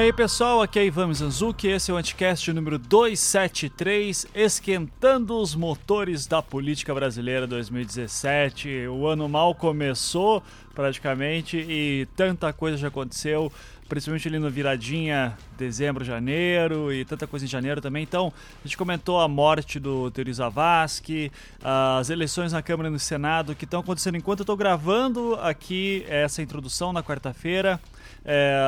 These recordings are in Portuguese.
aí pessoal, aqui é Ivan Mizanzuki, esse é o Anticast número 273, esquentando os motores da política brasileira 2017. O ano mal começou praticamente e tanta coisa já aconteceu, principalmente ali no viradinha dezembro, janeiro e tanta coisa em janeiro também. Então, a gente comentou a morte do Teori Zavascki, as eleições na Câmara e no Senado que estão acontecendo enquanto eu estou gravando aqui essa introdução na quarta-feira é,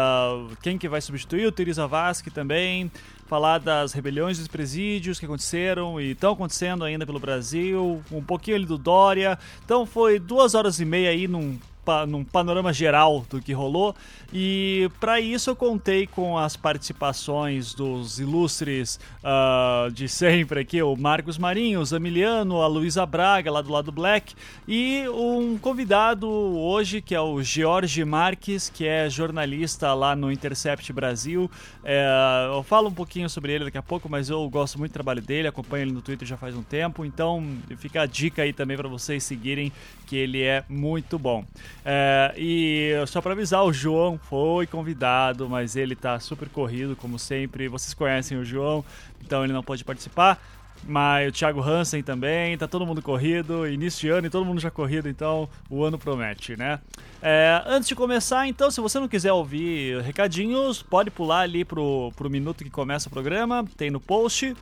quem que vai substituir? O Teresa Vasque também, falar das rebeliões dos presídios que aconteceram e estão acontecendo ainda pelo Brasil, um pouquinho ali do Dória. Então foi duas horas e meia aí num num panorama geral do que rolou. E para isso eu contei com as participações dos ilustres uh, de sempre aqui, o Marcos Marinho, o Zamiliano, a Luísa Braga, lá do lado Black, e um convidado hoje que é o Jorge Marques, que é jornalista lá no Intercept Brasil. É, eu falo um pouquinho sobre ele daqui a pouco, mas eu gosto muito do trabalho dele, acompanho ele no Twitter já faz um tempo, então fica a dica aí também para vocês seguirem, que ele é muito bom. É, e só para avisar, o João foi convidado, mas ele tá super corrido, como sempre. Vocês conhecem o João, então ele não pode participar. Mas o Thiago Hansen também, tá todo mundo corrido, início de ano e todo mundo já corrido, então o ano promete, né? É, antes de começar, então, se você não quiser ouvir recadinhos, pode pular ali pro, pro minuto que começa o programa, tem no post,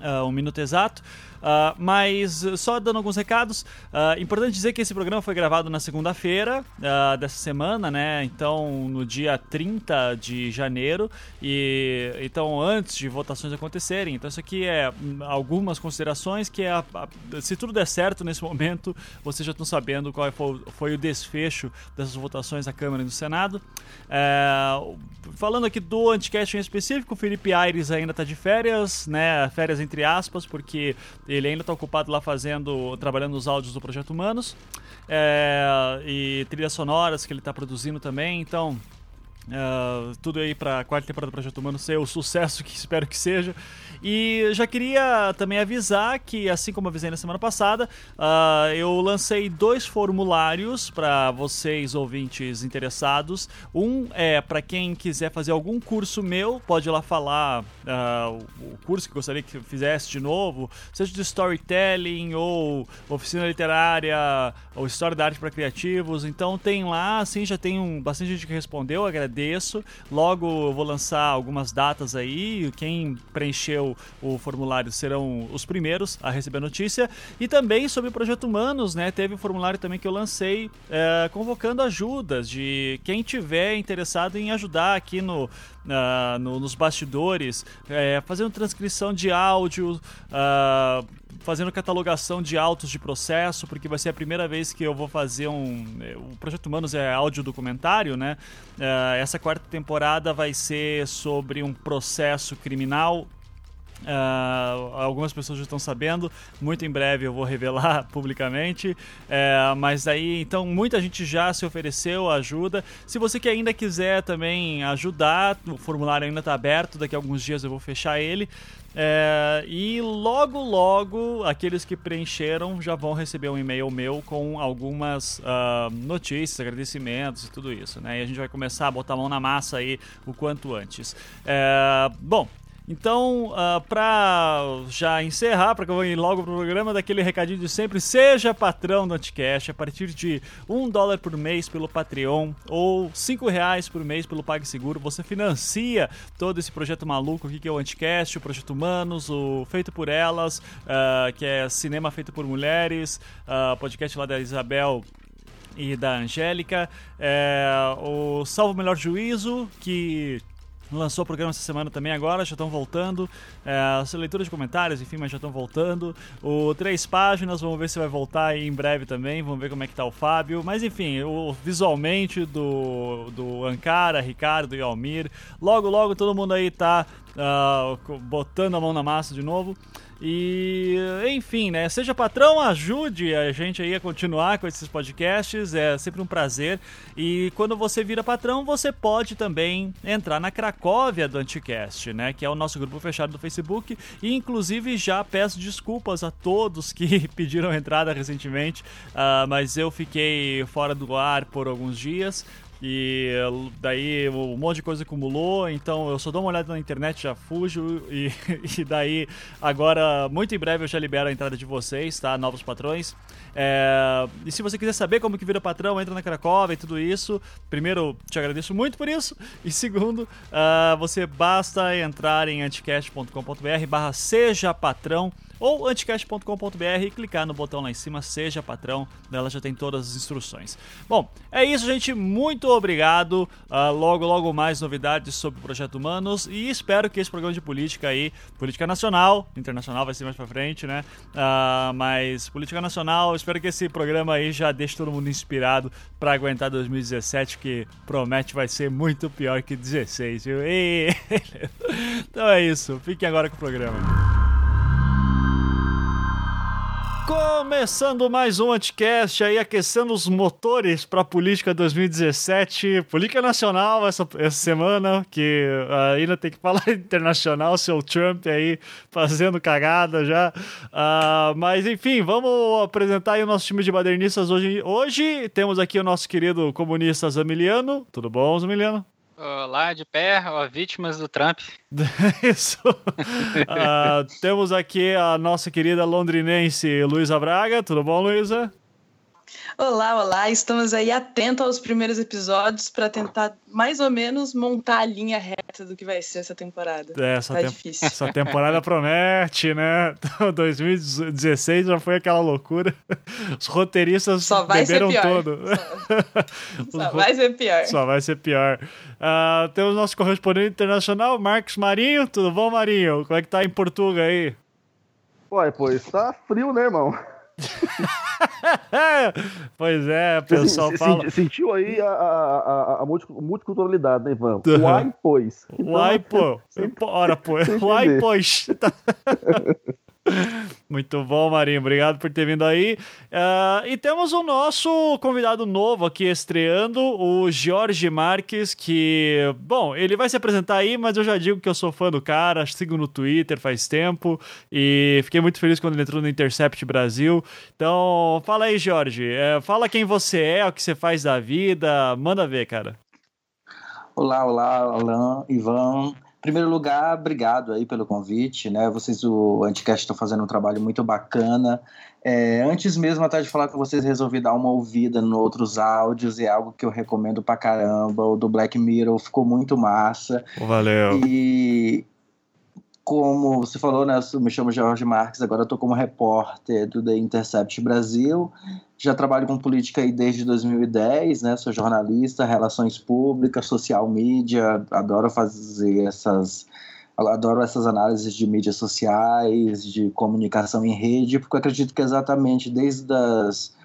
uh, um minuto exato. Uh, mas só dando alguns recados, uh, importante dizer que esse programa foi gravado na segunda-feira uh, dessa semana, né? Então, no dia 30 de janeiro, e então antes de votações acontecerem. Então, isso aqui é hum, algumas considerações que é a, a, se tudo der certo nesse momento, vocês já estão sabendo qual foi, foi o desfecho dessas votações na Câmara e no Senado. É, falando aqui do Anticast em específico, o Felipe Aires ainda está de férias, né? Férias entre aspas, porque ele ainda está ocupado lá fazendo, trabalhando nos áudios do Projeto Humanos é, e trilhas sonoras que ele está produzindo também. Então, Uh, tudo aí para a quarta temporada do Projeto Humano ser o sucesso que espero que seja. E já queria também avisar que, assim como avisei na semana passada, uh, eu lancei dois formulários para vocês, ouvintes interessados. Um é para quem quiser fazer algum curso meu, pode ir lá falar uh, o curso que gostaria que fizesse de novo, seja de storytelling ou oficina literária ou história da arte para criativos. Então tem lá, assim, já tem um, bastante gente que respondeu, agradeço. Logo eu vou lançar algumas datas aí. Quem preencheu o, formulário serão os primeiros a receber a notícia. E também sobre o Projeto Humanos, né? Teve um formulário também que eu lancei é, convocando ajudas de quem tiver interessado em ajudar aqui no, uh, no nos bastidores, é, fazendo transcrição de áudio. Uh, fazendo catalogação de autos de processo, porque vai ser a primeira vez que eu vou fazer um. O Projeto Humanos é áudio documentário, né? Uh, essa quarta temporada vai ser sobre um processo criminal Uh, algumas pessoas já estão sabendo, muito em breve eu vou revelar publicamente. Uh, mas aí, então, muita gente já se ofereceu ajuda. Se você que ainda quiser também ajudar, o formulário ainda está aberto, daqui a alguns dias eu vou fechar ele. É, e logo, logo, aqueles que preencheram já vão receber um e-mail meu com algumas uh, notícias, agradecimentos e tudo isso, né? E a gente vai começar a botar a mão na massa aí o quanto antes. É, bom, então, uh, ah, para já encerrar, para que eu vou ir logo pro programa, daquele recadinho de sempre, seja patrão do Anticast a partir de um dólar por mês pelo Patreon ou cinco reais por mês pelo PagSeguro. Você financia todo esse projeto maluco aqui que é o Anticast, o Projeto Humanos, o Feito por Elas, uh, que é cinema feito por mulheres, uh, podcast lá da Isabel e da Angélica, é, o Salvo Melhor Juízo, que Lançou o programa essa semana também agora, já estão voltando. É, as leituras de comentários, enfim, mas já estão voltando. O Três Páginas, vamos ver se vai voltar em breve também. Vamos ver como é que tá o Fábio. Mas enfim, o, visualmente do, do Ankara, Ricardo e Almir. Logo, logo todo mundo aí tá uh, botando a mão na massa de novo. E, enfim, né? Seja patrão, ajude a gente aí a continuar com esses podcasts. É sempre um prazer. E quando você vira patrão, você pode também entrar na Cracóvia do Anticast, né? Que é o nosso grupo fechado do Facebook. E, inclusive, já peço desculpas a todos que pediram entrada recentemente. Uh, mas eu fiquei fora do ar por alguns dias e daí um monte de coisa acumulou, então eu só dou uma olhada na internet, já fujo, e, e daí agora, muito em breve eu já libero a entrada de vocês, tá? Novos patrões. É, e se você quiser saber como que vira patrão, entra na Cracóvia e tudo isso. Primeiro, te agradeço muito por isso. E segundo, uh, você basta entrar em anticast.com.br barra seja patrão ou anticast.com.br e clicar no botão lá em cima, seja patrão, dela já tem todas as instruções. Bom, é isso, gente. Muito obrigado. Uh, logo, logo mais novidades sobre o Projeto Humanos e espero que esse programa de política aí, política nacional, internacional vai ser mais pra frente, né? Uh, mas política nacional, espero que esse programa aí já deixe todo mundo inspirado para aguentar 2017, que promete vai ser muito pior que 16, viu? E... então é isso. Fiquem agora com o programa. Começando mais um Anticast aí, aquecendo os motores para a política 2017, política nacional essa, essa semana, que ainda tem que falar internacional, seu Trump aí fazendo cagada já. Uh, mas enfim, vamos apresentar aí o nosso time de badernistas hoje. Hoje temos aqui o nosso querido comunista Zamiliano. Tudo bom, Zamiliano? Olá, de pé, ó, vítimas do Trump. Isso. uh, temos aqui a nossa querida londrinense Luísa Braga. Tudo bom, Luísa? Olá, olá. Estamos aí atentos aos primeiros episódios para tentar mais ou menos montar a linha reta do que vai ser essa temporada. É, essa tá difícil. Essa temporada promete, né? 2016 já foi aquela loucura. Os roteiristas Só vai beberam ser pior. todo. Só, Só vai ser pior. Só vai ser pior. Uh, temos nosso correspondente internacional, Marcos Marinho. Tudo bom, Marinho? Como é que tá em Portugal aí? Ué, pô, está frio, né, irmão? pois é, o pessoal se, fala. Sentiu aí a, a, a, a multiculturalidade, né, Ivan? Uai, pois. Então, Uai, pô. Ora, pô. Uai, pois. Muito bom, Marinho. Obrigado por ter vindo aí. Uh, e temos o nosso convidado novo aqui estreando, o Jorge Marques, que, bom, ele vai se apresentar aí, mas eu já digo que eu sou fã do cara, sigo no Twitter faz tempo e fiquei muito feliz quando ele entrou no Intercept Brasil. Então, fala aí, Jorge. É, fala quem você é, o que você faz da vida. Manda ver, cara. Olá, olá, Alain, Ivan primeiro lugar, obrigado aí pelo convite, né? Vocês, o Anticast, estão fazendo um trabalho muito bacana. É, antes mesmo até de falar com vocês, resolvi dar uma ouvida em outros áudios e é algo que eu recomendo pra caramba. O do Black Mirror ficou muito massa. Valeu. E como você falou, né? Eu me chamo Jorge Marques, agora eu tô como repórter do The Intercept Brasil. Já trabalho com política aí desde 2010, né? Sou jornalista, relações públicas, social media, adoro fazer essas adoro essas análises de mídias sociais, de comunicação em rede, porque acredito que exatamente desde as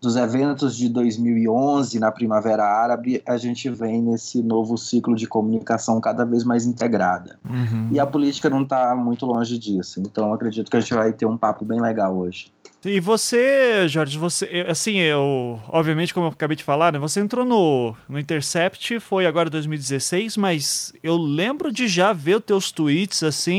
dos eventos de 2011 na Primavera Árabe, a gente vem nesse novo ciclo de comunicação cada vez mais integrada. Uhum. E a política não está muito longe disso. Então, acredito que a gente vai ter um papo bem legal hoje. E você, Jorge, você, assim, eu, obviamente, como eu acabei de falar, né, você entrou no, no Intercept, foi agora 2016, mas eu lembro de já ver os teus tweets, assim,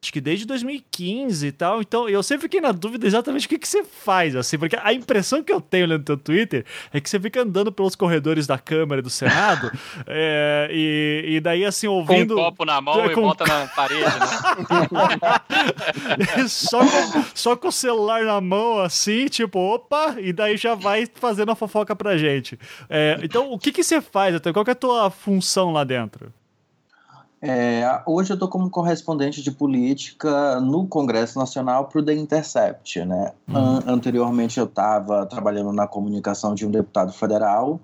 acho que desde 2015 e tal. Então, eu sempre fiquei na dúvida exatamente o que, que você faz, assim, porque a impressão que eu tenho lendo teu Twitter é que você fica andando pelos corredores da Câmara e do Senado, é, e, e daí, assim, ouvindo. Com um copo na mão é, com... e bota na parede, né? só, com, só com o celular na mão, assim, tipo, opa, e daí já vai fazendo a fofoca pra gente. É, então, o que, que você faz? Qual é a tua função lá dentro? É, hoje eu estou como correspondente de política no Congresso Nacional para o The Intercept. Né? Uhum. An anteriormente eu estava trabalhando na comunicação de um deputado federal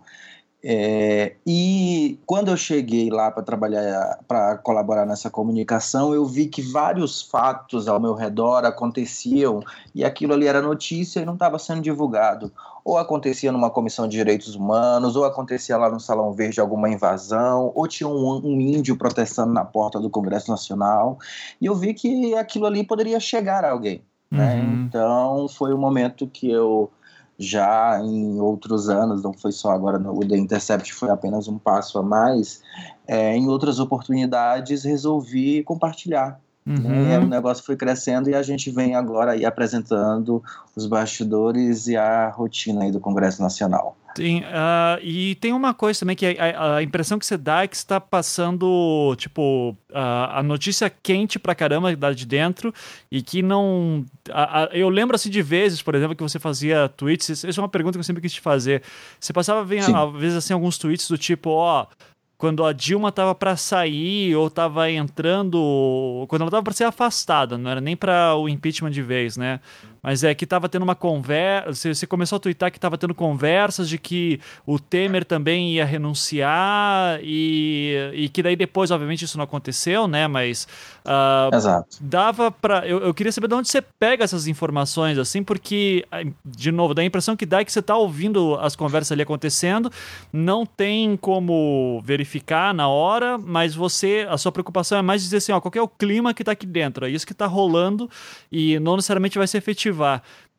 é, e quando eu cheguei lá para trabalhar, para colaborar nessa comunicação, eu vi que vários fatos ao meu redor aconteciam e aquilo ali era notícia e não estava sendo divulgado. Ou acontecia numa comissão de direitos humanos, ou acontecia lá no Salão Verde alguma invasão, ou tinha um, um índio protestando na porta do Congresso Nacional. E eu vi que aquilo ali poderia chegar a alguém. Né? Uhum. Então foi o momento que eu já em outros anos, não foi só agora no The Intercept, foi apenas um passo a mais, é, em outras oportunidades resolvi compartilhar. Uhum. Né? O negócio foi crescendo e a gente vem agora aí apresentando os bastidores e a rotina aí do Congresso Nacional. Sim, uh, e tem uma coisa também que a, a, impressão que você dá é que está passando, tipo, uh, a notícia quente pra caramba lá de dentro e que não. A, eu lembro assim de vezes, por exemplo, que você fazia tweets. Essa é uma pergunta que eu sempre quis te fazer. Você passava, às vezes, assim, alguns tweets do tipo, ó. Oh, quando a Dilma estava para sair ou estava entrando, quando ela estava para ser afastada, não era nem para o impeachment de vez, né? mas é que estava tendo uma conversa. Você começou a twittar que estava tendo conversas de que o Temer também ia renunciar e, e que daí depois, obviamente, isso não aconteceu, né? Mas uh, Exato. dava para. Eu, eu, queria saber de onde você pega essas informações, assim, porque, de novo, dá a impressão que dá é que você está ouvindo as conversas ali acontecendo, não tem como verificar na hora, mas você, a sua preocupação é mais dizer assim, ó, qual é o clima que está aqui dentro, é isso que está rolando e não necessariamente vai ser efetivo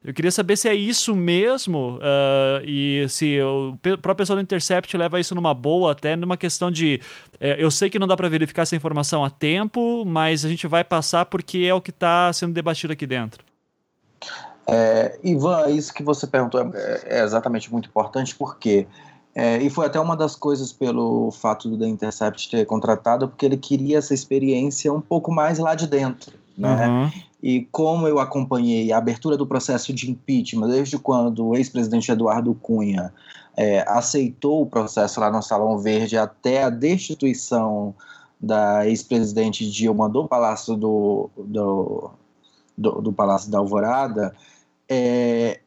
eu queria saber se é isso mesmo uh, e se o próprio pessoal do Intercept leva isso numa boa, até numa questão de. É, eu sei que não dá para verificar essa informação a tempo, mas a gente vai passar porque é o que está sendo debatido aqui dentro. É, Ivan, isso que você perguntou é, é exatamente muito importante, porque. É, e foi até uma das coisas pelo fato do The Intercept ter contratado, porque ele queria essa experiência um pouco mais lá de dentro. Né? Uhum. E como eu acompanhei a abertura do processo de impeachment desde quando o ex-presidente Eduardo Cunha é, aceitou o processo lá no Salão Verde até a destituição da ex-presidente Dilma do Palácio do, do, do, do Palácio da Alvorada, é,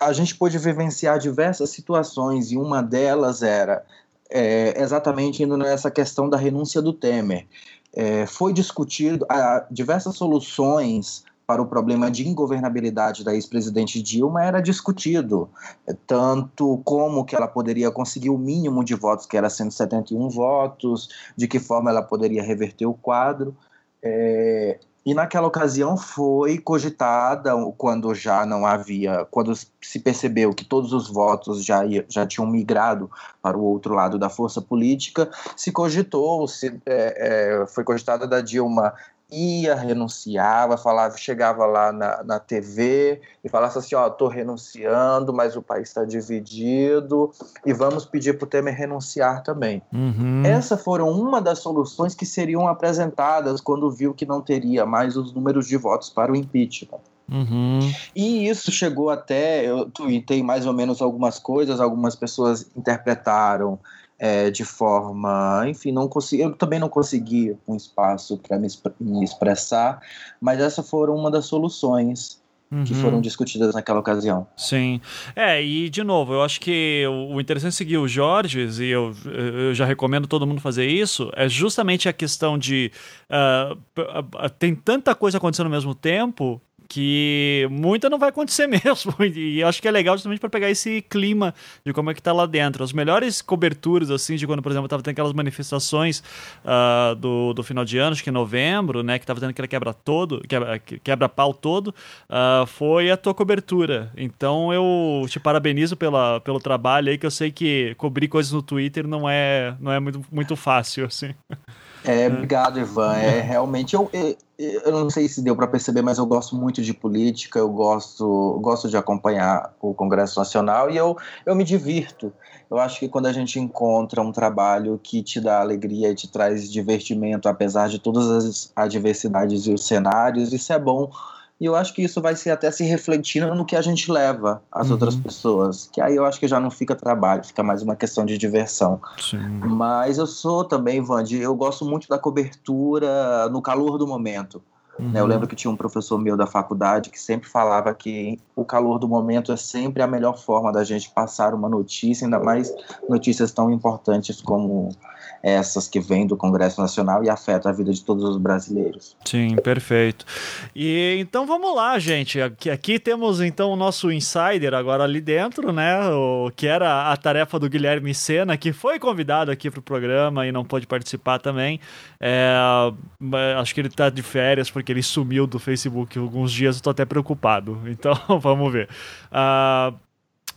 a gente pôde vivenciar diversas situações e uma delas era é, exatamente indo nessa questão da renúncia do Temer é, foi discutido a, diversas soluções para o problema de ingovernabilidade da ex-presidente Dilma era discutido, é, tanto como que ela poderia conseguir o mínimo de votos, que era 171 votos, de que forma ela poderia reverter o quadro. É, e naquela ocasião foi cogitada, quando já não havia, quando se percebeu que todos os votos já, já tinham migrado para o outro lado da força política, se cogitou, se, é, é, foi cogitada da Dilma ia, renunciava, falava, chegava lá na, na TV e falasse assim, ó, oh, tô renunciando, mas o país está dividido e vamos pedir para o Temer renunciar também. Uhum. Essas foram uma das soluções que seriam apresentadas quando viu que não teria mais os números de votos para o impeachment. Uhum. E isso chegou até, eu tuitei mais ou menos algumas coisas, algumas pessoas interpretaram é, de forma, enfim, não consegui, eu também não consegui um espaço para me, me, expressar, mas essa foram uma das soluções uhum. que foram discutidas naquela ocasião. Sim, é e de novo, eu acho que o interessante é seguir o Jorge e eu, eu já recomendo todo mundo fazer isso, é justamente a questão de uh, tem tanta coisa acontecendo ao mesmo tempo que muita não vai acontecer mesmo. E acho que é legal justamente para pegar esse clima de como é que tá lá dentro. As melhores coberturas, assim, de quando, por exemplo, tava tendo aquelas manifestações uh, do, do final de ano, acho que em novembro, né, que tava tendo aquele quebra todo, quebra, quebra pau todo, uh, foi a tua cobertura. Então eu te parabenizo pela, pelo trabalho aí, que eu sei que cobrir coisas no Twitter não é, não é muito, muito fácil, assim. É, obrigado, Ivan. É realmente eu, eu, eu não sei se deu para perceber, mas eu gosto muito de política, eu gosto, gosto de acompanhar o Congresso Nacional e eu, eu me divirto. Eu acho que quando a gente encontra um trabalho que te dá alegria e te traz divertimento, apesar de todas as adversidades e os cenários, isso é bom e eu acho que isso vai ser até se refletindo no que a gente leva às uhum. outras pessoas. Que aí eu acho que já não fica trabalho, fica mais uma questão de diversão. Sim. Mas eu sou também, Vande, eu gosto muito da cobertura no calor do momento. Uhum. Eu lembro que tinha um professor meu da faculdade que sempre falava que o calor do momento é sempre a melhor forma da gente passar uma notícia, ainda mais notícias tão importantes como essas que vêm do Congresso Nacional e afetam a vida de todos os brasileiros. Sim, perfeito. E então vamos lá, gente. Aqui, aqui temos então o nosso insider agora ali dentro, né? O que era a tarefa do Guilherme Sena, que foi convidado aqui para o programa e não pôde participar também. É, acho que ele está de férias porque ele sumiu do Facebook alguns dias. Estou até preocupado. Então vamos ver. Uh,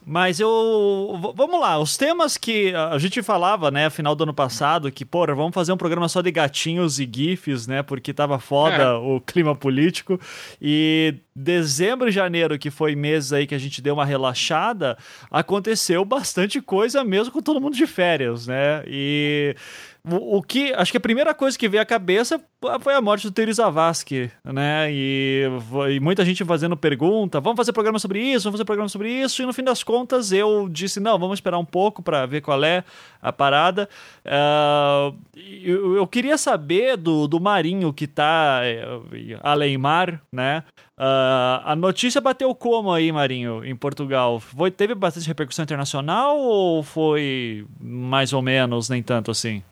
Mas eu. Vamos lá, os temas que a gente falava, né, final do ano passado, que, porra, vamos fazer um programa só de gatinhos e GIFs, né, porque tava foda é. o clima político. E dezembro e janeiro, que foi meses aí que a gente deu uma relaxada, aconteceu bastante coisa mesmo com todo mundo de férias, né? E o, que. Acho que a primeira coisa que veio à cabeça foi a morte do Teori Zavascki, né? E, e, muita gente fazendo pergunta: vamos fazer programa sobre isso, vamos fazer programa sobre isso. E no fim das contas eu disse: não, vamos esperar um pouco para ver qual é a parada. Uh, eu, eu, queria saber do, do Marinho que tá uh, além mar, né? Uh, a notícia bateu como aí, Marinho, em Portugal? Foi, teve bastante repercussão internacional ou foi mais ou menos, nem tanto assim?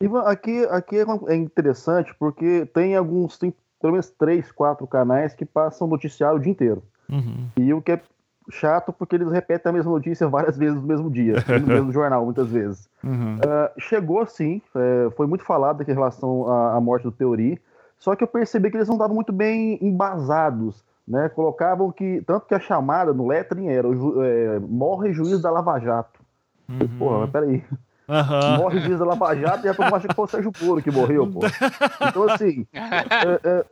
Ivan, aqui, aqui é, é interessante porque tem alguns, tem pelo menos três, quatro canais que passam noticiário o dia inteiro. Uhum. E o que é chato porque eles repetem a mesma notícia várias vezes no mesmo dia, no mesmo jornal, muitas vezes. Uhum. Uh, chegou sim, é, foi muito falado aqui em relação à, à, morte do Teori, só que eu percebi que eles não estavam muito bem embasados. Né? Colocavam que, tanto que a chamada no lettering era é, morre juiz da Lava Jato. Uhum. Porra, mas peraí. Uhum. Morre juiz da Lava Jato e a turma acha que foi o Sérgio Moro que morreu, pô. Então, assim, é, é,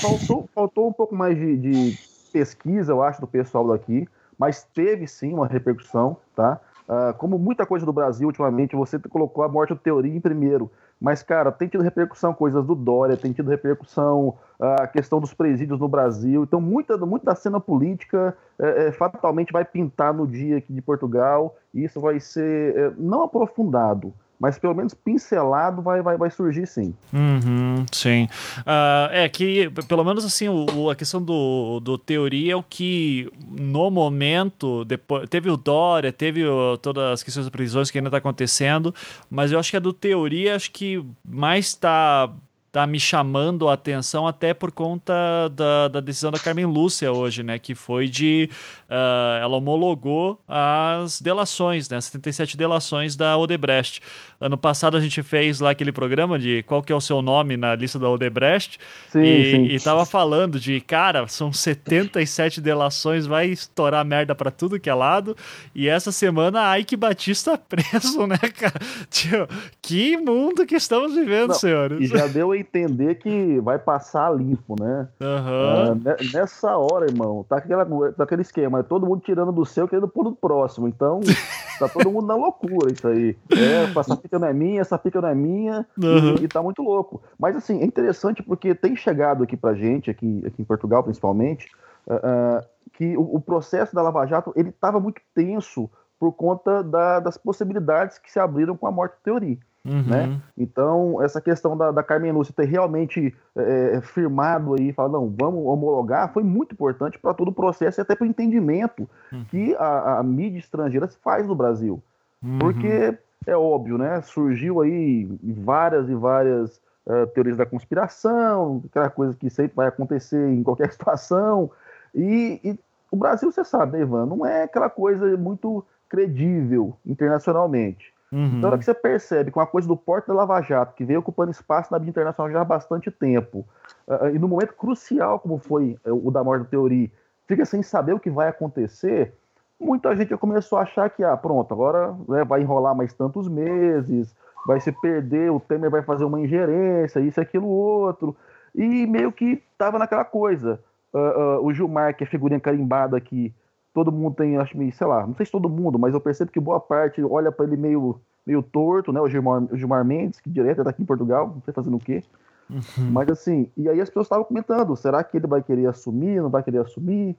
faltou, faltou um pouco mais de, de, pesquisa, eu acho, do pessoal daqui, mas teve sim uma repercussão, tá? Uh, como muita coisa do Brasil ultimamente, você colocou a morte do Teoria em primeiro. Mas, cara, tem tido repercussão coisas do Dória, tem tido repercussão a questão dos presídios no Brasil. Então, muita, muita cena política é, é, fatalmente vai pintar no dia aqui de Portugal. E isso vai ser é, não aprofundado, mas pelo menos pincelado vai, vai, vai surgir sim. Uhum, sim. Uh, é que, pelo menos assim, o, a questão do, do teoria é o que, no momento, depois, teve o Dória, teve o, todas as questões das prisões que ainda está acontecendo, mas eu acho que a do teoria, acho que mais está tá me chamando a atenção até por conta da, da decisão da Carmen Lúcia hoje, né? Que foi de. Uh, ela homologou as delações, né? 77 delações da Odebrecht. Ano passado a gente fez lá aquele programa de qual que é o seu nome na lista da Odebrecht. Sim, e, sim. e tava falando de, cara, são 77 delações, vai estourar merda para tudo que é lado. E essa semana, a Ike Batista preso, né, cara? Tio, que mundo que estamos vivendo, Não, senhores. E já deu a entender que vai passar limpo, né? Uhum. nessa hora, irmão, tá, aquela, tá aquele esquema, todo mundo tirando do seu, querendo pôr do próximo. Então, tá todo mundo na loucura isso aí. É, essa pica não é minha, essa pica não é minha, uhum. e, e tá muito louco. Mas, assim, é interessante porque tem chegado aqui pra gente, aqui, aqui em Portugal principalmente, uh, que o, o, processo da Lava Jato, ele tava muito tenso por conta da, das possibilidades que se abriram com a morte do Teori. Uhum. Né? Então, essa questão da, da Carmen Lúcia ter realmente é, é firmado aí, falar, não, vamos homologar, foi muito importante para todo o processo e até para o entendimento uhum. que a, a, mídia estrangeira faz no Brasil. Uhum. Porque é óbvio, né? Surgiu aí várias e várias uh, teorias da conspiração, aquela coisa que sempre vai acontecer em qualquer situação. E, e o Brasil, você sabe, né, Ivan, não é aquela coisa muito credível internacionalmente. Uhum. Então, hora que você percebe que uma coisa do Porto da Lava Jato, que veio ocupando espaço na mídia internacional já há bastante tempo, uh, e no momento crucial, como foi o da morte do Teori, fica sem saber o que vai acontecer, muita gente começou a achar que, ah, pronto, agora né, vai enrolar mais tantos meses, vai se perder, o Temer vai fazer uma ingerência, isso, aquilo, outro. E meio que tava naquela coisa. Uh, uh, o Gilmar, que é figurinha carimbada aqui, todo mundo tem, acho que, sei lá, não sei se todo mundo, mas eu percebo que boa parte olha para ele meio, meio torto, né? O Gilmar, o Gilmar Mendes, que direto tá aqui em Portugal, não sei fazendo o quê. Uhum. Mas assim, e aí as pessoas estavam comentando, será que ele vai querer assumir, não vai querer assumir?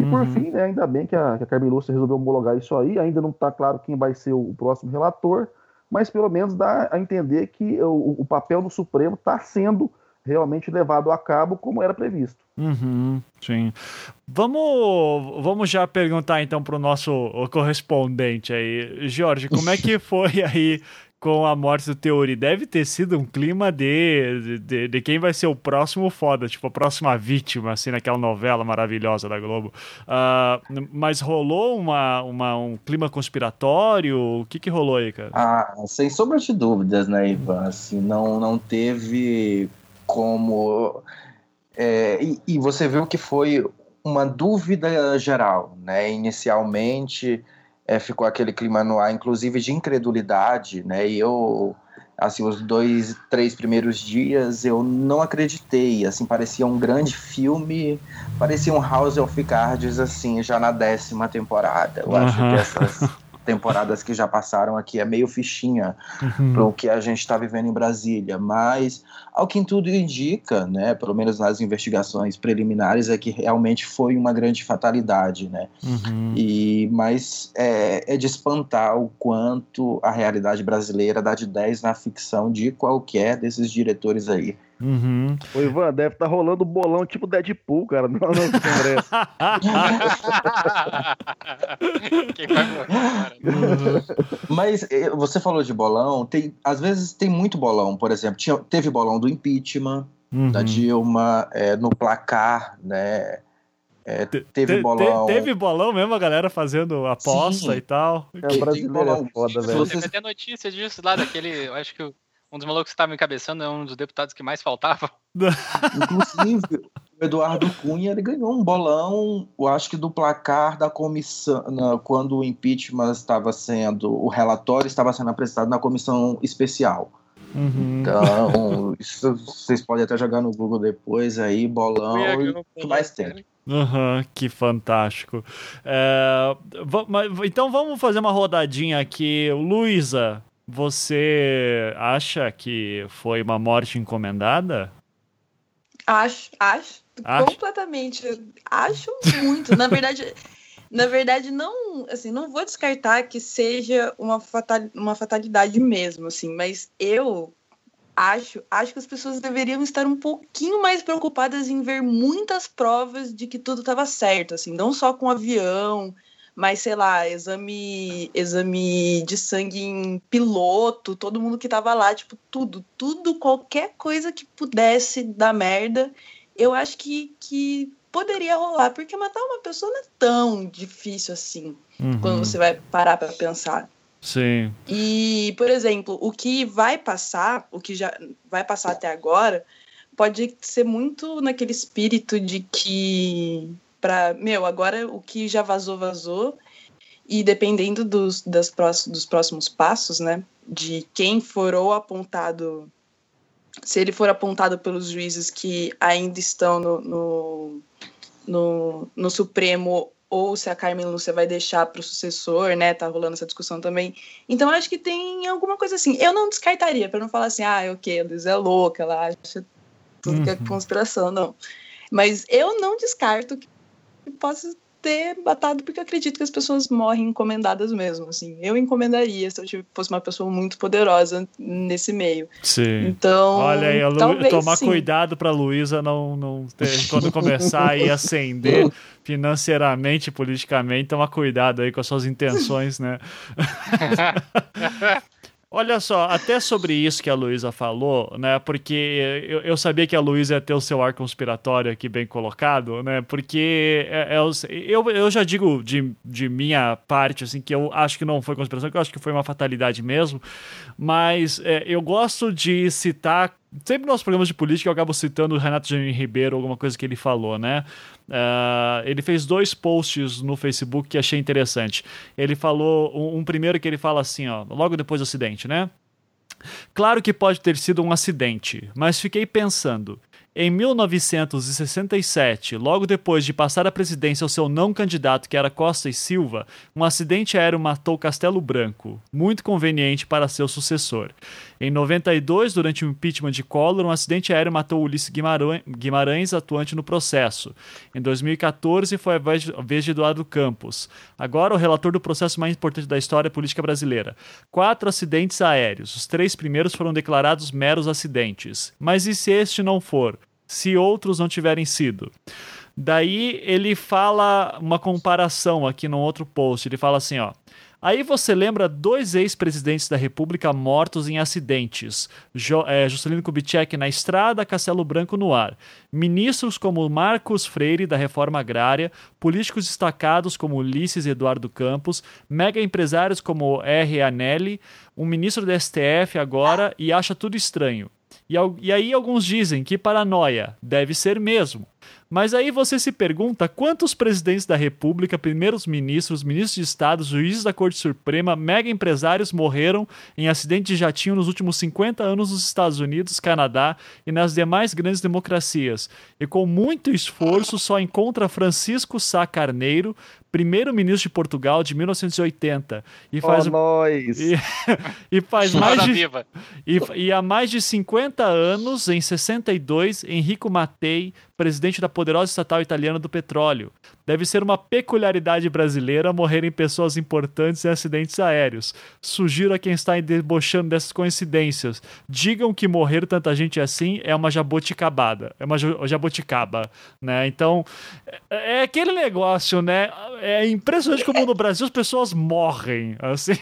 E uhum. por fim, né, ainda bem que a, que a Carmen Lúcia resolveu homologar isso aí, ainda não está claro quem vai ser o, o, próximo relator, mas pelo menos dá a entender que o, o papel do Supremo está sendo realmente levado a cabo como era previsto. Uhum, sim. Vamos, vamos já perguntar então para o nosso correspondente aí, Jorge, como é que foi aí com a morte do Teori? Deve ter sido um clima de, de, de, quem vai ser o próximo foda, tipo a próxima vítima, assim, naquela novela maravilhosa da Globo. Uh, mas rolou uma, uma, um clima conspiratório? O que que rolou aí, cara? Ah, sem sombra de dúvidas, né, Ivan? Assim, não, não teve como. É, e, e, você viu que foi uma dúvida geral, né? Inicialmente é, ficou aquele clima no ar, inclusive de incredulidade, né? E eu, assim, os dois, três primeiros dias eu não acreditei, assim, parecia um grande filme, parecia um House of Cards, assim, já na décima temporada. Eu uhum. acho que essas temporadas que já passaram aqui é meio fichinha uhum. para o que a gente está vivendo em Brasília, mas ao que tudo indica, né, pelo menos nas investigações preliminares, é que realmente foi uma grande fatalidade, né? Uhum. E mas é, é de espantar o quanto a realidade brasileira dá de 10 na ficção de qualquer desses diretores aí. Uhum. Ô, Ivan, deve estar tá rolando bolão tipo Deadpool, cara, no, no Congresso. Quem vai morrer, cara? Mas eh, você falou de bolão, tem, às vezes tem muito bolão, por exemplo, tinha, teve bolão do impeachment, uhum. da Dilma, é, no placar, né? É, teve te, bolão. Te, teve bolão mesmo, a galera fazendo aposta Sim. e tal. É, o brasileiro é foda, velho. Você tem notícia disso lá, daquele, eu acho que um dos malucos que estava encabeçando é um dos deputados que mais faltava. Inclusive, o Eduardo Cunha ele ganhou um bolão, eu acho que do placar da comissão, na, quando o impeachment estava sendo, o relatório estava sendo apresentado na comissão especial. Uhum. Então, isso vocês podem até jogar no Google depois aí, bolão, o que mais tem. Uhum, que fantástico. É, então vamos fazer uma rodadinha aqui. Luísa, você acha que foi uma morte encomendada? Acho, acho. acho? Completamente. Acho muito. Na verdade, na verdade, não, assim, não vou descartar que seja uma, fatal, uma fatalidade mesmo, assim, mas eu acho, acho que as pessoas deveriam estar um pouquinho mais preocupadas em ver muitas provas de que tudo estava certo, assim, não só com o avião, mas sei lá, exame, exame de sangue em piloto, todo mundo que tava lá, tipo, tudo, tudo, qualquer coisa que pudesse dar merda, eu acho que, que poderia rolar, porque matar uma pessoa não é tão difícil assim, uhum. quando você vai parar para pensar. Sim. E, por exemplo, o que vai passar, o que já vai passar até agora, pode ser muito naquele espírito de que para meu, agora o que já vazou, vazou. E dependendo dos, das próximos, dos próximos passos, né, de quem for ou apontado, se ele for apontado pelos juízes que ainda estão no, no, no, no Supremo ou se a Carmen Lúcia vai deixar para o sucessor, né? Tá rolando essa discussão também. Então acho que tem alguma coisa assim. Eu não descartaria para não falar assim, ah, ok, a Liz é louca, ela acha tudo uhum. que é uhum. conspiração, não. Mas eu não descarto que possa ter matado porque eu acredito que as pessoas morrem encomendadas mesmo, assim. Eu encomendaria se eu fosse uma pessoa muito poderosa nesse meio. Sim. Então, olha aí, Lu... tomar sim. cuidado para Luísa não não ter, quando começar a ascender financeiramente, politicamente, tomar cuidado aí com as suas intenções, né? Olha só, até sobre isso que a Luísa falou, né? Porque eu, eu, sabia que a Luísa ia ter o seu ar conspiratório aqui bem colocado, né? Porque é, é, eu, eu já digo de, de minha parte, assim, que eu acho que não foi conspiração, que eu acho que foi uma fatalidade mesmo. Mas é, eu gosto de citar sempre nos programas de política eu acabo citando o Renato Janine Ribeiro, alguma coisa que ele falou, né? Uh, ele fez dois posts no Facebook que achei interessante. Ele falou, um, um primeiro que ele fala assim, ó, logo depois do acidente, né? Claro que pode ter sido um acidente, mas fiquei pensando, em 1967, logo depois de passar a presidência ao seu não candidato, que era Costa e Silva, um acidente aéreo matou Castelo Branco, muito conveniente para seu sucessor. Em 92, durante o impeachment de Collor, um acidente aéreo matou Ulisses Guimarães, atuante no processo. Em 2014, foi a vez de Eduardo Campos. Agora, o relator do processo mais importante da história política brasileira. Quatro acidentes aéreos. Os três primeiros foram declarados meros acidentes. Mas e se este não for? se outros não tiverem sido. Daí ele fala uma comparação aqui no outro post. Ele fala assim, ó. Aí você lembra dois ex-presidentes da República mortos em acidentes: jo, é, Juscelino Kubitschek na estrada, Castelo Branco no ar. Ministros como Marcos Freire, da Reforma Agrária, políticos destacados como Ulisses Eduardo Campos, mega empresários como R. Anelli, um ministro do STF agora e acha tudo estranho. E, e aí alguns dizem que paranoia deve ser mesmo. Mas aí você se pergunta quantos presidentes da República, primeiros ministros, ministros de Estado, juízes da Corte Suprema, mega empresários morreram em acidente de jatinho nos últimos 50 anos nos Estados Unidos, Canadá e nas demais grandes democracias. E com muito esforço só encontra Francisco Sá Carneiro, primeiro-ministro de Portugal de 1980 e faz oh, nós. E, e faz mais de e, e há mais de 50 anos em 62 Enrico Mattei presidente da poderosa estatal italiana do petróleo. Deve ser uma peculiaridade brasileira morrerem pessoas importantes em acidentes aéreos. Sugiro a quem está debochando dessas coincidências. Digam que morrer tanta gente assim é uma jaboticabada. É uma jaboticaba, né? Então, é, é aquele negócio, né? É impressionante como no Brasil as pessoas morrem, assim.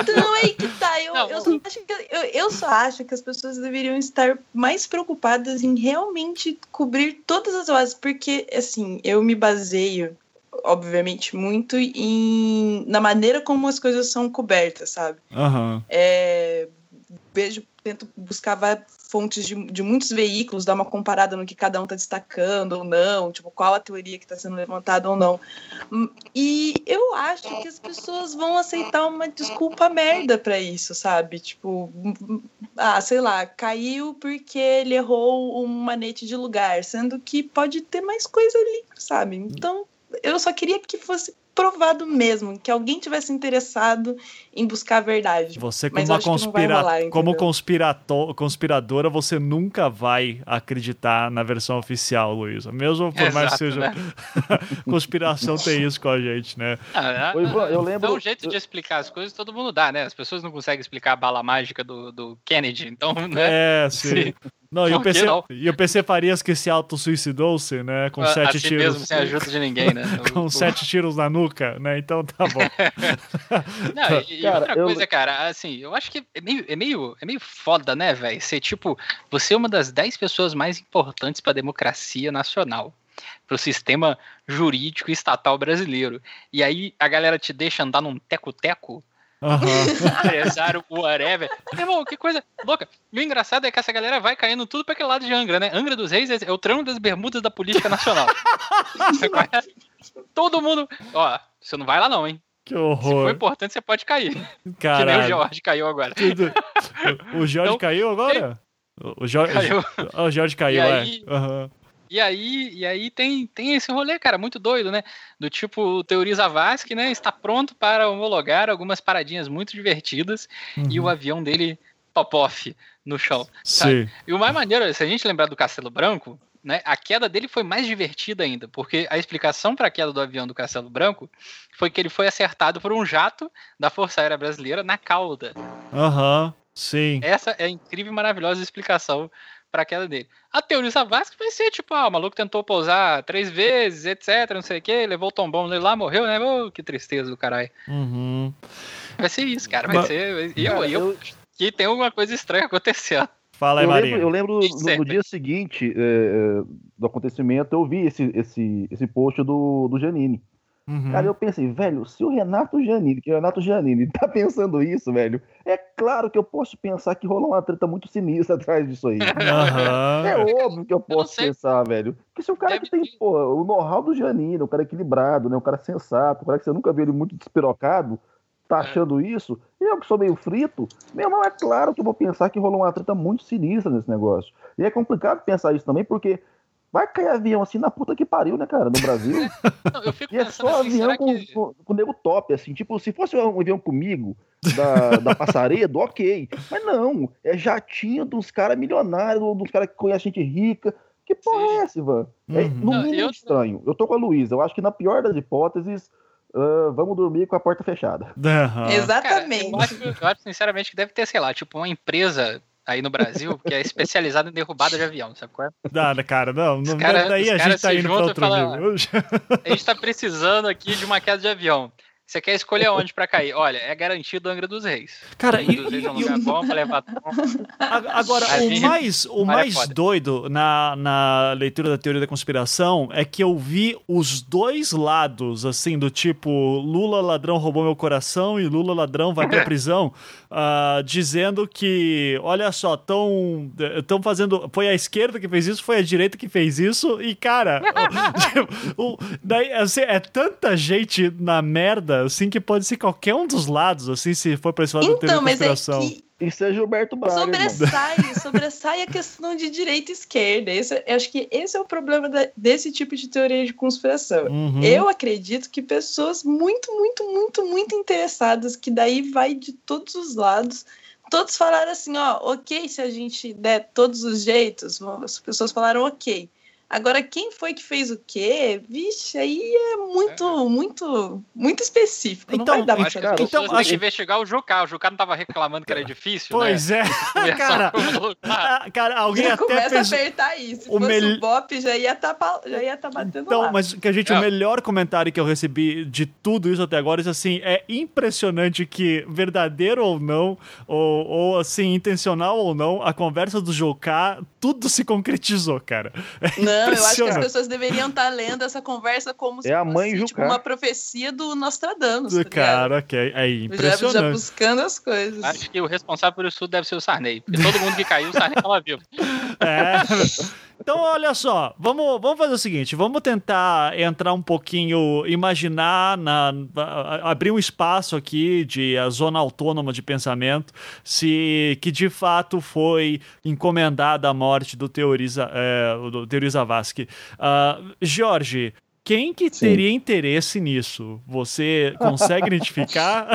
Então, aí que tá. Eu, eu, só acho que, eu, eu só acho que as pessoas deveriam estar mais preocupadas em realmente cobrir todas as bases, porque, assim, eu me baseio, obviamente, muito em, na maneira como as coisas são cobertas, sabe? Uhum. É, vejo, tento buscar fontes de, de muitos veículos, dar uma comparada no que cada um está destacando ou não, tipo, qual a teoria que está sendo levantada ou não. E eu acho que as pessoas vão aceitar uma desculpa merda para isso, sabe? Tipo, ah, sei lá, caiu porque ele errou um manete de lugar, sendo que pode ter mais coisa ali, sabe? Então, eu só queria que fosse provado mesmo, que alguém tivesse interessado em buscar a verdade. Você, como, uma conspira... rolar, como conspirato... conspiradora, você nunca vai acreditar na versão oficial, Luísa. Mesmo por Exato, mais que seja. Né? Conspiração tem isso com a gente, né? Ah, eu lembro. Dá um jeito de explicar as coisas, todo mundo dá, né? As pessoas não conseguem explicar a bala mágica do, do Kennedy, então, né? É, sim. Não, e o PC, e o PC Farias que se auto-suicidou-se, né? Com ah, sete assim tiros. mesmo, sem ajuda de ninguém, né? com o, sete tiros na nuca, né? Então tá bom. Não, e, cara, outra eu... coisa, cara, assim, eu acho que é meio, é meio, é meio foda, né, velho? Ser tipo, você é uma das dez pessoas mais importantes pra democracia nacional para o sistema jurídico estatal brasileiro. E aí a galera te deixa andar num teco-teco Uhum. Empresário, whatever. Irmão, que coisa louca. E o engraçado é que essa galera vai caindo tudo para aquele lado de Angra, né? Angra dos Reis é o tramo das bermudas da política nacional. Todo mundo. Ó, você não vai lá, não, hein? Que horror. Se for importante, você pode cair. Caralho. Que nem o Jorge caiu agora. Tudo. O Jorge então, caiu agora? O Jorge caiu. O Jorge caiu, e aí, é. Uhum. E aí, e aí tem, tem esse rolê, cara, muito doido, né? Do tipo, Teoria Zavascki, né? Está pronto para homologar algumas paradinhas muito divertidas uhum. e o uhum. avião dele top-off no chão. Sabe? Sim. E o mais maneiro, se a gente lembrar do Castelo Branco, né, a queda dele foi mais divertida ainda, porque a explicação para a queda do avião do Castelo Branco foi que ele foi acertado por um jato da Força Aérea Brasileira na cauda. Aham, uhum, sim. Essa é a incrível e maravilhosa explicação para a queda dele. A teoria Zavascki vai ser tipo, ah, o maluco tentou pousar três vezes, etc, não sei o que, levou o tombão dele lá, morreu, né? Oh, que tristeza do caralho. Uhum. Vai ser isso, cara, vai Mas, ser... E eu, cara, eu, eu... que tem alguma coisa estranha acontecendo. Fala aí, eu Marinho. Lembro, eu lembro no, no, dia seguinte é, é, do acontecimento, eu vi esse, esse, esse post do, do Janine. Uhum. Cara, eu pensei, velho, se o Renato Janine, que é o Renato Janine, tá pensando isso, velho, é claro que eu posso pensar que rolou uma treta muito sinistra atrás disso aí. Uhum. É óbvio que eu posso eu pensar, velho. Porque se o cara Deve que tem, o know-how do Janine, o cara equilibrado, né, o cara sensato, o cara que você nunca viu ele muito despirocado, tá é. achando é. isso, eu que sou meio frito, meu irmão, é claro que eu vou pensar que rolou uma treta muito sinistra nesse negócio. E é complicado pensar isso também, porque Vai cair avião assim na puta que pariu, né, cara, no Brasil. Não, eu fico e é só assim, avião com, que... com, com nego top, assim. Tipo, se fosse um avião comigo, da, da Passaredo, ok. Mas não, é jatinho dos caras milionários, dos caras que conhecem gente rica. Que porra Sim. é essa, Ivan? É, uhum. É, no mínimo eu... estranho. Eu tô com a Luísa. Eu acho que na pior das hipóteses, uh, vamos dormir com a porta fechada. Uhum. Exatamente. Cara, eu, acho, eu acho, sinceramente, que deve ter, sei lá, tipo, uma empresa aí no Brasil, que é especializado em derrubada de avião, sabe qual é? Nada, cara, não. não cara, daí a gente tá indo pra outro fala, nível. A gente tá precisando aqui de uma queda de avião. Você quer escolher onde para cair? Olha, é garantido Angra dos Reis. Cara, Angra e, dos Reis é um lugar bom pra levar. Agora, o mais, o mais doido na, na leitura da teoria da conspiração é que eu vi os dois lados, assim, do tipo Lula ladrão roubou meu coração e Lula ladrão vai pra prisão, uh, dizendo que, olha só, tão, tão fazendo. Foi a esquerda que fez isso, foi a direita que fez isso, e cara, o, daí, assim, é tanta gente na merda, assim, que pode ser qualquer um dos lados, assim, se for pra esse lado então, da teoria da é conspiração. É que... Isso é Gilberto Braga. Sobressai, sobressai a questão de direita e esquerda. Esse, eu acho que esse é o problema da, desse tipo de teoria de conspiração. Uhum. Eu acredito que pessoas muito, muito, muito, muito interessadas, que daí vai de todos os lados, todos falaram assim, ó, ok, se a gente der todos os jeitos, as pessoas falaram ok. Agora, quem foi que fez o quê? Vixe, aí é muito, é. muito, muito específico. Então, não vai dar acho que as pessoas então, acho... que investigar o Jucá. O Jucá não estava reclamando que era difícil, Pois né? é. cara, cara, alguém já até começa fez... a apertar isso. Se o fosse mel... o Bop, já ia estar tá, já ia tá batendo Então, lá. mas que a gente, é. o melhor comentário que eu recebi de tudo isso até agora é assim, é impressionante que, verdadeiro ou não, ou, ou assim, intencional ou não, a conversa do Jucá, tudo se concretizou, cara. É não, eu acho que as pessoas deveriam estar lendo essa conversa como se é a mãe fosse tipo, uma profecia do Nostradamus. Tá cara, que é, é impressionante. Já, já, buscando as coisas. Acho que o responsável por isso deve ser o Sarney. Porque todo mundo que caiu, o Sarney estava vivo. É. Então, olha só, vamos, vamos fazer o seguinte: vamos tentar entrar um pouquinho, imaginar, na, abrir um espaço aqui de a zona autônoma de pensamento, se que de fato foi encomendada a morte do Teoriza, é, do Teoriza Vasque. Uh, Jorge, quem que Sim. teria interesse nisso? Você consegue identificar?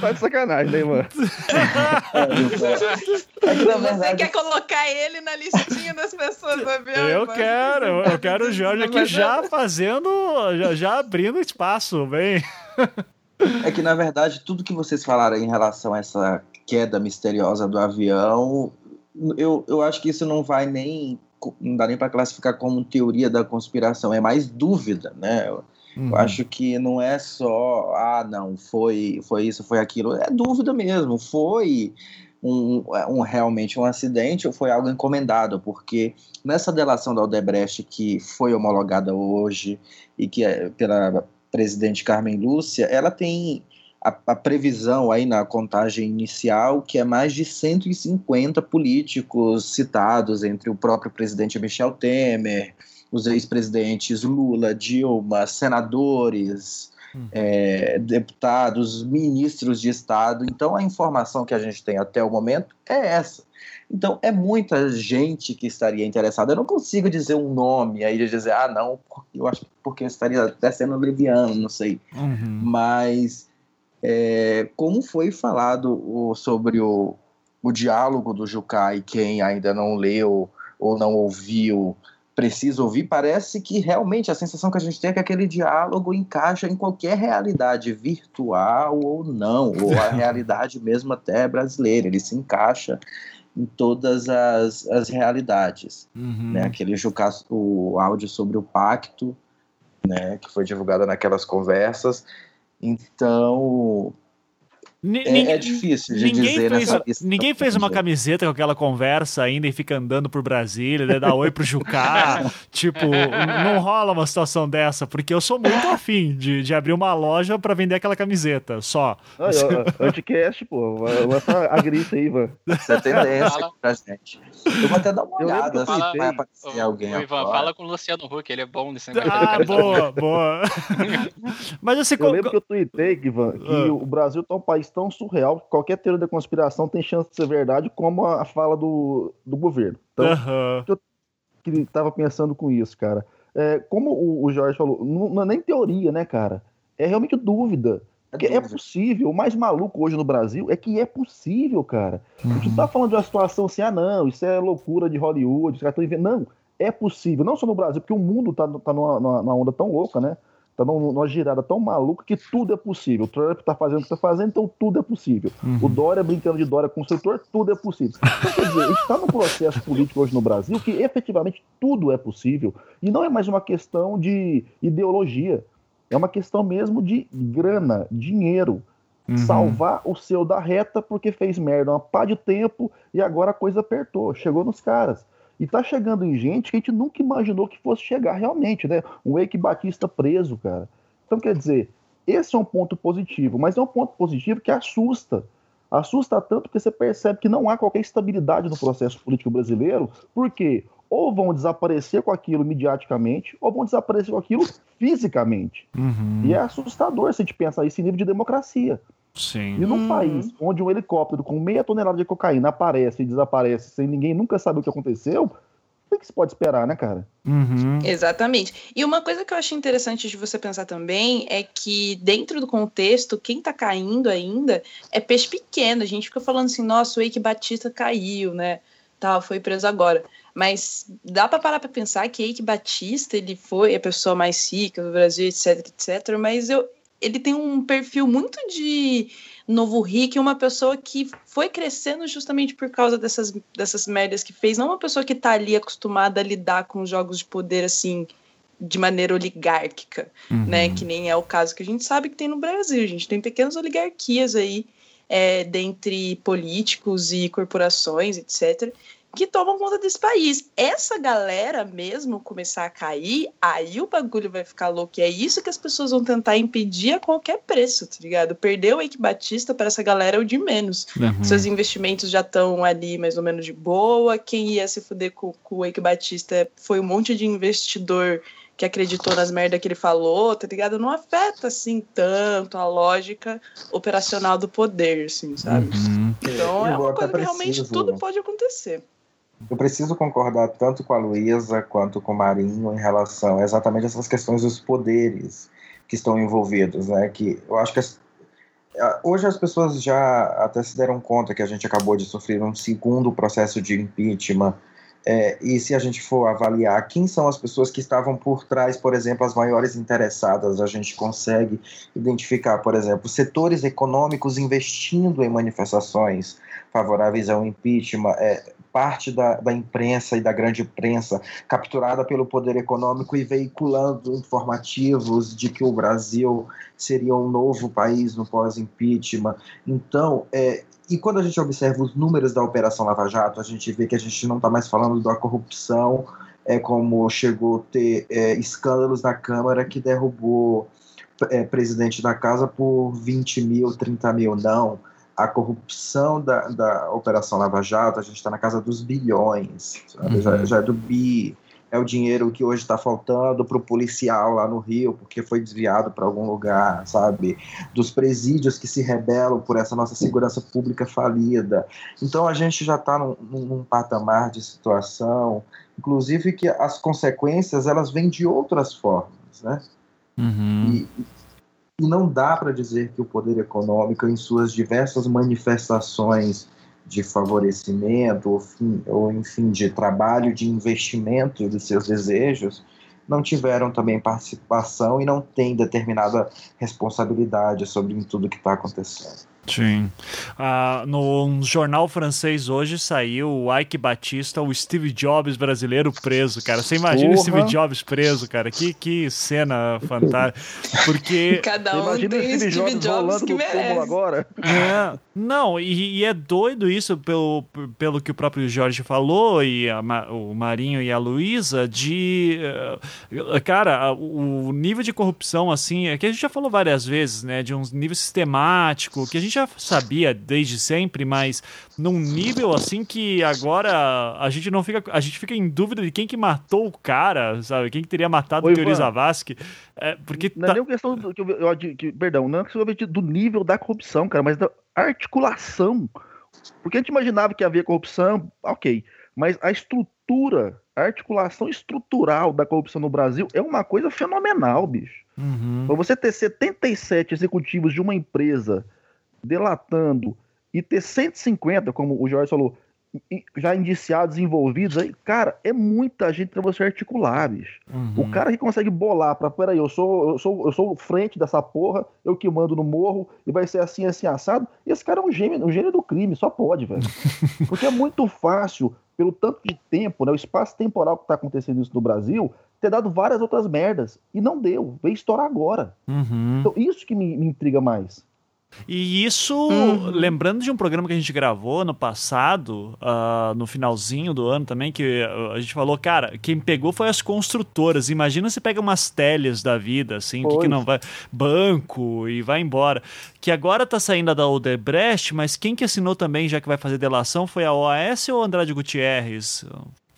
Tá de sacanagem, né, mano? É Você quer colocar ele na listinha das pessoas do avião? Eu mano? quero, eu quero o Jorge aqui já fazendo, já, já abrindo espaço, bem. É que, na verdade, tudo que vocês falaram em relação a essa queda misteriosa do avião, eu, eu acho que isso não vai nem não dá nem para classificar como teoria da conspiração, é mais dúvida, né? Eu, uhum. eu acho que não é só, ah, não, foi, foi isso, foi aquilo, é dúvida mesmo, foi um, um realmente um acidente ou foi algo encomendado, porque nessa delação da Odebrecht que foi homologada hoje e que é pela presidente Carmen Lúcia, ela tem a, a, previsão aí na contagem inicial, que é mais de 150 políticos citados, entre o próprio presidente Michel Temer, os ex-presidentes Lula, Dilma, senadores, hum. é, deputados, ministros de Estado. Então, a informação que a gente tem até o momento é essa. Então, é muita gente que estaria interessada. Eu não consigo dizer um nome aí de dizer, ah, não, eu acho que porque estaria até sendo leviano, não sei. Uhum. Mas é, como foi falado o, sobre o, o diálogo do Jucá e quem ainda não leu ou não ouviu precisa ouvir, parece que realmente a sensação que a gente tem é que aquele diálogo encaixa em qualquer realidade virtual ou não, ou a realidade mesmo até brasileira, ele se encaixa em todas as, as realidades. Uhum. Né? Aquele Jucá, o áudio sobre o pacto, né, que foi divulgado naquelas conversas, então, é, é, difícil de ninguém dizer fez, nessa lista. Ninguém fez uma camiseta com aquela conversa ainda e fica andando por Brasília, né, dar oi pro Jucá. tipo, não rola uma situação dessa, porque eu sou muito afim de, de abrir uma loja para vender aquela camiseta, só. Anticast, pô, lança a grita aí, mano. Essa é tendência pra gente. Eu vou até dar uma olhada se vai aparecer o, alguém. O Ivan, fala com o Luciano Huck, ele é bom nesse negócio. Ah, boa, boa. Mas assim, eu lembro que eu tuitei, Ivan, que ah. o Brasil tá um país tão surreal que qualquer teoria da conspiração tem chance de ser verdade, como a fala do, do governo. Então, uhum. eu que tava pensando com isso, cara. É, como o, o Jorge falou, não, não, é nem teoria, né, cara? É realmente dúvida. É Porque é possível. O mais maluco hoje no Brasil é que é possível, cara. Uhum. A gente não tá falando de uma situação assim, ah, não, isso é loucura de Hollywood, os caras estão inventando. Não, é possível. Não só no Brasil, porque o mundo tá, tá numa, numa onda tão louca, né? Tá numa girada tão maluca que tudo é possível. O Trump tá fazendo o que tá fazendo, então tudo é possível. Uhum. O Dória brincando de Dória construtor, tudo é possível. Então, quer dizer, a gente tá num processo político hoje no Brasil que efetivamente tudo é possível. E não é mais uma questão de ideologia. É uma questão mesmo de grana, dinheiro. Uhum. Salvar o seu da reta porque fez merda uma pá de tempo e agora a coisa apertou, chegou nos caras. E tá chegando em gente que a gente nunca imaginou que fosse chegar realmente, né? Um Wake Batista preso, cara. Então, quer dizer, esse é um ponto positivo, mas é um ponto positivo que assusta. Assusta tanto que você percebe que não há qualquer estabilidade no processo político brasileiro, porque ou vão desaparecer com aquilo mediaticamente, ou vão desaparecer com aquilo fisicamente. Uhum. E é assustador se a gente pensar esse nível de democracia. Sim. E num uhum. país onde um helicóptero com meia tonelada de cocaína aparece e desaparece sem ninguém nunca saber o que aconteceu, o que se pode esperar, né, cara? Uhum. Exatamente. E uma coisa que eu achei interessante de você pensar também é que, dentro do contexto, quem tá caindo ainda é peixe pequeno. A gente fica falando assim, nossa, o Eike Batista caiu, né? Tal, foi preso agora. Mas dá para parar para pensar que Eike Batista, ele foi a pessoa mais rica do Brasil, etc, etc. Mas eu, ele tem um perfil muito de novo rico uma pessoa que foi crescendo justamente por causa dessas, dessas merdas que fez, não uma pessoa que tá ali acostumada a lidar com jogos de poder assim de maneira oligárquica, uhum. né? Que nem é o caso que a gente sabe que tem no Brasil. A gente tem pequenas oligarquias aí é, dentre políticos e corporações, etc que tomam conta desse país. Essa galera mesmo começar a cair, aí o bagulho vai ficar louco. E é isso que as pessoas vão tentar impedir a qualquer preço, tá ligado? Perder o Eike Batista para essa galera é o de menos. Uhum. Seus investimentos já estão ali mais ou menos de boa. Quem ia se fuder com, com o Eike Batista foi um monte de investidor que acreditou nas merdas que ele falou, tá ligado? Não afeta assim tanto a lógica operacional do poder, assim, sabe? Uhum. Então é uma coisa que realmente tudo pode acontecer. Eu preciso concordar tanto com a Luísa quanto com o Marinho em relação a exatamente essas questões dos poderes que estão envolvidos, né? Que eu acho que as, hoje as pessoas já até se deram conta que a gente acabou de sofrer um segundo processo de impeachment. É, e se a gente for avaliar quem são as pessoas que estavam por trás, por exemplo, as maiores interessadas, a gente consegue identificar, por exemplo, setores econômicos investindo em manifestações favoráveis ao impeachment, é, parte da, da imprensa e da grande imprensa capturada pelo poder econômico e veiculando informativos de que o Brasil seria um novo país no pós-impeachment. Então, é, e quando a gente observa os números da Operação Lava Jato, a gente vê que a gente não está mais falando da corrupção, é como chegou a ter é, escândalos na Câmara que derrubou é, presidente da casa por 20 mil, 30 mil. Não a corrupção da, da Operação Lava Jato, a gente está na casa dos bilhões, uhum. já, já, é do bi, é o dinheiro que hoje está faltando para o policial lá no Rio, porque foi desviado para algum lugar, sabe? Dos presídios que se rebelam por essa nossa segurança pública falida. Então a gente já está num, num patamar de situação, inclusive que as consequências elas vêm de outras formas, né? Uhum. E, e não dá para dizer que o poder econômico, em suas diversas manifestações de favorecimento, ou, fim, ou enfim, de trabalho, de investimento dos seus desejos, não tiveram também participação e não têm determinada responsabilidade sobre tudo que está acontecendo. Sim. Ah, no jornal francês hoje saiu o Ike Batista, o Steve Jobs brasileiro preso, cara. Você imagina o Steve Jobs preso, cara? Que, que cena fantástica. Porque. Cada um tem Steve, Steve Jobs, Jobs que merece. agora. É, não, e, e, é doido isso pelo, pelo que o próprio Jorge falou, e a, o Marinho e a Luísa, de. Uh, cara, o nível de corrupção, assim, é que a gente já falou várias vezes, né? De um nível sistemático, que a gente já sabia desde sempre, mas num nível assim que agora a gente não fica. A gente fica em dúvida de quem que matou o cara, sabe? Quem que teria matado o Teori Zavascki. É, porque não é tá... é nem questão do, que, eu, que, perdão, não é questão do nível da corrupção, cara, mas da articulação. Porque a gente imaginava que havia corrupção, ok. Mas a estrutura, a articulação estrutural da corrupção no Brasil é uma coisa fenomenal, bicho. Uhum. Para você ter 77 executivos de uma empresa delatando e ter 150, como o Jorge falou, já indiciados, envolvidos, aí, cara, é muita gente para você articular, bicho. Uhum. O cara que consegue bolar para, peraí, eu sou, eu sou, eu sou frente dessa porra, eu que mando no morro, e vai ser assim, assim, assado. Esse cara é um gênio, um gênio do crime, só pode, velho. Porque é muito fácil, pelo tanto de tempo, né, o espaço temporal que tá acontecendo isso no Brasil, ter dado várias outras merdas. E não deu, veio estourar agora. Uhum. Então, isso que me, me intriga mais. E isso, uhum. lembrando de um programa que a gente gravou no passado, uh, no finalzinho do ano também, que a gente falou, cara, quem pegou foi as construtoras. Imagina se pega umas telhas da vida, assim, que, que, não vai. Banco e vai embora. Que agora tá saindo da Odebrecht, mas quem que assinou também, já que vai fazer delação, foi a OAS ou Andrade Gutierrez?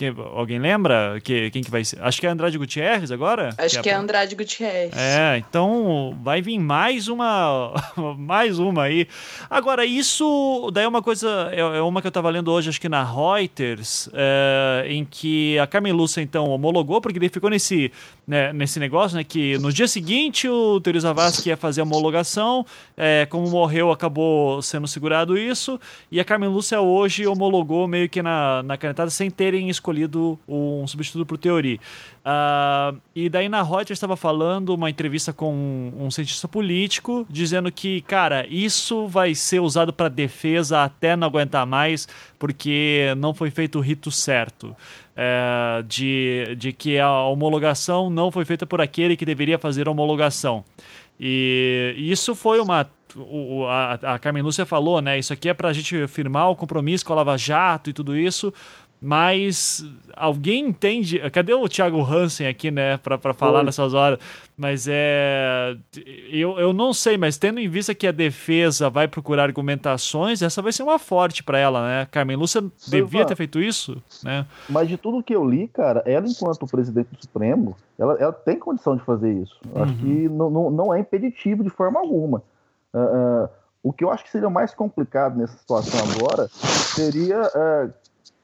Quem, alguém lembra que, quem que vai ser? Acho que é Andrade Gutierrez agora? Acho que é, que é Andrade Gutierrez. É, então vai vir mais uma mais uma aí. Agora, isso daí é uma coisa, é, é uma que eu estava lendo hoje, acho que na Reuters, é, em que a Carmen Lúcia então homologou, porque ele ficou nesse, né, nesse negócio, né, que no dia seguinte o Teori Zavascki ia fazer a homologação, é, como morreu acabou sendo segurado isso, e a Carmen Lúcia hoje homologou meio que na, na canetada sem terem escolhido escolhido um substituto para o Teori. Uh, e daí na Reuters estava falando uma entrevista com um, um, cientista político dizendo que, cara, isso vai ser usado para defesa até não aguentar mais, porque não foi feito o rito certo. É, de, de que a homologação não foi feita por aquele que deveria fazer a homologação. E isso foi uma. O, a, a Carmen Lúcia falou, né? Isso aqui é para a gente firmar o compromisso com a Lava Jato e tudo isso, mas alguém entende. Cadê o Thiago Hansen aqui, né, para falar Oi. nessas horas? Mas é. Eu, eu não sei, mas tendo em vista que a defesa vai procurar argumentações, essa vai ser uma forte para ela, né? Carmen Lúcia devia ter feito isso, né? Mas de tudo que eu li, cara, ela, enquanto presidente do Supremo, ela, ela tem condição de fazer isso. Uhum. Acho que não, não, não é impeditivo de forma alguma. Uh, uh, o que eu acho que seria mais complicado nessa situação agora seria uh,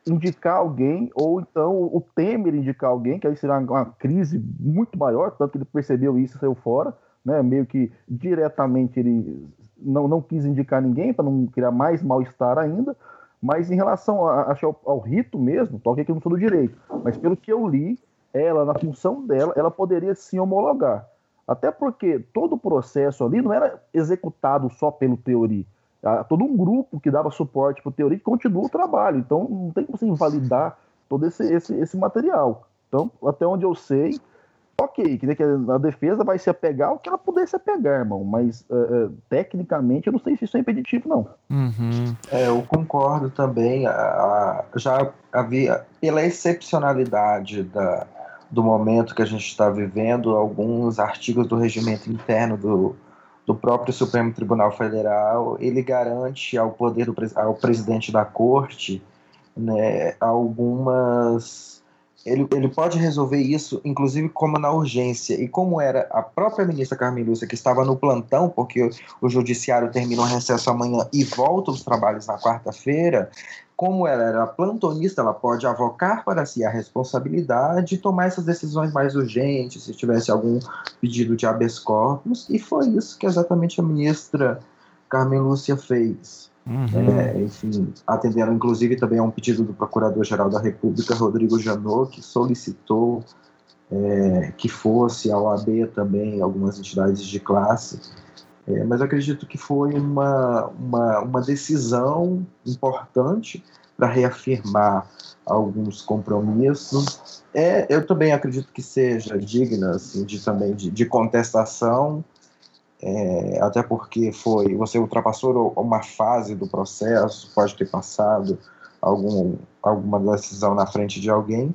indicar alguém, ou então o Temer indicar alguém, que aí será uma, crise muito maior, tanto que ele percebeu isso e saiu fora, né? meio que diretamente ele não, não quis indicar ninguém para não criar mais mal-estar ainda, mas em relação a, acho, ao, ao rito mesmo, toque aqui no sou do direito, mas pelo que eu li, ela, na função dela, ela poderia sim homologar. Até porque todo o processo ali não era executado só pelo teoria todo um grupo que dava suporte para o teoria que continua o trabalho. Então, não tem como você invalidar todo esse, esse, esse material. Então, até onde eu sei, ok, que a defesa vai se apegar ao que ela puder se apegar, irmão. Mas, uh, tecnicamente, eu não sei se isso é impeditivo, não. Uhum. É, eu concordo também. A, a, já havia, pela excepcionalidade da, do momento que a gente está vivendo, alguns artigos do regimento interno do do próprio Supremo Tribunal Federal, ele garante ao poder do ao presidente da corte né, algumas. Ele, ele pode resolver isso, inclusive como na urgência. E como era a própria ministra Carmen Lúcia, que estava no plantão, porque o, o judiciário termina o recesso amanhã e volta os trabalhos na quarta-feira, como ela era plantonista, ela pode avocar para si a responsabilidade e tomar essas decisões mais urgentes, se tivesse algum pedido de habeas corpus, e foi isso que exatamente a ministra Carmen Lúcia fez. Uhum. É, enfim, atendendo inclusive também a um pedido do Procurador-Geral da República, Rodrigo Janot, que solicitou é, que fosse a OAB também, algumas entidades de classe, é, mas acredito que foi uma, uma, uma decisão importante para reafirmar alguns compromissos. É, eu também acredito que seja digna assim, de, também de, de contestação, é, até porque foi você ultrapassou uma fase do processo, pode ter passado algum, alguma decisão na frente de alguém,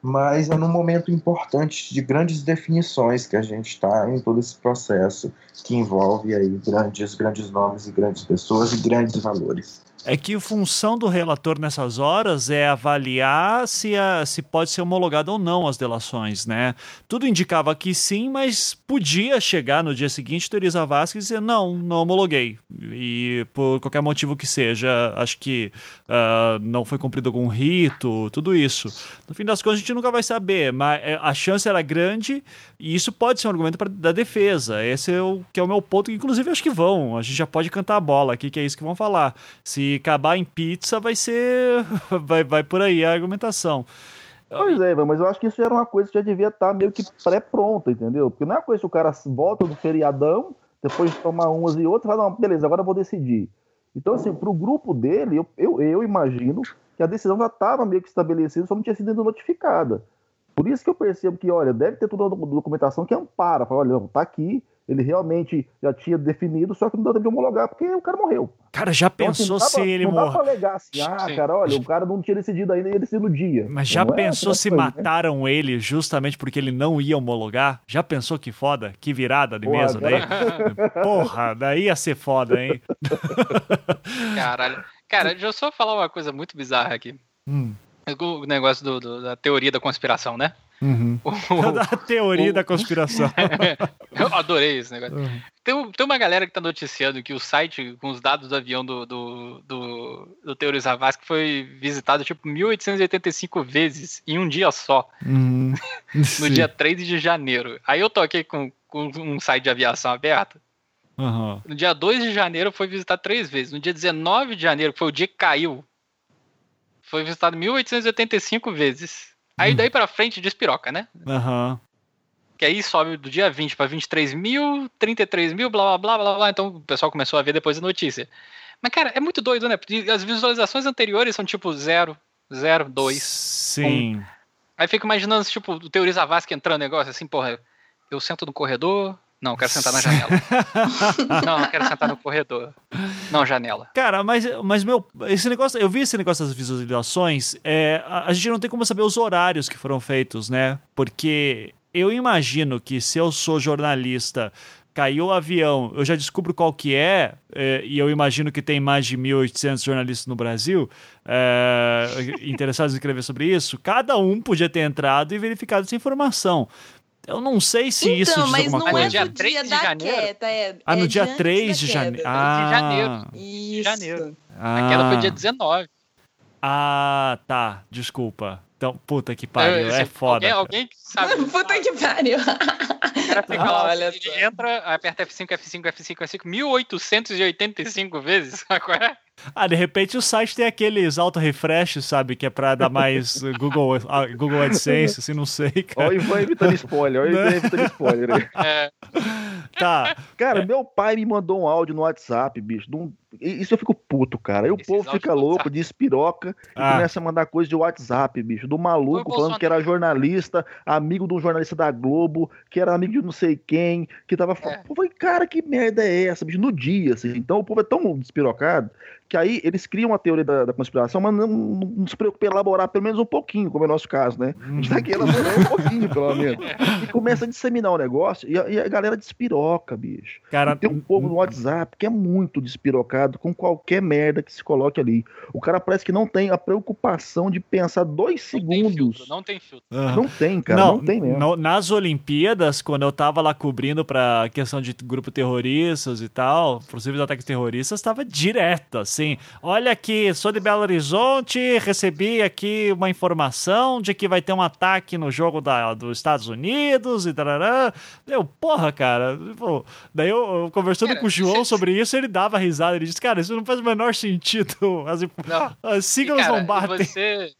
mas é num momento importante de grandes definições que a gente está em todo esse processo que envolve aí grandes, grandes nomes e grandes pessoas e grandes valores é que a função do relator nessas horas é avaliar se, a, se pode ser homologado ou não as delações, né? Tudo indicava que sim, mas podia chegar no dia seguinte Teresa Vasquez e dizer não, não homologuei. E por qualquer motivo que seja, acho que uh, não foi cumprido algum rito, tudo isso. No fim das contas, a gente nunca vai saber, mas é, a chance era grande e isso pode ser um argumento pra, da defesa. Esse é o que é o meu ponto, inclusive acho que vão. A gente já pode cantar a bola aqui, que é isso que vão falar. Se acabar em pizza, vai ser. vai, vai por aí a argumentação. Pois é, mas eu acho que isso era uma coisa que já devia estar tá meio que pré-pronta, entendeu? Porque não é uma coisa que o cara volta do feriadão, depois de tomar umas e outras, fala, não, beleza, agora eu vou decidir. Então, assim, para o grupo dele, eu, eu, eu, imagino que a decisão já estava meio que estabelecida, só não tinha sido notificada. Por isso que eu percebo que, olha, deve ter toda a documentação que ampara, fala, olha, não, tá aqui, ele realmente já tinha definido, só que não deu tempo de homologar porque o cara morreu. Cara, já então, assim, pensou se ele morreu? Não dá pra alegar assim, ah, Sim. cara, olha, o cara não tinha decidido ainda, ia decidir no dia. Mas já não é pensou é se coisa, né? mataram né? ele justamente porque ele não ia homologar? Já pensou que foda? Que virada de Porra, mesa daí? Porra, daí ia ser foda, hein? Caralho. Cara, deixa eu só falar uma coisa muito bizarra aqui. Hum. O negócio do, do, da teoria da conspiração, né? Uhum. a teoria o... da conspiração. Eu adorei esse negócio. Uhum. Tem, tem uma galera que tá noticiando que o site com os dados do avião do, do, do, do Teori Zavascki foi visitado tipo 1885 vezes em um dia só. Uhum. no Sim. dia 3 de janeiro. Aí eu tô aqui com, com um site de aviação aberto. No dia 2 de janeiro foi visitado três vezes. No dia 19 de janeiro, que foi o dia que caiu, foi visitado 1885 vezes. Aí daí pra frente despiroca, né? Aham. Uhum. Que aí sobe do dia 20 para 23 mil, 33 mil, blá blá blá blá blá. Então o pessoal começou a ver depois a notícia. Mas, cara, é muito doido, né? Porque as visualizações anteriores são tipo 0, 0, 2. Sim. Um. Aí fico imaginando, tipo, o Teori Zavascki entrando negócio assim, porra, eu sento no corredor, não, quero sentar na janela. não, quero sentar no corredor. Não, janela. Cara, mas, mas meu, esse negócio, eu vi esse negócio das visualizações, é, a, a gente não tem como saber os horários que foram feitos, né? Porque eu imagino que se eu sou jornalista caiu o avião, eu já descubro qual que é, é, e eu imagino que tem mais de 1.800 jornalistas no Brasil é, interessados em escrever sobre isso, cada um podia ter entrado e verificado essa informação. Eu não sei se então, isso diz mas alguma não coisa. É dia 3 de janeiro. Queda, é, ah, no é dia 3 de janeiro. Ah, de janeiro. Isso. De janeiro. Ah. A queda foi dia 19. Ah, tá. Desculpa. Então, puta que pariu, é, é foda. Alguém, alguém sabe. puta que pariu. O cara fica lá, olha entra, aperta F5, F5, F5, F5, 1885 vezes. Qual é? Ah, de repente o site tem aqueles auto-refresh, sabe? Que é pra dar mais Google, ah, Google AdSense, assim, não sei, cara. Olha o Ivan evitando spoiler, olha o Ivan evitando spoiler. É. Tá. Cara, meu pai me mandou um áudio no WhatsApp, bicho, de um isso eu fico puto, cara. Aí o povo fica louco, despiroca ah. e começa a mandar coisa de WhatsApp, bicho. Do maluco falando que era jornalista, amigo de um jornalista da Globo, que era amigo de não sei quem, que tava falando. É. Falei, cara, que merda é essa, bicho? No dia, assim. Então o povo é tão despirocado que aí eles criam a teoria da, da conspiração, mas não, não, se preocupa em elaborar pelo menos um pouquinho, como é o nosso caso, né? A gente tá aqui elaborando um pouquinho, pelo menos. E começa a disseminar o negócio e a, e a galera despiroca, bicho. Cara, e tem um povo no WhatsApp que é muito despirocado com qualquer merda que se coloque ali. O cara parece que não tem a preocupação de pensar dois não segundos. Tem filtro, não tem filtro. Uhum. Não tem, cara, não, não tem mesmo. No, nas Olimpíadas, quando eu tava lá cobrindo pra questão de grupo terroristas e tal, possíveis ataques terroristas, tava direto, assim olha aqui, sou de Belo Horizonte, recebi aqui uma informação de que vai ter um ataque no jogo da, dos Estados Unidos e tarará. Eu, porra, cara. Pô, daí eu, eu conversando cara, com o João sobre isso, ele dava risada. Ele disse: cara, isso não faz o menor sentido. As, não. as siglas não batem. Você...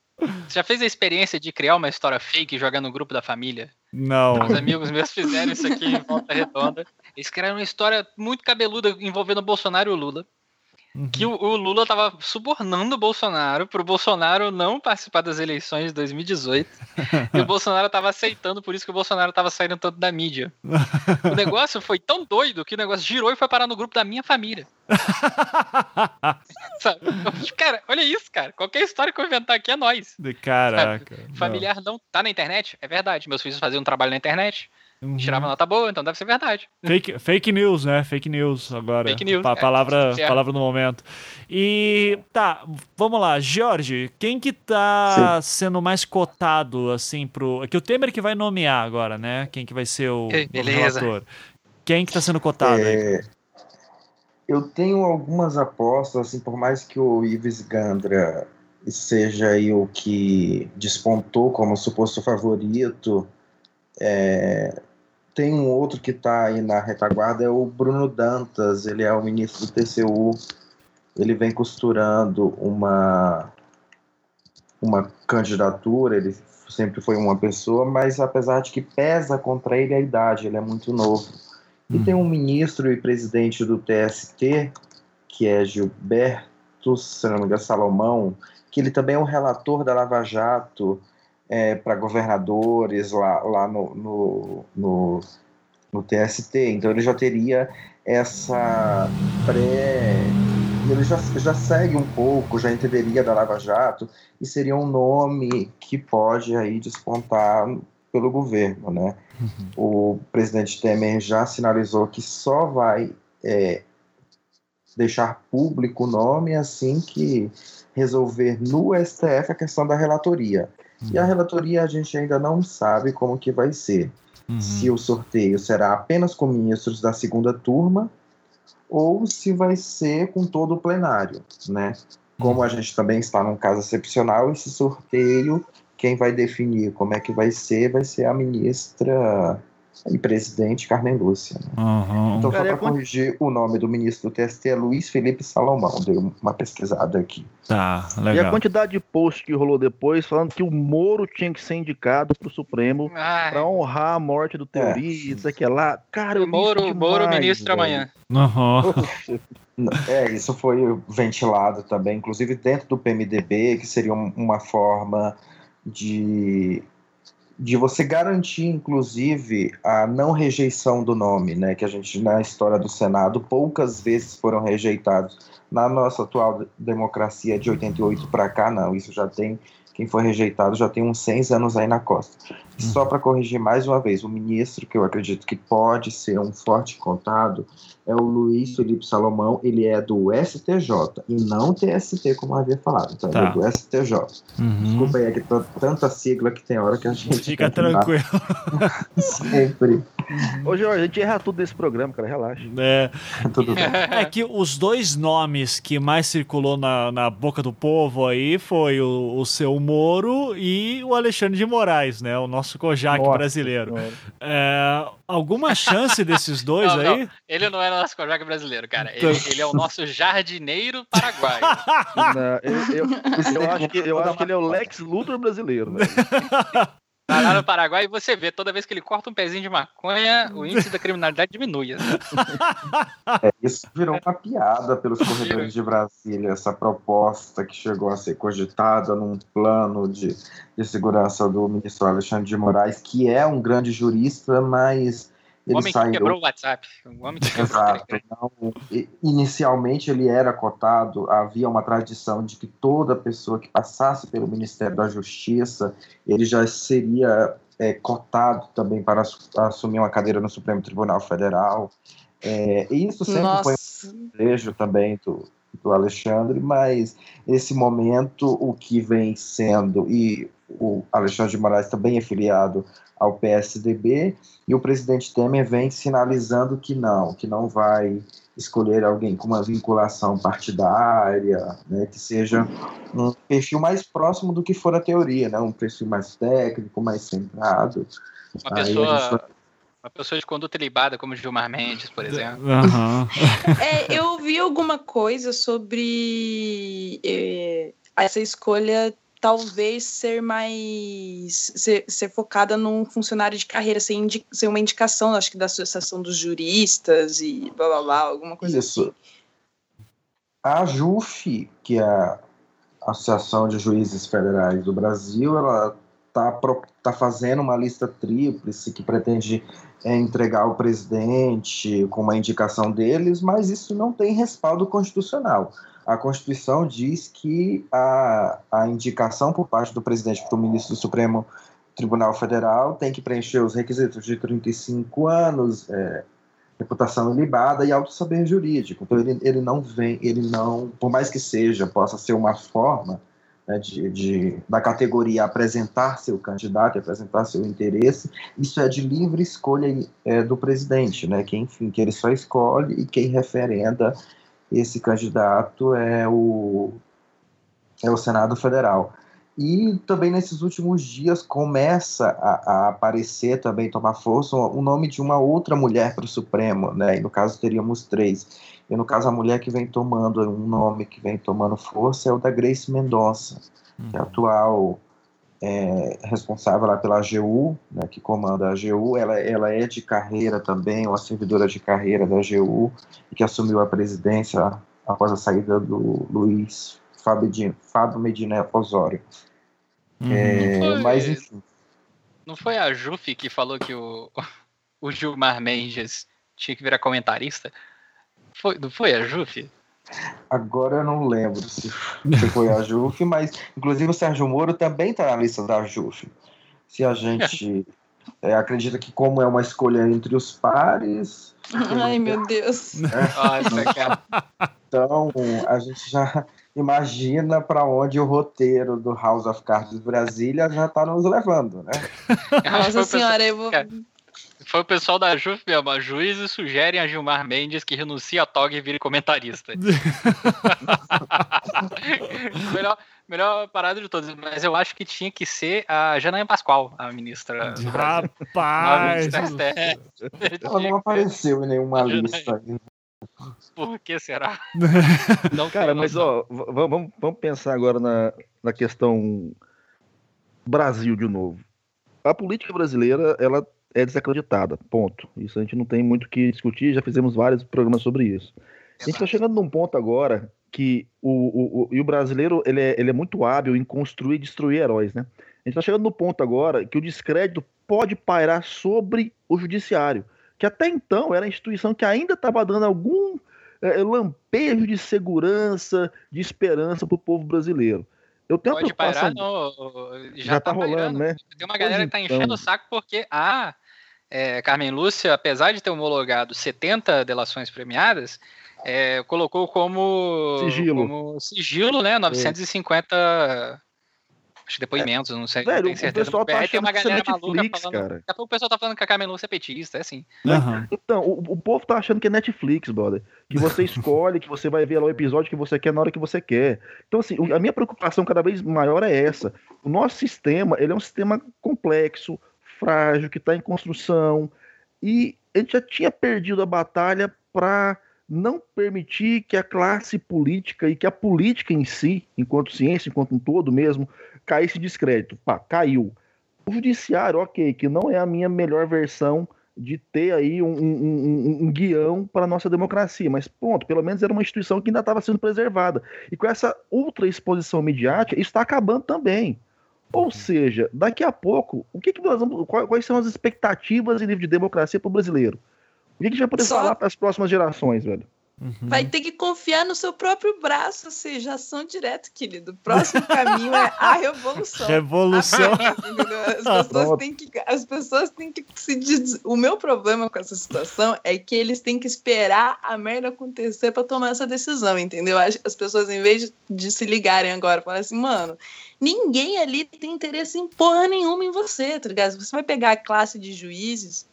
já fez a experiência de criar uma história fake e jogar no grupo da família? Não. Os amigos meus fizeram isso aqui em Volta Redonda. Eles criaram uma história muito cabeluda envolvendo o Bolsonaro e o Lula. Uhum. Que o, o, Lula tava subornando o Bolsonaro pro Bolsonaro não participar das eleições de 2018. e o Bolsonaro tava aceitando, por isso que o Bolsonaro tava saindo tanto da mídia. o negócio foi tão doido que o negócio girou e foi parar no grupo da minha família. cara, olha isso, cara. Qualquer história que eu inventar aqui é nós. Caraca. Familiar não. não tá na internet? É verdade. Meus filhos faziam um trabalho na internet. Uhum. Tirava nota boa, então deve ser verdade. Fake, fake news, né? Fake news agora. Fake news. Pa é, palavra, é. palavra no momento. E tá, vamos lá, Jorge, quem que tá Sim. sendo mais cotado assim pro. É que o Temer que vai nomear agora, né? Quem que vai ser o, o relator. Quem que tá sendo cotado é... aí? Eu tenho algumas apostas, assim, por mais que o Ives Gandra seja aí o que despontou como suposto favorito. É, tem um outro que está aí na retaguarda, é o Bruno Dantas, ele é o ministro do TCU. Ele vem costurando uma, uma candidatura, ele sempre foi uma pessoa, mas apesar de que pesa contra ele a idade, ele é muito novo. E tem um ministro e presidente do TST, que é Gilberto, Salomão, que ele também é um relator da Lava Jato é, para governadores lá, lá no, no, no, no, TST. Então ele já teria essa pré. Ele já, já segue um pouco, já entenderia da Lava Jato, e seria um nome que pode aí despontar pelo governo. Né? Uhum. O presidente Temer já sinalizou que só vai é, deixar público o nome assim que resolver no STF a questão da relatoria. Uhum. E a uhum. relatoria a gente ainda não sabe como que vai ser. Uhum. Se o sorteio será apenas com ministros da segunda turma ou se vai ser com todo o plenário, né? Como a gente também está num caso excepcional, esse sorteio, quem vai definir como é que vai ser, vai ser a ministra e presidente Carmen Lúcia. Né? Uhum. Então, só para corrigir, o nome do ministro do TST é Luiz Felipe Salomão. Dei uma pesquisada aqui. Tá, legal. E a quantidade de posts que rolou depois falando que o Moro tinha que ser indicado para o Supremo para honrar a morte do terrorista, é. que é lá. Cara, eu Moro, demais, Moro ministro velho. amanhã. Uhum. É, isso foi ventilado também, inclusive dentro do PMDB, que seria uma forma de de você garantir, inclusive, a não rejeição do nome, né? Que a gente, na história do Senado, poucas vezes foram rejeitados. Na nossa atual democracia de 88 para cá, não. Isso já tem quem foi rejeitado já tem uns 100 anos aí na costa. Uhum. Só para corrigir mais uma vez, o ministro que eu acredito que pode ser um forte contado é o Luiz Felipe Salomão, ele é do STJ e não TST, como eu havia falado, então tá. ele é do STJ. Uhum. Desculpa aí, é que tanta sigla que tem hora que a gente. Fica tranquilo. Sempre. Ô, Jorge, a gente erra tudo nesse programa, cara, relaxa. É, tudo bem. é que os dois nomes que mais circulou na, na boca do povo aí foi o, o seu Moro e o Alexandre de Moraes, né? O nosso Kojak Nossa, brasileiro. É, alguma chance desses dois não, aí? Não. Ele não é nosso Kojak brasileiro, cara. Ele, então- ele, é o nosso jardineiro paraguaio. Não, eu, eu, eu, acho que, eu acho que ele é o Lex Luthor brasileiro. Tá lá no Paraguai e você vê, toda vez que ele corta um pezinho de maconha, o índice da criminalidade diminui. Né? É, isso virou uma piada pelos corredores de Brasília, essa proposta que chegou a ser cogitada num plano de, de segurança do ministro Alexandre de Moraes, que é um grande jurista, mas o homem saiu... que quebrou o WhatsApp. O homem que Exato. Não, inicialmente ele era cotado, havia uma tradição de que toda pessoa que passasse pelo Ministério da Justiça, ele já seria é, cotado também para assumir uma cadeira no Supremo Tribunal Federal. É, e isso sempre Nossa. foi um desejo também do, do Alexandre, mas nesse momento o que vem sendo, e o Alexandre de Moraes também é filiado ao PSDB, e o presidente Temer vem sinalizando que não, que não vai escolher alguém com uma vinculação partidária, né, que seja um perfil mais próximo do que for a teoria, né, um perfil mais técnico, mais centrado. Uma pessoa, uma pessoa de conduta libada, como Gilmar Mendes, por exemplo. Uhum. é, eu vi alguma coisa sobre eh, essa escolha talvez ser mais ser, ser, focada num funcionário de carreira, ser, indi, ser uma indicação, acho que da Associação dos Juristas e blá blá blá, alguma coisa Isso. assim. A JUF, que é a Associação de Juízes Federais do Brasil, ela está tá fazendo uma lista tríplice que pretende é, entregar ao presidente com uma indicação deles, mas isso não tem respaldo constitucional a Constituição diz que a, a indicação por parte do presidente para o ministro do Supremo Tribunal Federal tem que preencher os requisitos de 35 anos, é, reputação ilibada e alto saber jurídico. Então ele, ele não vem, ele não, por mais que seja, possa ser uma forma né, de, de, da categoria apresentar seu candidato, apresentar seu interesse, isso é de livre escolha é, do presidente, né, que enfim, que ele só escolhe e quem referenda esse candidato é o, É o Senado Federal. E também nesses últimos dias começa a, a aparecer também, tomar força, o nome de uma outra mulher para o Supremo, né? E no caso teríamos três. E no caso a mulher que vem tomando, um nome que vem tomando força é o da Grace Mendonça, uhum. que é a atual é, responsável lá pela AGU, né, que comanda a AGU. Ela, ela é de carreira também, uma servidora de carreira da AGU, e que assumiu a presidência após a saída do Luiz Fábio, Fábio Medina Osório. Uhum. É, foi, mas enfim. Não foi a Juf que falou que o, o Gilmar Mendes tinha que virar comentarista? Foi, não foi a Juf? Agora eu não lembro se, se foi a Juf, mas inclusive o Sérgio Moro também está na lista da Juf. Se a gente é, acredita que como é uma escolha entre os pares. Ai, meu Deus. Né? então a gente já imagina para onde o roteiro do House of Cards Brasília já está nos levando, né? Nossa senhora, eu vou. Foi o pessoal da JUF mesmo. A juízes sugerem a Gilmar Mendes que renuncie a TOG e vire comentarista. melhor, melhor parada de todos. Mas eu acho que tinha que ser a Janaína Pascoal, a ministra. Rapaz! Ela não apareceu em nenhuma lista. Por que será? Não, cara, mas ó, vamos, vamos pensar agora na, na questão Brasil de novo. A política brasileira, ela é desacreditada, ponto. Isso a gente não tem muito o que discutir, já fizemos vários programas sobre isso. A gente está chegando num ponto agora que o, o, o, e o brasileiro ele é, ele é muito hábil em construir e destruir heróis, né? A gente está chegando no ponto agora que o descrédito pode pairar sobre o judiciário, que até então era a instituição que ainda estava dando algum é, lampejo de segurança, de esperança para o povo brasileiro. Eu tenho Pode parar, no... já, já tá, tá rolando, né? Tem uma galera que tá enchendo então. o saco porque a é, Carmen Lúcia, apesar de ter homologado 70 delações premiadas, é, colocou como sigilo, como sigilo né? 950 é acho que depoimentos, não sei, Velho, não tenho certeza. O pessoal tá tem uma galera maluca Netflix, falando. Cara. Daqui a pouco o pessoal tá falando que a Carmen Lúcia é petista, é assim. Uhum. Então, o, o, povo tá achando que é Netflix, brother. Que você escolhe, que você vai ver lá o episódio que você quer na hora que você quer. Então, assim, a minha preocupação cada vez maior é essa. O nosso sistema, ele é um sistema complexo, frágil, que está em construção. E a gente já tinha perdido a batalha para não permitir que a classe política e que a política em si, enquanto ciência, enquanto um todo mesmo, caísse descrédito. Pá, caiu. O judiciário, ok, que não é a minha melhor versão de ter aí um, um, um, um guião para a nossa democracia, mas ponto, pelo menos era uma instituição que ainda estava sendo preservada. E com essa ultra exposição midiática, isso está acabando também. Ou uhum. seja, daqui a pouco, o que, que nós vamos, quais são as expectativas em nível de democracia para o brasileiro? O que, que a gente vai poder Só... falar para as próximas gerações, velho? Uhum. Vai ter que confiar no seu próprio braço, ou seja, ação direta, querido. O próximo caminho é a revolução. Revolução. as, pessoas têm que, as pessoas têm que se. Diz... O meu problema com essa situação é que eles têm que esperar a merda acontecer para tomar essa decisão, entendeu? As pessoas, em vez de se ligarem agora, falam assim, mano, ninguém ali tem interesse em porra nenhuma em você, tá ligado? Você vai pegar a classe de juízes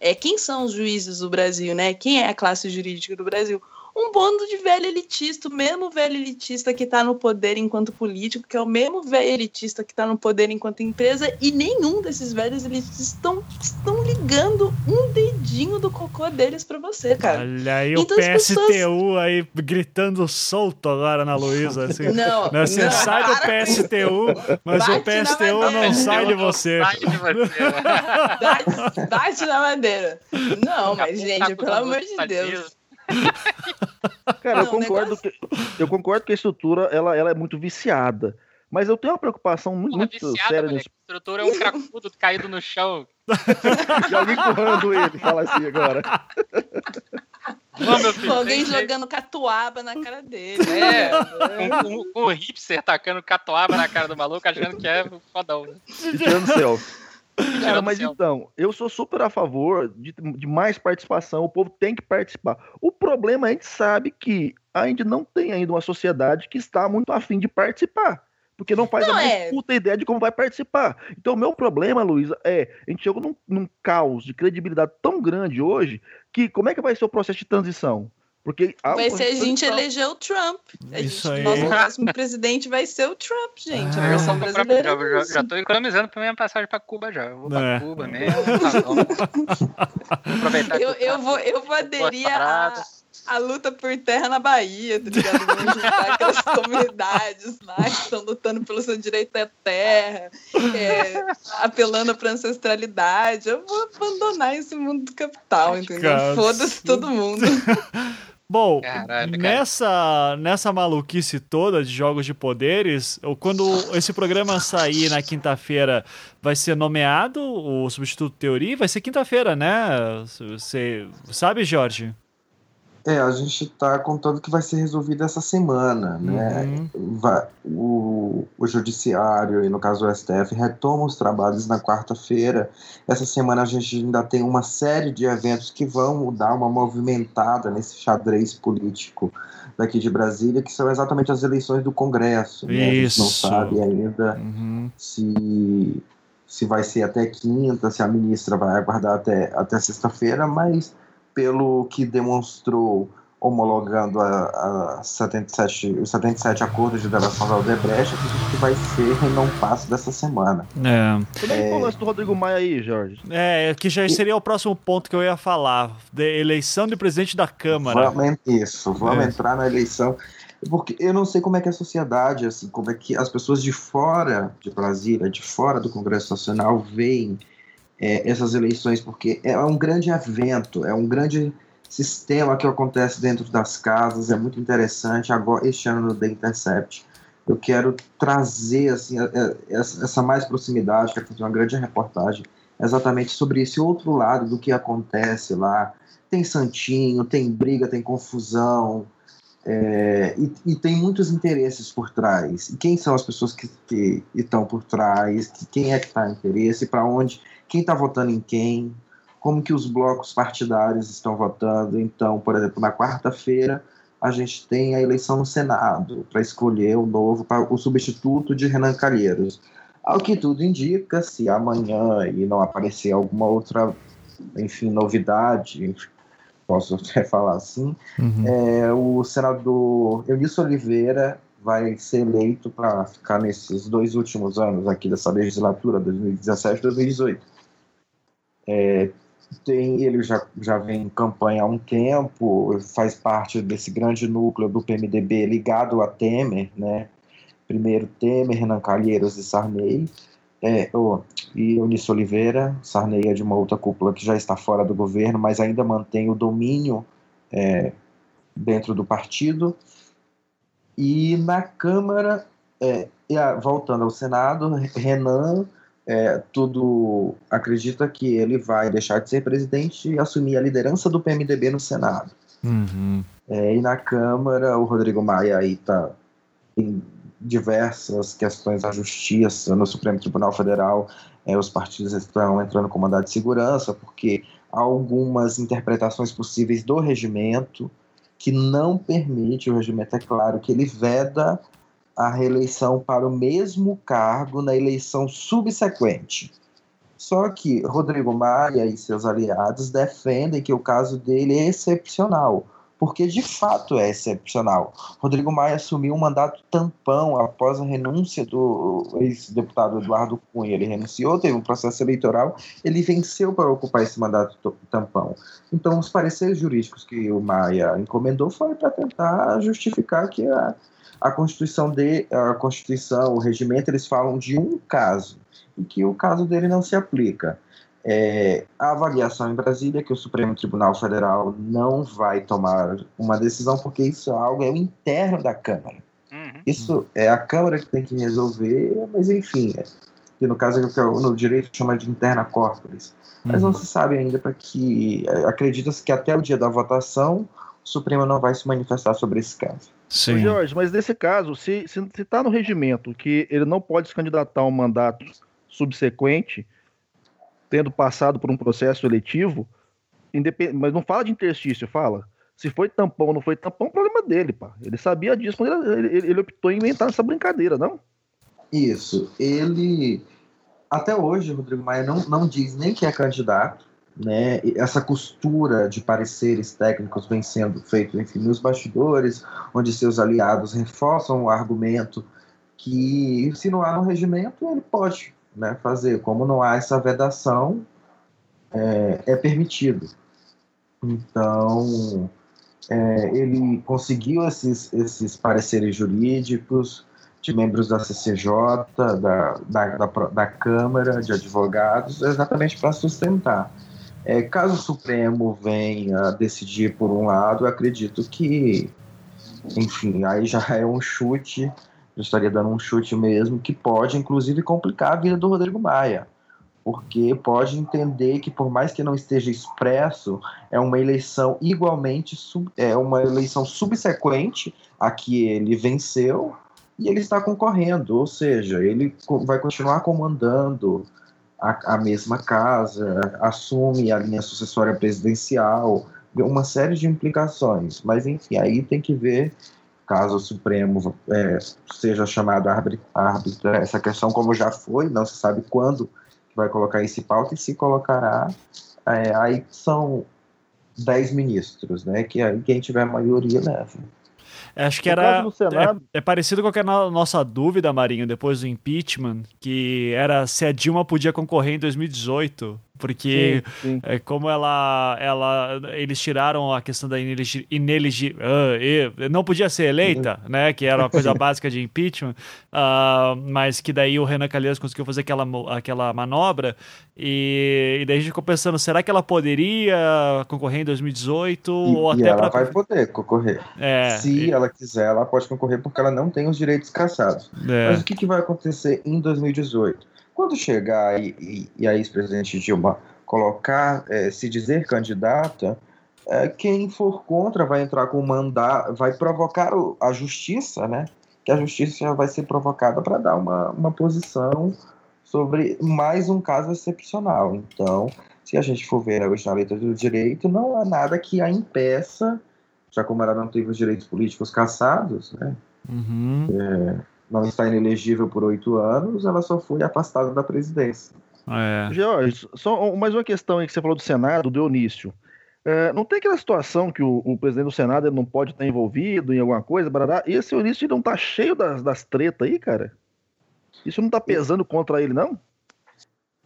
é, quem são os juízes do Brasil, né? Quem é a classe jurídica do Brasil? Um bando de velho elitista, o mesmo velho elitista que está no poder enquanto político, que é o mesmo velho elitista que está no poder enquanto empresa, e nenhum desses velhos elitistas estão, estão ligando um dedinho do cocô deles para você, cara. Olha aí então, o PSTU pessoas... aí gritando solto agora na Luísa, assim. Não, não, você não, sai do PSTU, mas Bate o PSTU não sai de você. Sai de você. Bate, bate na madeira. Não, mas gente, pelo amor de Deus. Cara, não, eu concordo negócio... que eu concordo que a estrutura ela, ela é muito viciada. Mas eu tenho uma preocupação muito, muito viciada, séria nisso. A estrutura é um cracudo caído no chão. e alguém empurrando ele, fala assim agora. Vamos, filho, alguém jogando catuaba na cara dele. É, com, com, com, o hipster tacando catuaba na cara do maluco, achando que é fodão. Né? E tirando céu. Cara, mas então, eu sou super a favor de, de, mais participação, o povo tem que participar. O problema é a gente sabe que a gente não tem ainda uma sociedade que está muito afim de participar. Porque não faz não a mais é. puta ideia de como vai participar. Então, o meu problema, Luísa, é a gente chegou num, num caos de credibilidade tão grande hoje que como é que vai ser o processo de transição? Porque vai ser a gente eleger o Trump. A Isso gente, aí. Nosso próximo presidente vai ser o Trump, gente. A versão brasileira. Já, já, já tô economizando pra minha passagem pra Cuba já. Eu vou pra é. Cuba mesmo. Tá aproveitar eu, eu, vou, eu vou aderir a, a luta por terra na Bahia, tá ligado? Vamos juntar aquelas comunidades lá que estão lutando pelo seu direito à terra, é, apelando para ancestralidade. Eu vou abandonar esse mundo do capital, entendeu? Foda-se todo mundo. Bom, Caralho, nessa, nessa maluquice toda de jogos de poderes, quando esse programa sair na quinta-feira, vai ser nomeado o substituto Teori? Vai ser quinta-feira, né? Você sabe, Jorge? É, a gente está contando que vai ser resolvido essa semana, né? Uhum. Vai, o, o Judiciário, e no caso o STF, retoma os trabalhos na quarta-feira. Essa semana a gente ainda tem uma série de eventos que vão dar uma movimentada nesse xadrez político daqui de Brasília, que são exatamente as eleições do Congresso. Né? A gente não sabe ainda uhum. se, se vai ser até quinta, se a ministra vai aguardar até, até sexta-feira, mas pelo que demonstrou homologando a, a 77, os 77 acordos de delação da Odebrecht, acredito que vai ser e não passo dessa semana. É. Como é que o lance do Rodrigo Maia aí, Jorge? É, que já seria o próximo ponto que eu ia falar, da eleição de presidente da Câmara. Vamos, isso, vamos é. entrar na eleição, porque eu não sei como é que a sociedade, assim, como é que as pessoas de fora de Brasília, de fora do Congresso Nacional, veem é, essas eleições, porque é um grande evento, é um grande sistema que acontece dentro das casas, é muito interessante. Agora, este ano no The Intercept, eu quero trazer assim, essa mais proximidade, quero fazer uma grande reportagem exatamente sobre esse outro lado do que acontece lá. Tem santinho, tem briga, tem confusão, é, e, e, tem muitos interesses por trás. E quem são as pessoas que, estão por trás? Que, quem é que está interesse? Para onde? Quem está votando em quem, como que os blocos partidários estão votando. Então, por exemplo, na quarta-feira a gente tem a eleição no Senado para escolher o novo, o substituto de Renan Calheiros. Ao que tudo indica, se amanhã e não aparecer alguma outra, enfim, novidade, posso até falar assim, uhum. é, o senador Eunício Oliveira vai ser eleito para ficar nesses dois últimos anos aqui dessa legislatura, 2017 2018. É, tem, ele já, já vem em campanha há um tempo, faz parte desse grande núcleo do PMDB ligado a Temer, né? Primeiro Temer, Renan Calheiros e Sarney, é, oh, e Eunice Oliveira. Sarney é de uma outra cúpula que já está fora do governo, mas ainda mantém o domínio é, dentro do partido. E na Câmara, é, voltando ao Senado, Renan é, tudo acredita que ele vai deixar de ser presidente e assumir a liderança do PMDB no Senado. Uhum. É, e na Câmara, o Rodrigo Maia aí tá em diversas questões da justiça no Supremo Tribunal Federal. É, os partidos estão entrando com mandado de segurança porque há algumas interpretações possíveis do regimento que não permite, o regimento é claro, que ele veda a reeleição para o mesmo cargo na eleição subsequente. Só que Rodrigo Maia e seus aliados defendem que o caso dele é excepcional, porque de fato é excepcional. Rodrigo Maia assumiu um mandato tampão após a renúncia do ex-deputado Eduardo Cunha. Ele renunciou, teve um processo eleitoral, ele venceu para ocupar esse mandato tampão. Então, os pareceres jurídicos que o Maia encomendou foram para tentar justificar que a a Constituição de a Constituição, o regimento, eles falam de um caso em que o caso dele não se aplica. É, a avaliação em Brasília é que o Supremo Tribunal Federal não vai tomar uma decisão porque isso é algo é o interno da Câmara. Uhum. Isso é a Câmara que tem que resolver, mas enfim, é, que no caso é no direito chama de interna corporis. Mas não uhum. se sabe ainda para que é, acredita-se que até o dia da votação o Supremo não vai se manifestar sobre esse caso. Sim. Jorge, mas nesse caso, se está no regimento que ele não pode se candidatar a um mandato subsequente, tendo passado por um processo eletivo, independ... mas não fala de interstício, fala. Se foi tampão ou não foi tampão, é problema dele, pá. Ele sabia disso quando ele, ele, ele optou em inventar essa brincadeira, não? Isso. Ele. Até hoje, Rodrigo Maia não, não diz nem que é candidato, né, essa costura de pareceres técnicos vem sendo feito enfim, nos bastidores, onde seus aliados reforçam o argumento que se não há no regimento, ele pode né, fazer. Como não há essa vedação, é, é permitido. Então, é, ele conseguiu esses, esses pareceres jurídicos de membros da CCJ, da, da, da, da Câmara de Advogados, exatamente para sustentar. É, caso o Supremo venha decidir por um lado, eu acredito que, enfim, aí já é um chute, eu estaria dando um chute mesmo, que pode inclusive complicar a vida do Rodrigo Maia. Porque pode entender que por mais que não esteja expresso, é uma eleição igualmente é uma eleição subsequente a que ele venceu e ele está concorrendo, ou seja, ele vai continuar comandando a, a mesma casa, assume a linha sucessória presidencial, uma série de implicações. Mas enfim, aí tem que ver caso o Supremo é, seja chamado a arbitrar essa questão, como já foi, não se sabe quando vai colocar esse pauta e se colocará. É, aí são dez ministros, né? Que aí quem tiver maioria leva. Acho que era. É, é, parecido com aquela nossa dúvida, Marinho, depois do impeachment, que era se a Dilma podia concorrer em 2018. Porque sim, sim. É, como ela, ela. Eles tiraram a questão da ineligi, uh, não podia ser eleita, uhum. né? Que era uma coisa básica de impeachment. Uh, mas que daí o Renan Calheiros conseguiu fazer aquela, aquela manobra. E, e, daí a gente ficou pensando, será que ela poderia concorrer em 2018? E, ou até ela pra... vai poder concorrer. É, Se e... ela quiser, ela pode concorrer porque ela não tem os direitos cassados. É. Mas o que, que vai acontecer em 2018? Quando chegar e, e, e a ex-presidente Dilma colocar, é, se dizer candidata, é, quem for contra vai entrar com mandar, vai provocar o, a justiça, né? Que a justiça vai ser provocada para dar uma, uma posição sobre mais um caso excepcional. Então, se a gente for ver hoje na letra do direito, não há nada que a impeça, já como ela não teve os direitos políticos cassados, né? Uhum. É, não está inelegível por oito anos, ela só foi afastada da presidência. É. Jorge, só mais uma questão aí que você falou do Senado, do Dionísio. É, não tem aquela situação que o, o, presidente do Senado ele não pode estar envolvido em alguma coisa, barará, e esse Eunício não tá cheio das, das tretas aí, cara? Isso não tá pesando contra ele, não?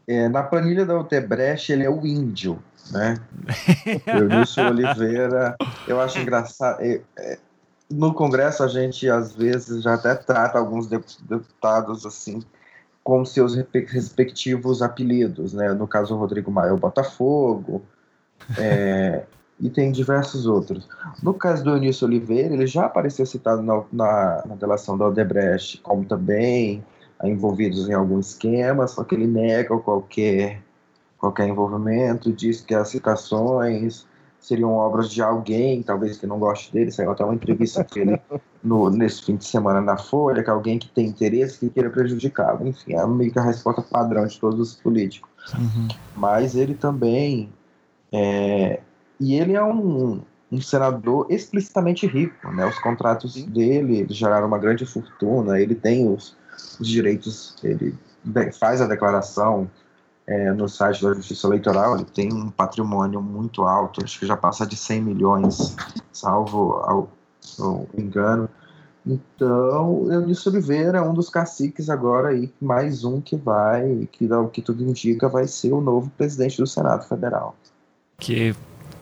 É, na planilha da Odebrecht, ele é o índio, né? Eunício Oliveira, eu acho engraçado. É, é, no Congresso a gente às vezes já até trata alguns deputados assim com seus respectivos apelidos, né? No caso o Rodrigo Maia o Botafogo, é, e tem diversos outros. No caso do Eunício Oliveira, ele já apareceu citado na, na, na delação da Odebrecht como também envolvidos em algum esquema, só que ele nega qualquer qualquer envolvimento, diz que as citações seriam obras de alguém, talvez que não goste dele, saiu até uma entrevista dele no, nesse fim de semana na Folha, que alguém que tem interesse que queira prejudicá-lo. Enfim, é meio que a resposta padrão de todos os políticos. Uhum. Mas ele também. É, e ele é um, um senador explicitamente rico, né? Os contratos dele geraram uma grande fortuna, ele tem os, os direitos, ele faz a declaração é, no site da Justiça Eleitoral, ele tem um patrimônio muito alto, acho que já passa de 100 milhões, salvo ao, ao engano. Então, Eunício Oliveira é um dos caciques agora aí, mais um que vai, que o que tudo indica, vai ser o novo presidente do Senado Federal. Que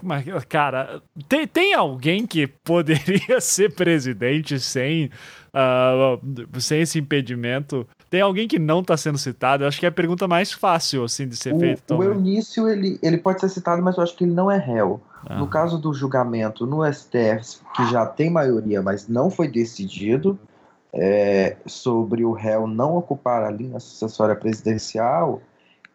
mas, cara, tem, tem alguém que poderia ser presidente sem, uh, sem esse impedimento? Tem alguém que não está sendo citado? Eu acho que é a pergunta mais fácil, assim, de ser feita. O Eunício, ele, ele pode ser citado, mas eu acho que ele não é réu. Ah. No caso do julgamento no STF, que já tem maioria, mas não foi decidido, é, sobre o réu não ocupar a linha sucessória presidencial,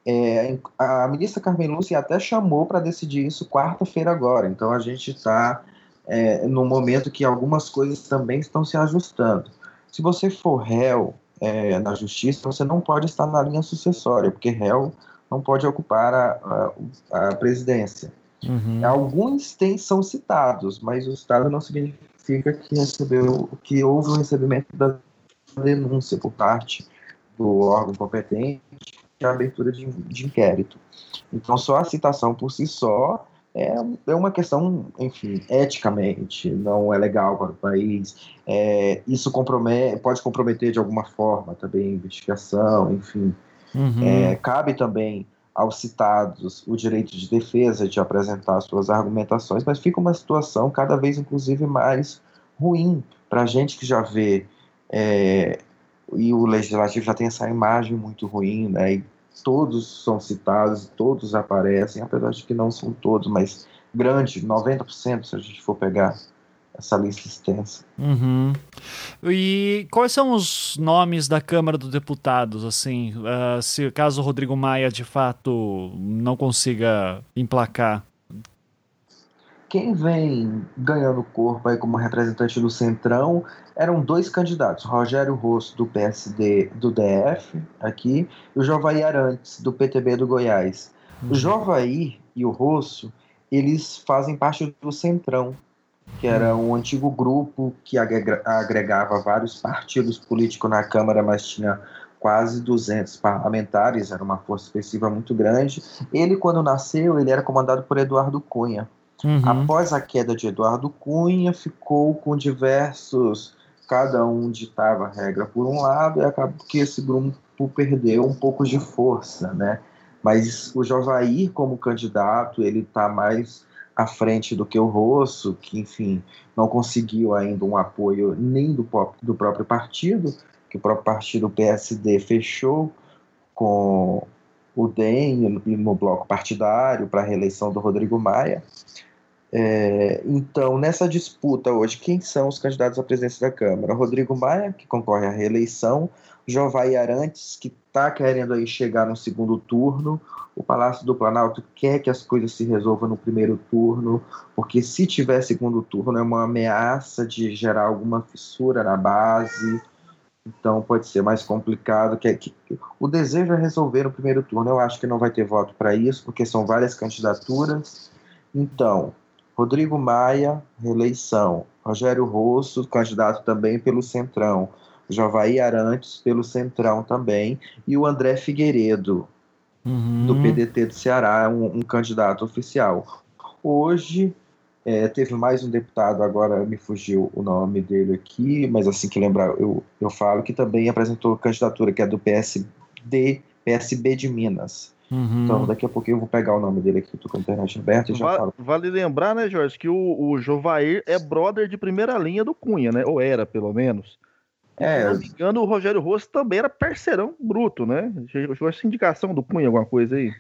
é, a ministra Carmen Lúcia até chamou para decidir isso quarta-feira agora. Então a gente está é, no momento que algumas coisas também estão se ajustando. Se você for réu é, na justiça, você não pode estar na linha sucessória, porque réu não pode ocupar a, a, a presidência. Uhum. Alguns têm, são citados, mas o Estado não significa que recebeu, que houve o um recebimento da denúncia por parte do órgão competente a abertura de, de inquérito. Então, só a citação por si só é, é uma questão, enfim, eticamente, não é legal para o país. É, isso compromete, pode comprometer de alguma forma também a investigação, enfim. Uhum. É, cabe também aos citados o direito de defesa de apresentar suas argumentações, mas fica uma situação cada vez, inclusive, mais ruim para a gente que já vê é, e o legislativo já tem essa imagem muito ruim, né? E todos são citados, todos aparecem, apesar de que não são todos, mas grande, 90% se a gente for pegar essa lista extensa. Uhum. E quais são os nomes da Câmara dos Deputados, assim, uh, se caso o Rodrigo Maia de fato não consiga emplacar? Quem vem ganhando corpo aí como representante do Centrão eram dois candidatos, Rogério Rosso, do PSD do DF, aqui, e o Jovair Arantes, do PTB do Goiás. Uhum. O Jovair e o Rosso, eles fazem parte do Centrão, que era um antigo grupo que agregava vários partidos políticos na Câmara, mas tinha quase 200 parlamentares, era uma força expressiva muito grande. Ele, quando nasceu, ele era comandado por Eduardo Cunha. Uhum. Após a queda de Eduardo Cunha, ficou com diversos, cada um ditava a regra por um lado, e acabou que esse grupo perdeu um pouco de força, né? Mas o Jovair, como candidato, ele está mais à frente do que o Rosso, que, enfim, não conseguiu ainda um apoio nem do, do próprio partido, que o próprio partido PSD fechou com o DEM no bloco partidário para a reeleição do Rodrigo Maia. É, então, nessa disputa hoje, quem são os candidatos à presidência da Câmara? Rodrigo Maia, que concorre à reeleição, Jovai Arantes, que está querendo aí chegar no segundo turno, o Palácio do Planalto quer que as coisas se resolvam no primeiro turno, porque se tiver segundo turno é uma ameaça de gerar alguma fissura na base, então pode ser mais complicado. Que, que, o desejo é resolver no primeiro turno. Eu acho que não vai ter voto para isso, porque são várias candidaturas. Então, Rodrigo Maia, reeleição. Rogério Rosso, candidato também pelo Centrão. Javaí Arantes, pelo Centrão também. E o André Figueiredo, uhum. do PDT do Ceará, um, um candidato oficial. Hoje, é, teve mais um deputado, agora me fugiu o nome dele aqui, mas assim que lembrar eu, eu falo, que também apresentou candidatura, que é do PSD, PSB de Minas. Uhum. Então, daqui a pouquinho eu vou pegar o nome dele aqui, tô com a internet aberta e já vale, falo. Vale lembrar, né, Jorge, que o, o Jovair é brother de primeira linha do Cunha, né? Ou era, pelo menos. É. Se não me engano, o Rogério Rosso também era parceirão bruto, né? Chegou essa indicação do Cunha, alguma coisa aí.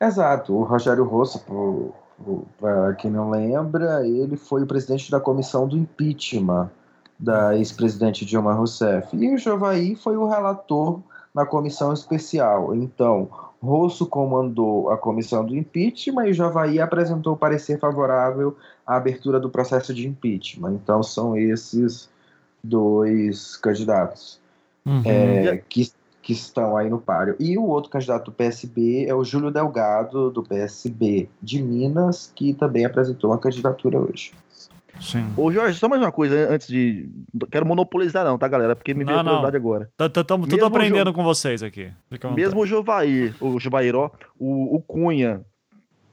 Exato. O Rogério Rosso, para quem não lembra, ele foi o presidente da comissão do impeachment da ex-presidente Dilma Rousseff. E o Jovaí foi o relator na comissão especial. Então, Rosso comandou a comissão do impeachment e Javaí apresentou parecer favorável à abertura do processo de impeachment. Então são esses dois candidatos uhum. é, que, que estão aí no páreo. E o outro candidato do PSB é o Júlio Delgado, do PSB de Minas, que também apresentou uma candidatura hoje. Sim. Ô Jorge, só mais uma coisa antes de. Quero monopolizar, não, tá, galera? Porque me veio a curiosidade agora. Estamos tudo aprendendo jo... com vocês aqui. Mesmo o Jovair, o Jovair, ó, o, o Cunha,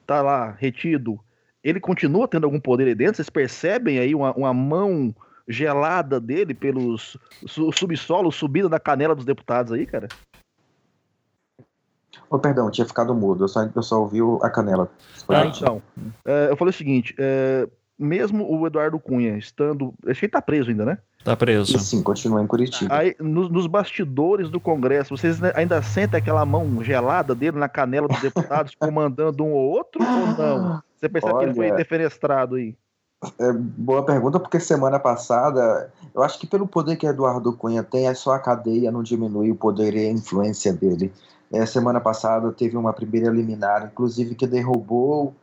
tá lá retido. Ele continua tendo algum poder aí dentro? Vocês percebem aí uma, uma mão gelada dele pelos subsolo, subida da canela dos deputados aí, cara? Oh, perdão, tinha ficado mudo, eu só, eu só ouvi a canela. Ah, então. É, eu falei o seguinte: é, mesmo o Eduardo Cunha estando. Acho que ele tá preso ainda, né? Tá preso. Sim, continua em Curitiba. Aí, nos, nos, bastidores do Congresso, vocês ainda sentem aquela mão gelada dele na canela dos deputados, comandando um ou outro, ou não? Você percebe Olha, que ele foi defenestrado aí? É, boa pergunta, porque semana passada, eu acho que pelo poder que Eduardo Cunha tem, é só a cadeia não diminui o poder e a influência dele. É, semana passada teve uma primeira liminar, inclusive que derrubou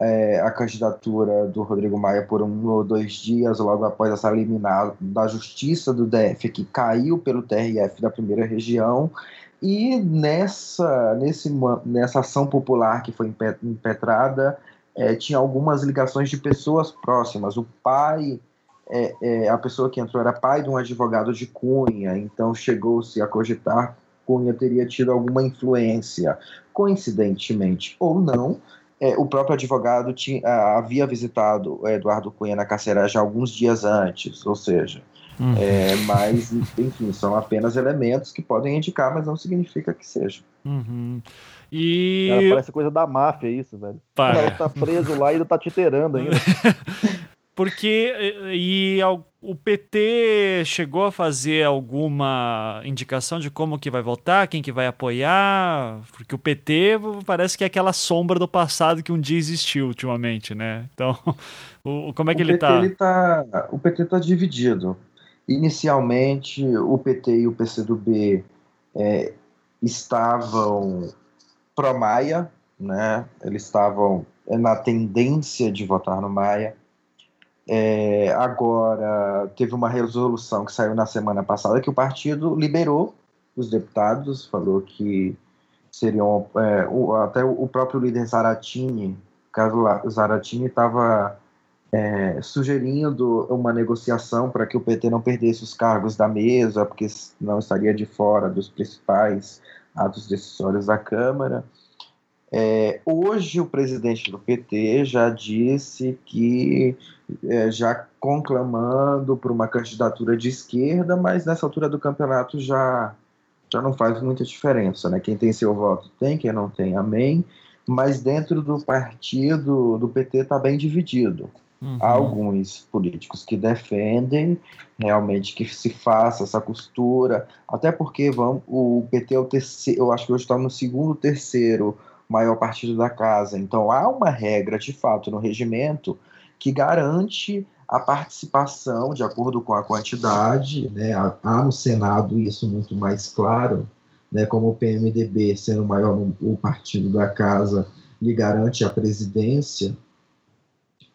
é, a candidatura do Rodrigo Maia por um ou dois dias, logo após essa liminar da Justiça do DF, que caiu pelo TRF da primeira região, e nessa, nesse, nessa ação popular que foi impetrada, é, tinha algumas ligações de pessoas próximas. O pai, é, é, a pessoa que entrou era pai de um advogado de Cunha, então chegou-se a cogitar Cunha teria tido alguma influência, coincidentemente ou não. É, o próprio advogado tinha, havia visitado o Eduardo Cunha na carcera já alguns dias antes, ou seja, uhum. é, mas, enfim, são apenas elementos que podem indicar, mas não significa que seja. Uhum. E. Cara, parece coisa da máfia isso, velho. Para. O cara tá preso lá e ainda tá titerando ainda. Porque e, e, o PT chegou a fazer alguma indicação de como que vai votar, quem que vai apoiar? Porque o PT parece que é aquela sombra do passado que um dia existiu ultimamente, né? Então, o, como é que o ele PT, tá? ele tá? O PT está dividido. Inicialmente, o PT e o PCdoB é, estavam pró-Maia, né? Eles estavam na tendência de votar no Maia é, agora, teve uma resolução que saiu na semana passada que o partido liberou os deputados, falou que seriam. É, o, até o próprio líder Zaratini, caso Zaratini, estava é, sugerindo uma negociação para que o PT não perdesse os cargos da mesa, porque não estaria de fora dos principais atos decisórios da Câmara. É, hoje, o presidente do PT já disse que, é, já conclamando por uma candidatura de esquerda, mas nessa altura do campeonato já, já não faz muita diferença. Né? Quem tem seu voto tem, quem não tem, amém. Mas dentro do partido do PT está bem dividido. Uhum. Há alguns políticos que defendem realmente que se faça essa costura, até porque vamos, o PT é o terceiro, eu acho que hoje está no segundo, terceiro maior partido da casa. Então há uma regra, de fato, no regimento que garante a participação de acordo com a quantidade, né? Há no Senado isso muito mais claro, né? Como o PMDB sendo o maior o partido da casa lhe garante a presidência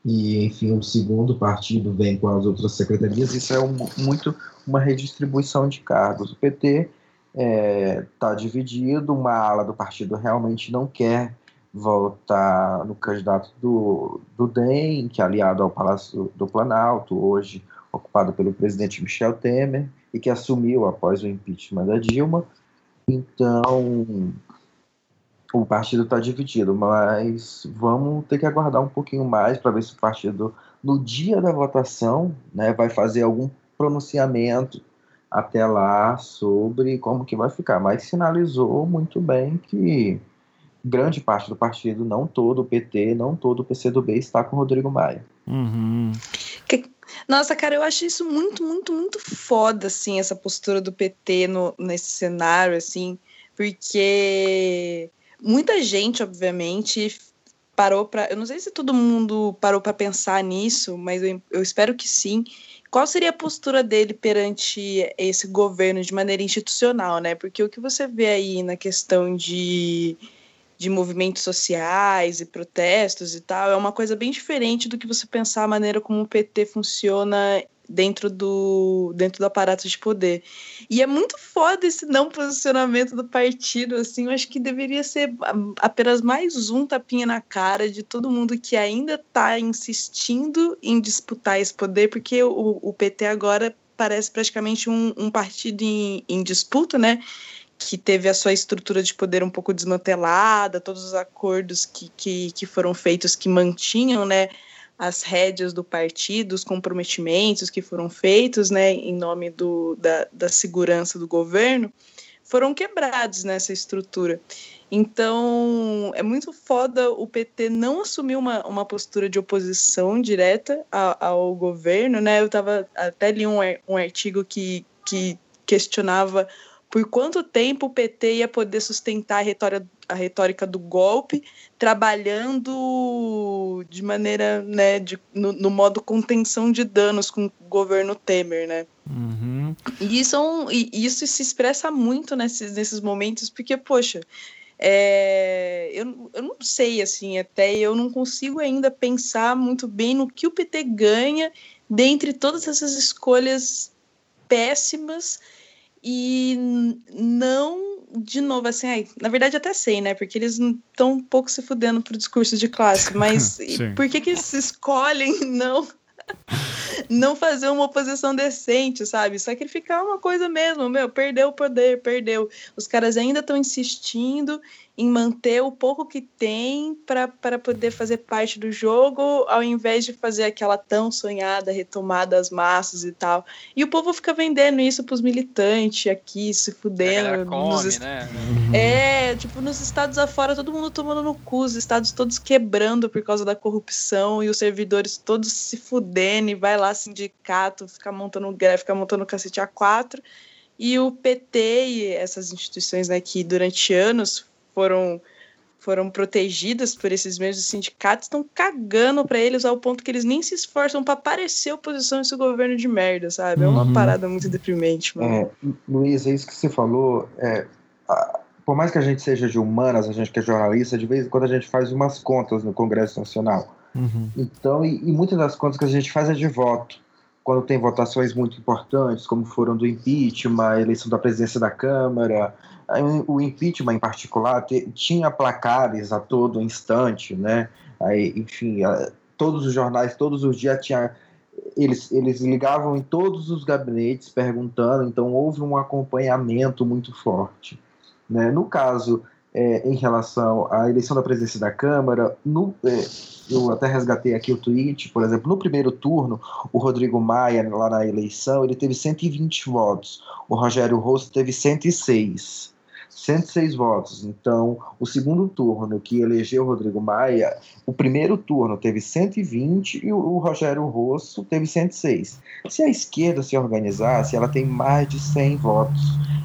e enfim o segundo partido vem com as outras secretarias. Isso é um, muito uma redistribuição de cargos. O PT está é, tá dividido, uma ala do partido realmente não quer votar no candidato do, do DEM, que é aliado ao Palácio do Planalto, hoje ocupado pelo presidente Michel Temer, e que assumiu após o impeachment da Dilma. Então, o partido está dividido, mas vamos ter que aguardar um pouquinho mais para ver se o partido, no dia da votação, né, vai fazer algum pronunciamento até lá sobre como que vai ficar, mas sinalizou muito bem que grande parte do partido, não todo o PT, não todo o PCdoB está com o Rodrigo Maia. Uhum. Nossa, cara, eu acho isso muito, muito, muito foda, assim, essa postura do PT no, nesse cenário, assim, porque muita gente, obviamente, parou para. Eu não sei se todo mundo parou para pensar nisso, mas eu, eu espero que sim qual seria a postura dele perante esse governo de maneira institucional, né? Porque o que você vê aí na questão de, de movimentos sociais e protestos e tal é uma coisa bem diferente do que você pensar a maneira como o PT funciona dentro do, dentro do aparato de poder. E é muito foda esse não posicionamento do partido, assim, eu acho que deveria ser apenas mais um tapinha na cara de todo mundo que ainda está insistindo em disputar esse poder, porque o, o PT agora parece praticamente um, um partido em, em disputa, né? Que teve a sua estrutura de poder um pouco desmantelada, todos os acordos que, que, que foram feitos que mantinham né, as rédeas do partido, os comprometimentos que foram feitos né, em nome do, da, da segurança do governo, foram quebrados nessa estrutura. Então, é muito foda o PT não assumir uma, uma postura de oposição direta ao, governo, né? Eu tava, até li um, um artigo que, que questionava por quanto tempo o PT ia poder sustentar a retórica, a retórica do golpe, trabalhando de maneira, né, de, no, no, modo contenção de danos com o governo Temer, né? Uhum. E isso, é um, e isso se expressa muito nesses, nesses momentos, porque, poxa, é, eu, eu não sei, assim, até eu não consigo ainda pensar muito bem no que o PT ganha dentre todas essas escolhas péssimas e não, de novo, assim, ai, na verdade até sei, né? Porque eles estão um pouco se fudendo pro discurso de classe, mas por que que eles escolhem não não fazer uma oposição decente, sabe? Sacrificar uma coisa mesmo, meu, perdeu o poder, perdeu. Os caras ainda estão insistindo em manter o pouco que tem para poder fazer parte do jogo, ao invés de fazer aquela tão sonhada retomada das massas e tal. E o povo fica vendendo isso para os militantes aqui, se fudendo. Come, nos... né? É, tipo, nos estados afora, todo mundo tomando no cu, os estados todos quebrando por causa da corrupção e os servidores todos se fudendo, e vai lá sindicato, fica montando greve, fica montando cacete A4. E o PT e essas instituições né, que durante anos foram foram protegidas por esses mesmos sindicatos estão cagando para eles ao ponto que eles nem se esforçam para parecer oposição a esse governo de merda, sabe? É uma uhum. parada muito deprimente, mano. É, Luiz, é isso que você falou. É, a, por mais que a gente seja de humanas, a gente que é jornalista, de vez em quando a gente faz umas contas no Congresso Nacional. Uhum. Então, e, e muitas das contas que a gente faz é de voto. Quando tem votações muito importantes, como foram do impeachment, a eleição da presidência da Câmara, o impeachment em particular tinha placares a todo instante, né? Aí, enfim, todos os jornais, todos os dias tinha eles, eles ligavam em todos os gabinetes perguntando, então houve um acompanhamento muito forte. Né? No caso, é, em relação à eleição da presidência da Câmara, no, é, eu até resgatei aqui o tweet, por exemplo, no primeiro turno, o Rodrigo Maia, lá na eleição, ele teve 120 votos, o Rogério Rosso teve 106. 106 votos. Então, o segundo turno que elegeu Rodrigo Maia, o primeiro turno teve 120 e o Rogério Rosso teve 106. Se a esquerda se organizasse, ela tem mais de 100 votos.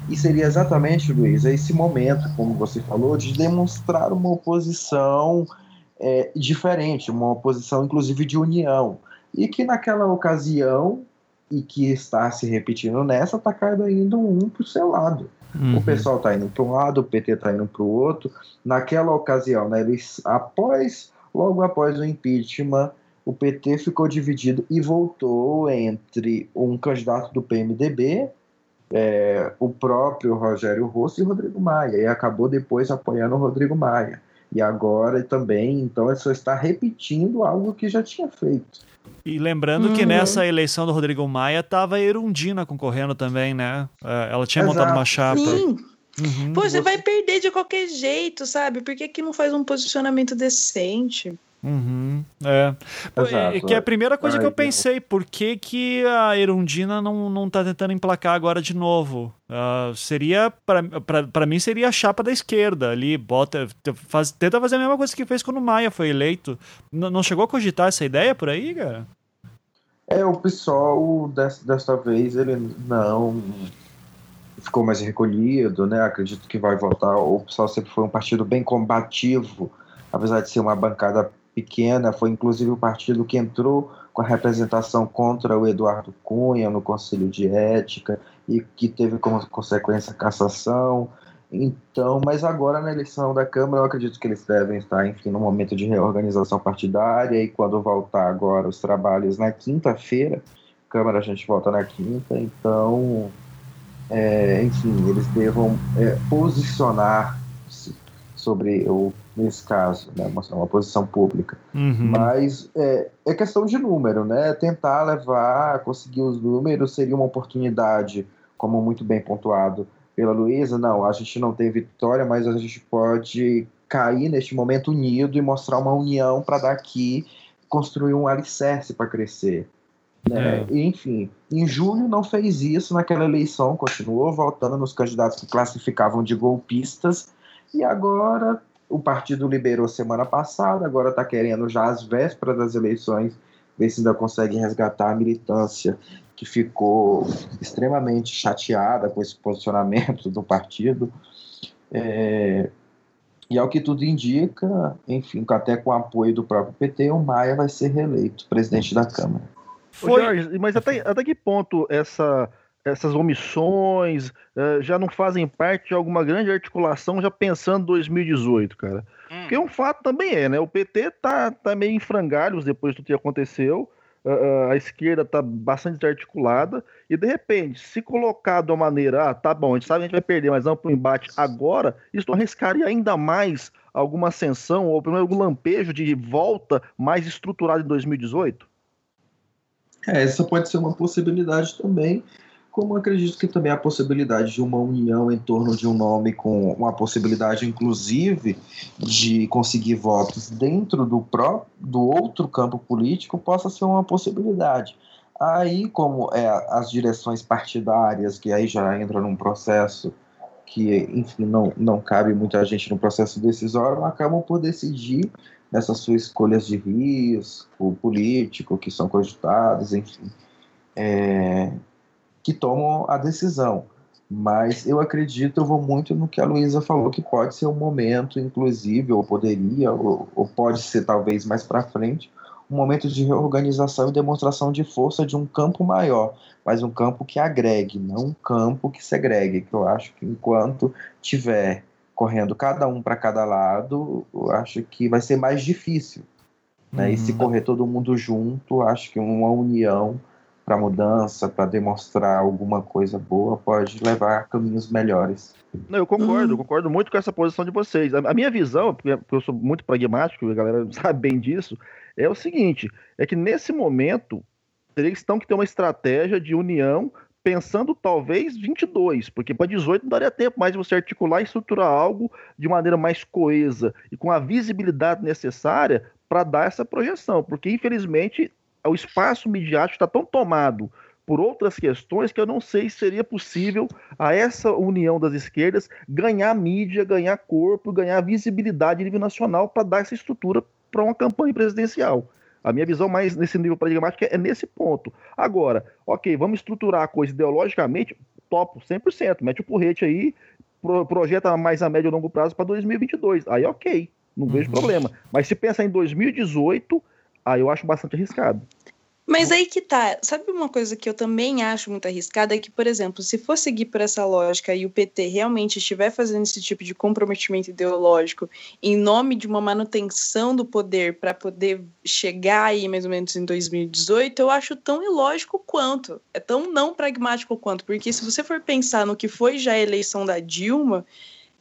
E seria exatamente, Luiz, esse momento, como você falou, de demonstrar uma oposição é, diferente, uma oposição inclusive de união. E que naquela ocasião, e que está se repetindo nessa, está caindo um para o seu lado. Uhum. O pessoal está indo para um lado, o PT está indo para o outro. Naquela ocasião, né, eles, após, logo após o impeachment, o PT ficou dividido e voltou entre um candidato do PMDB, é, o próprio Rogério Rosso e Rodrigo Maia, e acabou depois apoiando o Rodrigo Maia. E agora também, então, ele só está repetindo algo que já tinha feito. E lembrando uhum. que nessa eleição do Rodrigo Maia tava a Erundina concorrendo também, né? É, ela tinha Exato. montado uma chapa. Sim. Uhum. Pô, você vai perder de qualquer jeito, sabe? Por que, que não faz um posicionamento decente? Uhum, é. Exato, que é a primeira coisa que eu pensei, por que, que a Erundina não, não tá tentando emplacar agora de novo? Uh, seria, para mim, seria a chapa da esquerda ali, bota, faz, tenta fazer a mesma coisa que fez quando o Maia foi eleito. N não chegou a cogitar essa ideia por aí, cara? É, o PSOL, desta, desta vez, ele não ficou mais recolhido, né? Acredito que vai voltar. O PSOL sempre foi um partido bem combativo, apesar de ser uma bancada pequena, foi inclusive o partido que entrou com a representação contra o Eduardo Cunha no Conselho de Ética e que teve como consequência a cassação. Então, mas agora na eleição da Câmara, eu acredito que eles devem estar, enfim, no momento de reorganização partidária e quando voltar agora os trabalhos na quinta-feira, Câmara a gente volta na quinta, então, é, enfim, eles devam é, posicionar-se sobre o nesse caso, né, uma, uma posição pública. Uhum. Mas é, é, questão de número, né? Tentar levar, conseguir os números seria uma oportunidade, como muito bem pontuado pela Luísa. Não, a gente não tem vitória, mas a gente pode cair neste momento unido e mostrar uma união para daqui construir um alicerce para crescer. Né? É. Enfim, em julho não fez isso naquela eleição, continuou votando nos candidatos que classificavam de golpistas, e agora o partido liberou semana passada, agora está querendo já às vésperas das eleições ver se ainda consegue resgatar a militância que ficou extremamente chateada com esse posicionamento do partido. É, e ao que tudo indica, enfim, até com o apoio do próprio PT, o Maia vai ser reeleito presidente da Câmara. Foi... Jorge, mas até, até que ponto essa essas omissões uh, já não fazem parte de alguma grande articulação já pensando 2018, cara. Hum. Porque um fato também é, né? O PT tá, tá meio em frangalhos depois do que aconteceu. Uh, a esquerda tá bastante desarticulada e de repente, se colocar de uma maneira, ah, tá bom, a gente sabe que a gente vai perder, mas vamos para o embate agora, isso arriscaria ainda mais alguma ascensão ou pelo menos algum lampejo de volta mais estruturado em 2018? É, essa pode ser uma possibilidade também, como acredito que também a possibilidade de uma união em torno de um nome com uma possibilidade, inclusive, de conseguir votos dentro do, pró do outro campo político possa ser uma possibilidade. Aí, como é, as direções partidárias, que aí já entra num processo que, enfim, não, não cabe muita gente no processo decisório, acabam por decidir nessas suas escolhas de risco político que são cogitadas, enfim, é, que tomam a decisão. Mas eu acredito, eu vou muito no que a Luísa falou, que pode ser um momento, inclusive, ou poderia, ou, ou pode ser talvez mais para frente, um momento de reorganização e demonstração de força de um campo maior, mas um campo que agregue, não um campo que segregue, que eu acho que enquanto tiver correndo cada um para cada lado, eu acho que vai ser mais difícil. Né? Uhum. E se uhum. correr todo mundo junto, acho que uma união para mudança, para demonstrar alguma coisa boa, pode levar a caminhos melhores. Não, eu concordo, uhum. concordo muito com essa posição de vocês. A, a minha visão, porque eu sou muito pragmático, a galera sabe bem disso, é o seguinte: é que nesse momento eles estão que ter uma estratégia de união pensando talvez 22, porque para 18 não daria tempo mais de você articular e estruturar algo de maneira mais coesa e com a visibilidade necessária para dar essa projeção, porque infelizmente o espaço midiático está tão tomado por outras questões que eu não sei se seria possível a essa união das esquerdas ganhar mídia, ganhar corpo, ganhar visibilidade a nível nacional para dar essa estrutura para uma campanha presidencial. A minha visão mais nesse nível paradigmático é, nesse ponto. Agora, ok, vamos estruturar a coisa ideologicamente, topo 100%, mete o porrete aí, pro, projeta mais a médio e longo prazo para 2022. Aí ok, não vejo uhum. problema. Mas se pensar em 2018, aí eu acho bastante arriscado. Mas aí que tá. Sabe uma coisa que eu também acho muito arriscada? É que, por exemplo, se for seguir por essa lógica e o PT realmente estiver fazendo esse tipo de comprometimento ideológico em nome de uma manutenção do poder para poder chegar aí mais ou menos em 2018, eu acho tão ilógico quanto. É tão não pragmático quanto. Porque se você for pensar no que foi já a eleição da Dilma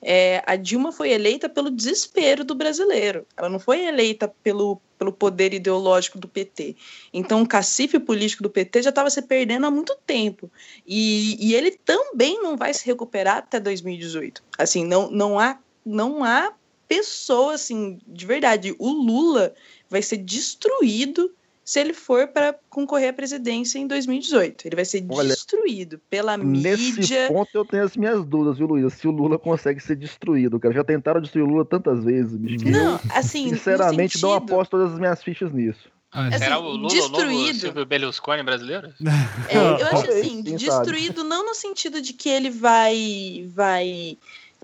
é, a Dilma foi eleita pelo desespero do brasileiro. Ela não foi eleita pelo, pelo poder ideológico do PT. Então, o cacife político do PT já estava se perdendo há muito tempo. E, e ele também não vai se recuperar até 2018. Assim, não, não há não há pessoa assim de verdade. O Lula vai ser destruído se ele for para concorrer à presidência em 2018. Ele vai ser Olha, destruído pela nesse mídia. Nesse ponto eu tenho as minhas dúvidas, viu, Luísa? Se o Lula consegue ser destruído, cara. Já tentaram destruir o Lula tantas vezes, bicho. Não, assim. Sinceramente, sentido... não aposto todas as minhas fichas nisso. Ah, assim, Será o Lula destruído. Silvio Berlusconi brasileiro? É, eu acho assim, destruído não no sentido de que ele vai vai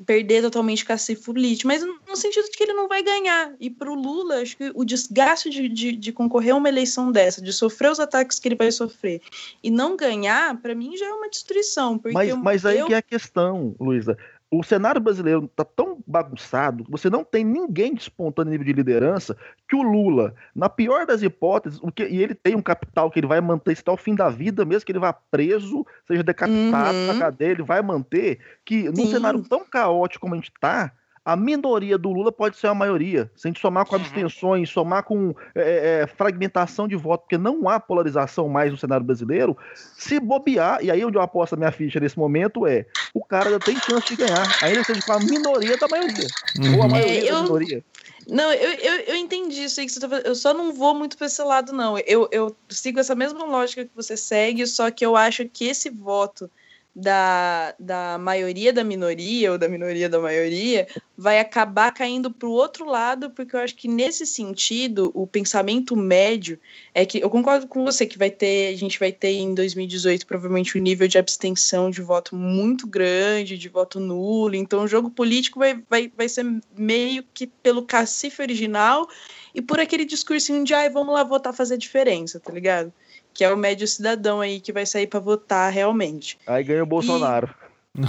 perder totalmente político, mas no sentido de que ele não vai ganhar. E para o Lula, acho que o desgaste de, de, de, concorrer a uma eleição dessa, de sofrer os ataques que ele vai sofrer e não ganhar, para mim já é uma destruição. mas, mas aí eu... que é a questão, Luísa o cenário brasileiro está tão bagunçado, você não tem ninguém despontando nível de liderança, que o Lula, na pior das hipóteses, o que, e ele tem um capital que ele vai manter até o fim da vida, mesmo que ele vá preso, seja decapitado uhum. na cadeia, ele vai manter, que num Sim. cenário tão caótico como a gente está, a minoria do Lula pode ser a maioria. Se a gente somar com uhum. abstenções, somar com é, é, fragmentação de voto, porque não há polarização mais no cenário brasileiro, se bobear, e aí onde eu aposto a minha ficha nesse momento é, o cara ainda tem chance de ganhar, ainda seja com a minoria da maioria. Uhum. Ou a maioria é, eu... da minoria. Não, eu, eu, eu entendi isso aí que você tá falando. Eu só não vou muito para esse lado, não. Eu, eu sigo essa mesma lógica que você segue, só que eu acho que esse voto da, da maioria da minoria ou da minoria da maioria vai acabar caindo para o outro lado, porque eu acho que nesse sentido o pensamento médio é que eu concordo com você que vai ter a gente vai ter em 2018 provavelmente um nível de abstenção de voto muito grande, de voto nulo, então o jogo político vai, vai, vai ser meio que pelo cacife original e por aquele discursinho de ai, vamos lá votar fazer diferença, tá ligado? Que é o médio cidadão aí que vai sair para votar realmente. Aí ganha o Bolsonaro. E...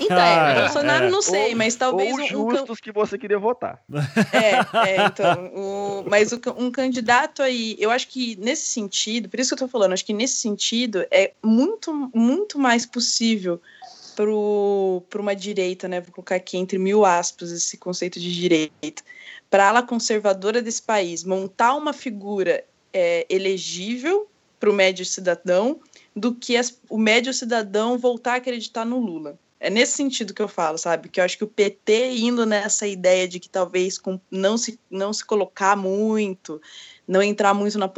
Então, ah, é, Bolsonaro é. não sei, ou, mas talvez ou um, justos um... que você queria votar. É, é então, o, mas o, um candidato aí, eu acho que nesse sentido, por isso que eu tô falando, acho que nesse sentido é muito, muito mais possível para uma direita, né? Vou colocar aqui entre mil aspas esse conceito de direita, para a ala conservadora desse país montar uma figura é, elegível para o médio cidadão do que as, o médio cidadão voltar a acreditar no Lula. É nesse sentido que eu falo, sabe? Que eu acho que o PT indo nessa ideia de que talvez com, não, se, não se colocar muito, não entrar muito na,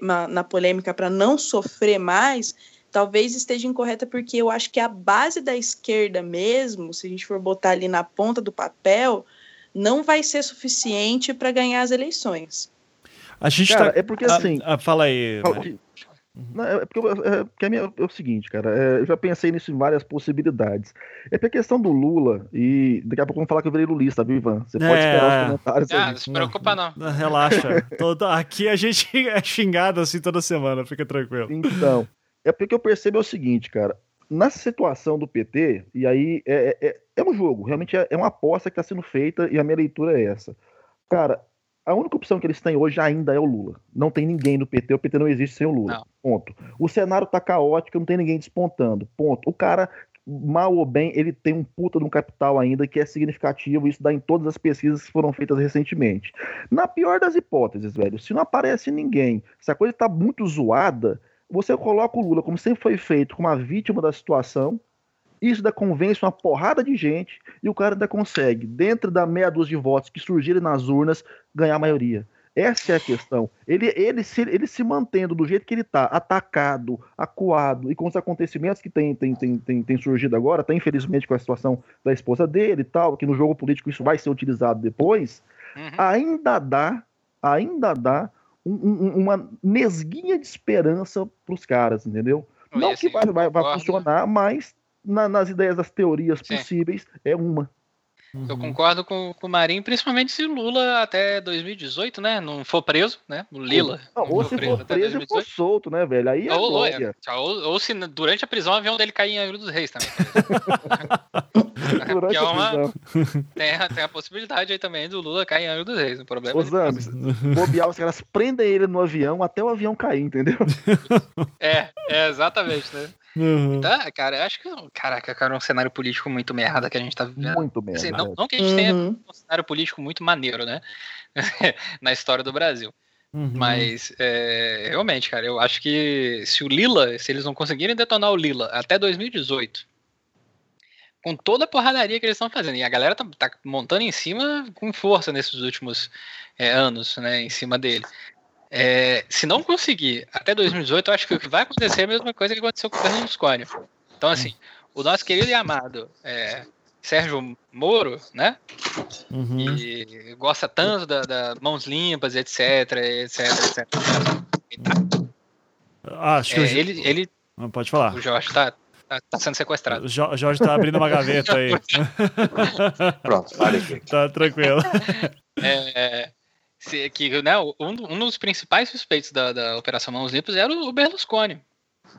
na, na polêmica para não sofrer mais, talvez esteja incorreta porque eu acho que a base da esquerda mesmo, se a gente for botar ali na ponta do papel, não vai ser suficiente para ganhar as eleições. A gente Cara, tá... é porque assim. Ah, ah, fala aí. Fala, não, é porque, é, porque é, é, o seguinte, cara, é, eu já pensei nisso em várias possibilidades. É porque a questão do Lula, e daqui a pouco vamos falar que eu virei lulista, viu, Ivan? Você pode esperar os é. comentários. Ah, não se preocupa não. não relaxa. Todo, aqui a gente é xingado assim toda semana, fica tranquilo. Então, é porque eu percebo é o seguinte, cara, na situação do PT, e aí é, é, é um jogo, realmente é, é uma aposta que está sendo feita, e a minha leitura é essa. Cara, a única opção que eles têm hoje ainda é o Lula. Não tem ninguém no PT, o PT não existe sem o Lula. Não. Ponto. O cenário tá caótico, não tem ninguém despontando. Ponto. O cara, mal ou bem, ele tem um puta de um capital ainda que é significativo, isso dá em todas as pesquisas que foram feitas recentemente. Na pior das hipóteses, velho, se não aparece ninguém, se a coisa tá muito zoada, você coloca o Lula, como sempre foi feito, como a vítima da situação, isso ainda convence uma porrada de gente e o cara ainda consegue, dentro da meia dúzia de votos que surgirem nas urnas, ganhar a maioria. Essa é a questão. Ele, ele, se, ele se mantendo do jeito que ele está, atacado, acuado, e com os acontecimentos que tem, tem, tem, tem, tem surgido agora, até infelizmente com a situação da esposa dele e tal, que no jogo político isso vai ser utilizado depois, uhum. ainda dá, ainda dá um, um, uma nesguinha de esperança para os caras, entendeu? Não assim, que vai, vai, vai funcionar, mas na, nas ideias das teorias Sim. possíveis, é uma. Eu concordo com, com o Marinho, principalmente se Lula até 2018, né? Não for preso, né? O Lila. Não, ou se for preso e for solto, né, velho? Aí é ou, é, ou, ou, se durante a prisão o avião dele cair em Angra dos Reis também. durante é uma, tem, a, tem a possibilidade aí também do Lula cair em Angra dos Reis. O problema Ô, Zambis, bobear, os caras prendem ele no avião até o avião cair, entendeu? É, é exatamente, né? Uhum. Tá, cara, eu acho que. Caraca, cara, é um cenário político muito merda que a gente tá vivendo. Muito merda. Assim, não, não, que a gente uhum. tenha um cenário político muito maneiro, né? Na história do Brasil. Uhum. Mas, é, realmente, cara, eu acho que se o Lila, se eles não conseguirem detonar o Lila até 2018, com toda a porradaria que eles estão fazendo, e a galera tá, tá, montando em cima com força nesses últimos é, anos, né, em cima dele. É, se não conseguir até 2018, eu acho que o que vai acontecer é a mesma coisa que aconteceu com o Berlusconi. Então, assim, o nosso querido e amado é, Sérgio Moro, né? Uhum. E gosta tanto da, da, mãos limpas, etc, etc, etc. Ah, acho que é, ele, ele. Não pode falar. O Jorge tá, tá, tá sendo sequestrado. O Jorge tá abrindo uma gaveta aí. Pronto, fale aqui. Tá tranquilo. É, que né, um, um dos principais suspeitos da, da Operação Mãos Limpas era o Berlusconi.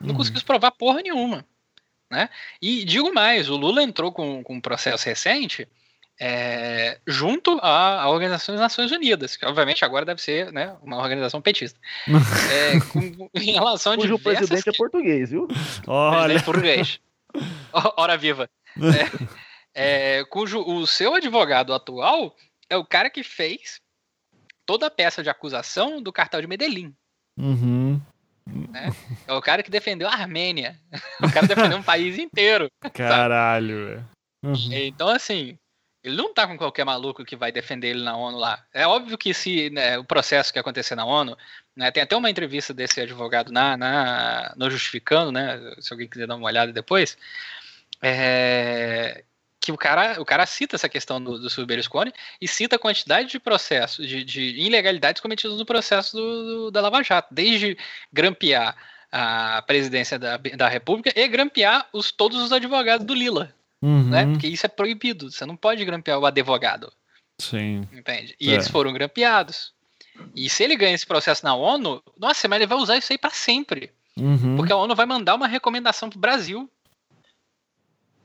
Não uhum. conseguiu provar porra nenhuma. Né? E digo mais, o Lula entrou com, com um processo recente é, junto à, à, Organização das Nações Unidas, que obviamente agora deve ser né, uma organização petista. é, com, em relação a Cujo presidente é português, viu? Olha. Português. Hora viva. É, é, cujo o seu advogado atual é o cara que fez toda a peça de acusação do cartel de Medellín. Uhum. Né? É o cara que defendeu a Armênia. O cara defendeu um país inteiro. Caralho, uhum. Então, assim, ele não tá com qualquer maluco que vai defender ele na ONU lá. É óbvio que se né, o processo que acontecer na ONU, né, tem até uma entrevista desse advogado na, na, no Justificando, né? Se alguém quiser dar uma olhada depois. É, que o cara, o cara cita essa questão do, do Berlusconi e cita a quantidade de processos, de, de ilegalidades cometidas no processo do, do, da Lava Jato, desde grampear a presidência da, da República e grampear os, todos os advogados do Lila. Uhum. Né? Porque isso é proibido, você não pode grampear o advogado. Sim. Entende? E é. eles foram grampeados. E se ele ganha esse processo na ONU, nossa, mas ele vai usar isso aí para sempre. Uhum. Porque a ONU vai mandar uma recomendação pro Brasil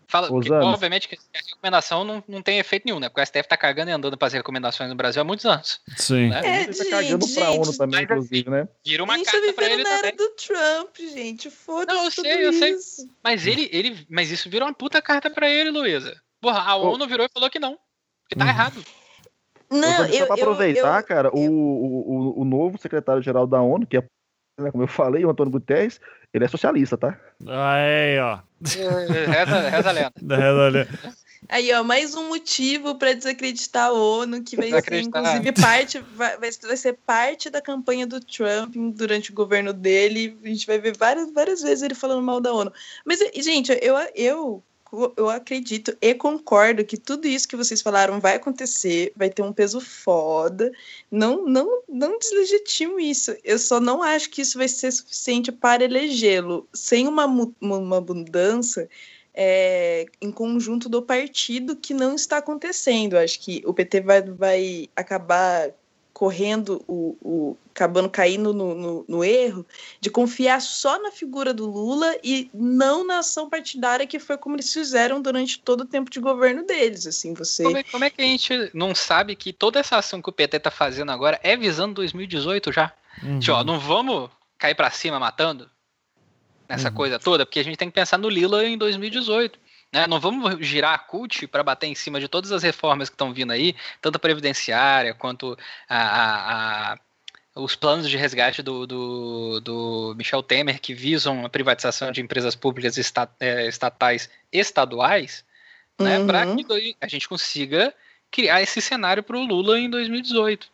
Fala, porque, obviamente que a recomendação não, não tem efeito nenhum, né? Porque o STF tá cagando e andando para as recomendações no Brasil há muitos anos. Sim. Né? É, tá cagando gente, pra ONU também, inclusive, né? Vira uma carta tá pra ele na também. era do Trump, gente. Foda-se. Não, eu sei, eu sei. Mas ele, ele. Mas isso virou uma puta carta pra ele, Luísa. Porra, a ONU virou e falou que não. Que tá hum. errado. Não, eu, só pra aproveitar, eu, cara, eu, o, o, o novo secretário-geral da ONU, que é né? Como eu falei, o Antônio Guterres, ele é socialista, tá? Aí, ó. Reza, reza a lenda. Reza a lenda. Aí, ó, mais um motivo para desacreditar a ONU, que vai ser, inclusive, parte, vai, vai, ser parte da campanha do Trump durante o governo dele. A gente vai ver várias, várias vezes ele falando mal da ONU. Mas, gente, eu, eu, eu acredito e concordo que tudo isso que vocês falaram vai acontecer, vai ter um peso foda. Não, não, não deslegitimo isso. Eu só não acho que isso vai ser suficiente para elegê-lo. Sem uma, uma mudança é, em conjunto do partido que não está acontecendo. Acho que o PT vai, vai acabar correndo, o, o acabando caindo no, no, no, erro de confiar só na figura do Lula e não na ação partidária que foi como eles fizeram durante todo o tempo de governo deles. Assim, você. Como é, como é que a gente não sabe que toda essa ação que o PT está fazendo agora é visando 2018 já? Uhum. Tipo, ó, não vamos cair para cima matando? nessa uhum. coisa toda, porque a gente tem que pensar no Lila em 2018. Né? Não vamos girar a CUT para bater em cima de todas as reformas que estão vindo aí, tanto a previdenciária quanto a, a, a os planos de resgate do, do, do, Michel Temer, que visam a privatização de empresas públicas estat, é, estatais estaduais, né, uhum. para que a gente consiga criar esse cenário para o Lula em 2018.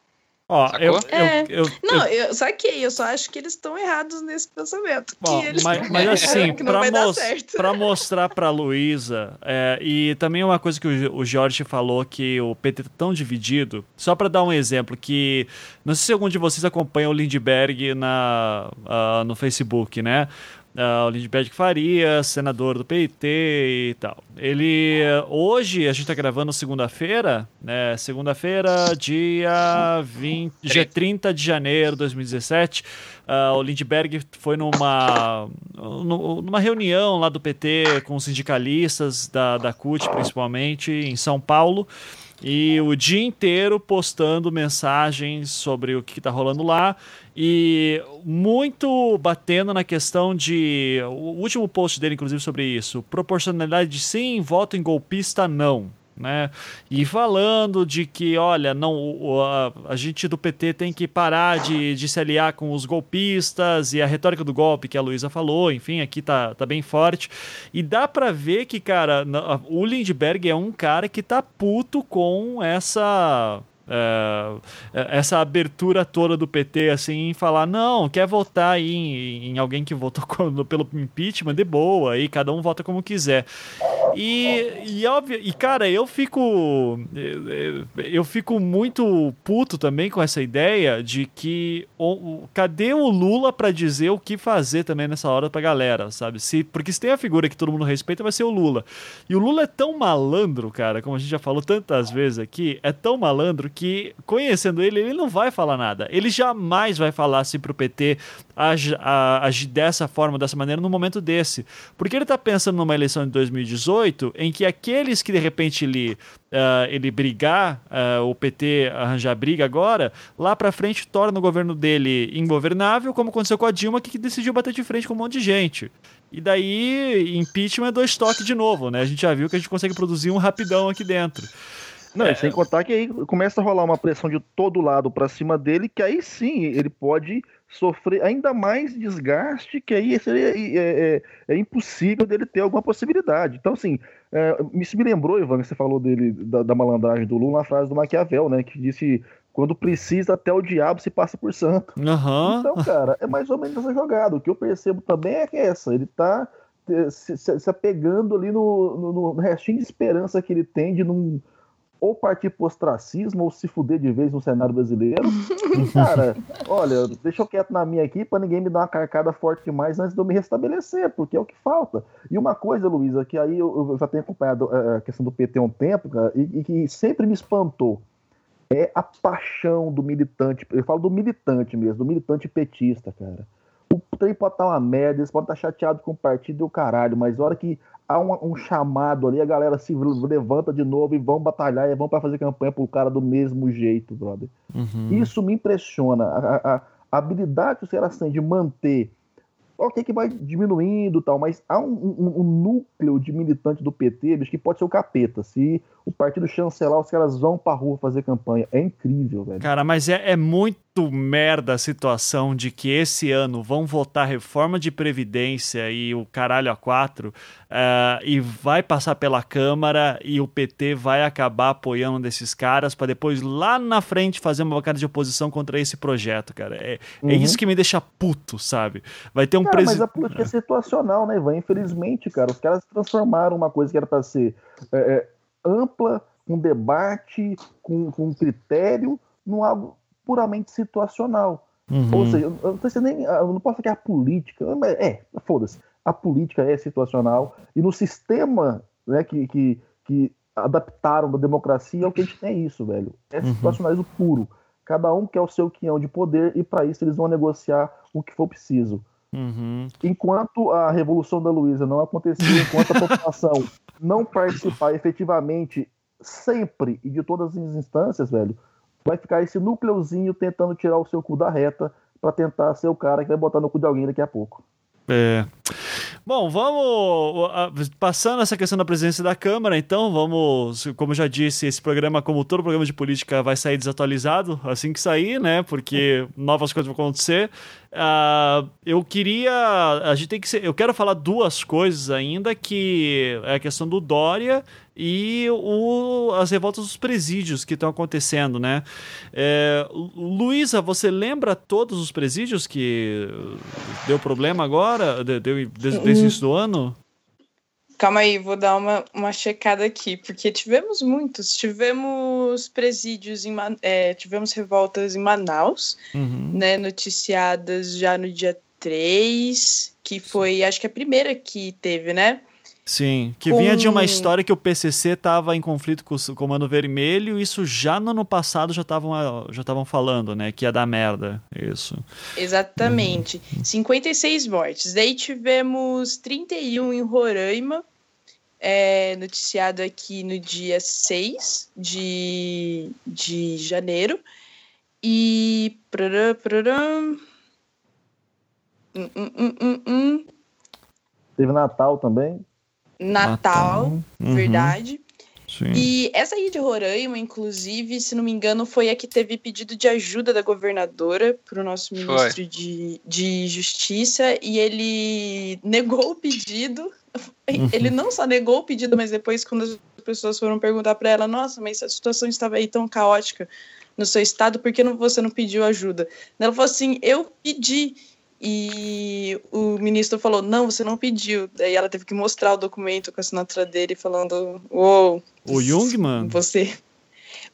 Ó, eu, é. eu, eu, não, eu, só que eu só acho que eles estão errados nesse pensamento. Ó, mas, mas, assim, para mos mostrar para Luísa, é, e também uma coisa que o, o Jorge falou que o PT tá tão dividido, só para dar um exemplo, que não sei se algum de vocês acompanha o Lindbergh na, uh, no Facebook, né? Uh, o Lindbergh Faria, senador do PIT e tal. Ele, hoje, a gente está gravando segunda-feira, né? Segunda-feira, dia, 20, dia 30 de janeiro de 2017. Uh, o Lindbergh foi numa, numa reunião lá do PT com sindicalistas da, da CUT, principalmente, em São Paulo e o dia inteiro postando mensagens sobre o que está rolando lá. E muito batendo na questão de o último post dele inclusive sobre isso. Proporcionalidade sim voto em golpista não né? E falando de que, olha, não, a, a, gente do PT tem que parar de, de se aliar com os golpistas e a retórica do golpe que a Luísa falou, enfim, aqui tá, tá bem forte. E dá para ver que, cara, o Lindbergh é um cara que tá puto com essa é, é, essa abertura toda do PT assim em falar não quer votar aí em, em alguém que votou pelo impeachment de boa aí cada um vota como quiser. E, e óbvio e cara eu fico eu fico muito puto também com essa ideia de que o, cadê o Lula para dizer o que fazer também nessa hora pra galera sabe? Se porque se tem a figura que todo mundo respeita vai ser o Lula. E o Lula é tão malandro cara como a gente já falou tantas vezes aqui é tão malandro que, conhecendo ele, ele não vai falar nada. Ele jamais vai falar assim pro PT agir, dessa forma, dessa maneira, no momento desse. Porque ele tá pensando numa eleição de 2018 em que aqueles que de repente ele, uh, ele brigar, uh, o PT arranjar briga agora, lá pra frente torna o governo dele ingovernável, como aconteceu com a Dilma, que decidiu bater de frente com um monte de gente. E daí, impeachment é dois toques de novo, né? A gente já viu que a gente consegue produzir um rapidão aqui dentro. Não, é, sem contar que aí começa a rolar uma pressão de todo lado para cima dele, que aí sim ele pode sofrer ainda mais desgaste, que aí seria, é, é, é impossível dele ter alguma possibilidade. Então, assim, é, isso me lembrou, Ivan, que você falou dele, da, da malandragem do Lula, na frase do Maquiavel, né, que disse quando precisa, até o diabo se passa por santo. Uhum. Então, cara, é mais ou menos essa jogada. O que eu percebo também é que essa, ele tá é, se, se, se apegando ali no, no, no restinho de esperança que ele tem de não ou partir pro ostracismo ou se fuder de vez no cenário brasileiro. E, cara, olha, deixa eu quieto na minha aqui para ninguém me dar uma carcada forte demais antes de eu me restabelecer, porque é o que falta. E uma coisa, Luísa, que aí eu, eu já tenho acompanhado é, a questão do PT há um tempo, cara, e, e, que sempre me espantou, é a paixão do militante, eu falo do militante mesmo, do militante petista, cara. O trem pode estar uma merda, eles podem estar chateados com o partido e o caralho, mas a hora que há um, um, chamado ali, a galera se levanta de novo e vão batalhar e vão para fazer campanha pro cara do mesmo jeito, brother. Uhum. Isso me impressiona. A, a, a habilidade que o Ceará tem de manter. Ok, que vai diminuindo tal, mas há um, um, um, núcleo de militante do PT, bicho, que pode ser o capeta. Se o partido chancelar, os caras vão pra rua fazer campanha. É incrível, velho. Cara, mas é, é muito muito merda a situação de que esse ano vão votar reforma de Previdência e o caralho a quatro, uh, e vai passar pela Câmara e o PT vai acabar apoiando desses caras para depois lá na frente fazer uma bancada de oposição contra esse projeto, cara. É, é uhum. é isso que me deixa puto, sabe? Vai ter um presidente. Mas a política é situacional, né, Ivan? Infelizmente, cara, os caras transformaram uma coisa que era para ser é, é, ampla, com debate, com, com critério, num algo puramente situacional. Uhum. Ou seja, eu, não nem, eu não posso falar que é a política. É, foda-se. A política é situacional. E no sistema né, que, que, que adaptaram da democracia é o que a gente tem é isso, velho. É uhum. situacionalismo puro. Cada um quer o seu quinhão de poder e para isso eles vão negociar o que for preciso. Uhum. Enquanto a Revolução da Luísa não acontecer, enquanto a população não participar efetivamente sempre e de todas as instâncias, velho, vai ficar esse núcleozinho tentando tirar o seu cu da reta para tentar ser o cara que vai botar no cu de alguém daqui a pouco. É. Bom, vamos passando essa questão da presidência da Câmara, então vamos, como eu já disse, esse programa, como todo programa de política, vai sair desatualizado assim que sair, né? Porque novas coisas vão acontecer. Uh, eu queria, a gente tem que ser, eu quero falar duas coisas ainda que é a questão do Dória e o, as revoltas dos presídios que estão acontecendo, né? É, Luísa, você lembra todos os presídios que deu problema agora, deu, desde, desde o início do ano? Calma aí, vou dar uma, uma checada aqui, porque tivemos muitos. Tivemos presídios, em, é, tivemos revoltas em Manaus, uhum. né, noticiadas já no dia 3, que foi, acho que a primeira que teve, né? Sim, que com... vinha de uma história que o PCC estava em conflito com o Comando Vermelho, isso já no ano passado já estavam já estavam falando, né, que ia dar merda, isso. Exatamente. Uhum. 56 mortes. Daí tivemos 31 em Roraima, é, noticiado aqui no dia 6 de, de janeiro. E. Hum, hum, hum, hum, Teve Natal também. Natal, uhum. verdade. Sim. E essa aí de Roraima, inclusive, se não me engano, foi a que teve pedido de ajuda da governadora para o nosso ministro de, de Justiça e ele negou o pedido. Uhum. Ele não só negou o pedido, mas depois, quando as pessoas foram perguntar para ela: Nossa, mas a situação estava aí tão caótica no seu estado, por que você não pediu ajuda? Ela falou assim: Eu pedi e o ministro falou: não, você não pediu. Daí ela teve que mostrar o documento com a assinatura dele, falando: Uou. O Jungmann? Você,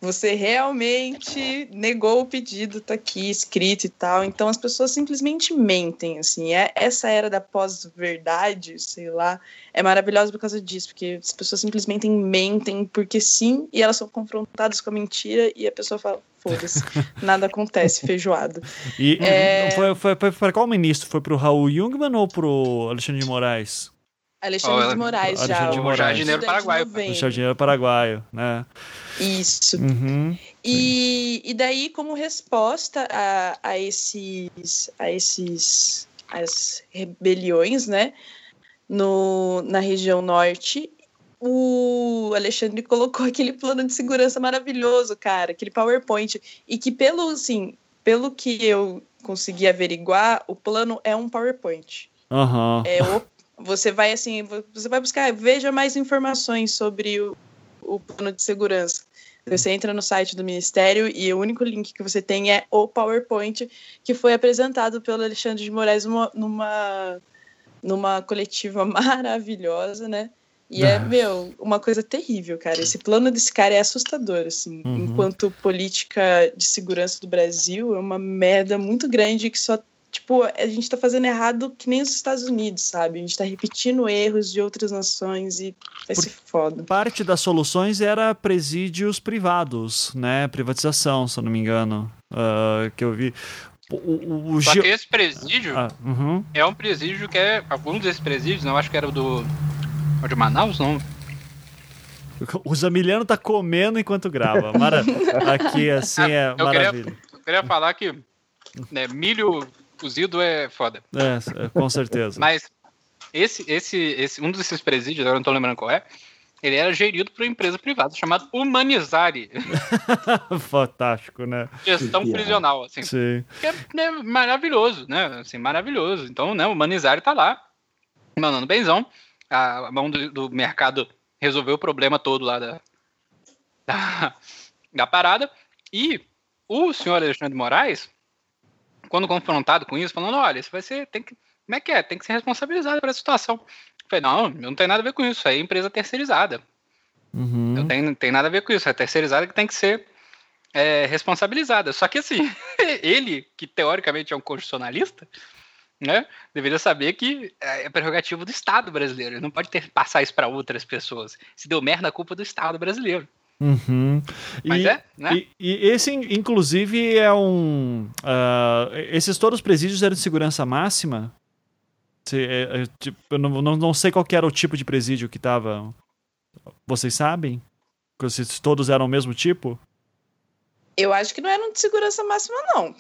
você realmente negou o pedido, tá aqui escrito e tal. Então as pessoas simplesmente mentem, assim. É, essa era da pós-verdade, sei lá, é maravilhosa por causa disso, porque as pessoas simplesmente mentem porque sim, e elas são confrontadas com a mentira e a pessoa fala: foda-se, nada acontece, feijoado. E é... foi, foi, foi para qual ministro? Foi pro Raul Jungmann ou pro Alexandre de Moraes? Alexandre oh, de Moraes, já. Alexandre de Moraes. Jardineiro paraguaio. Jardineiro paraguaio, né? Isso. Uhum, e, e daí, como resposta a, a esses, a esses, as rebeliões, né, no, na região norte, o Alexandre colocou aquele plano de segurança maravilhoso, cara, aquele PowerPoint, e que pelo, assim, pelo que eu consegui averiguar, o plano é um PowerPoint. Uhum. É o, você vai assim, você vai buscar, veja mais informações sobre o, o plano de segurança. Você entra no site do Ministério e o único link que você tem é o PowerPoint que foi apresentado pelo Alexandre de Moraes numa, numa, coletiva maravilhosa, né? E é, meu, uma coisa terrível, cara. Esse plano desse cara é assustador, assim. Uhum. Enquanto política de segurança do Brasil, é uma merda muito grande que só. Tipo, a gente tá fazendo errado que nem os Estados Unidos, sabe? A gente tá repetindo erros de outras nações e vai Por ser foda. Parte das soluções era presídios privados, né? Privatização, se eu não me engano. Uh, que eu vi. O, o, o Só que esse presídio ah, uhum. é um presídio que é. Alguns desses presídios, não acho que era o do o de Manaus, não? O Zamiliano tá comendo enquanto grava. Mara... Aqui, assim, é eu maravilha. Queria, eu queria falar que né, milho cozido é foda. É, é com certeza. Mas esse, esse, esse, um desses presídios, agora não tô lembrando qual é, ele era gerido por uma empresa privada chamada Humanizare. Fantástico, né? Gestão prisional, assim. Sim. É, é, maravilhoso, né? Assim, maravilhoso. Então, né, o Humanizare tá lá, mandando benzão. A mão do, do mercado resolveu o problema todo lá da, da, da parada. E o senhor Alexandre de Moraes, quando confrontado com isso, falando, olha, isso vai ser, tem que, como é que é? Tem que ser responsabilizado por essa situação. Falei, não, não tem nada a ver com isso, é empresa terceirizada. Uhum. Não tem, tem nada a ver com isso, é terceirizada que tem que ser é, responsabilizada. Só que assim, ele, que teoricamente é um constitucionalista, né, deveria saber que é prerrogativo do Estado brasileiro. Ele não pode ter passar isso para outras pessoas. Se deu merda, a culpa é do Estado brasileiro. Uhum. Mas e, é, né? E, e, esse, inclusive, é um. Uh, esses todos os presídios eram de segurança máxima? É, é, tipo, eu não, não, não sei qual era o tipo de presídio que tava. Vocês sabem? Se todos eram o mesmo tipo? Eu acho que não eram de segurança máxima, não.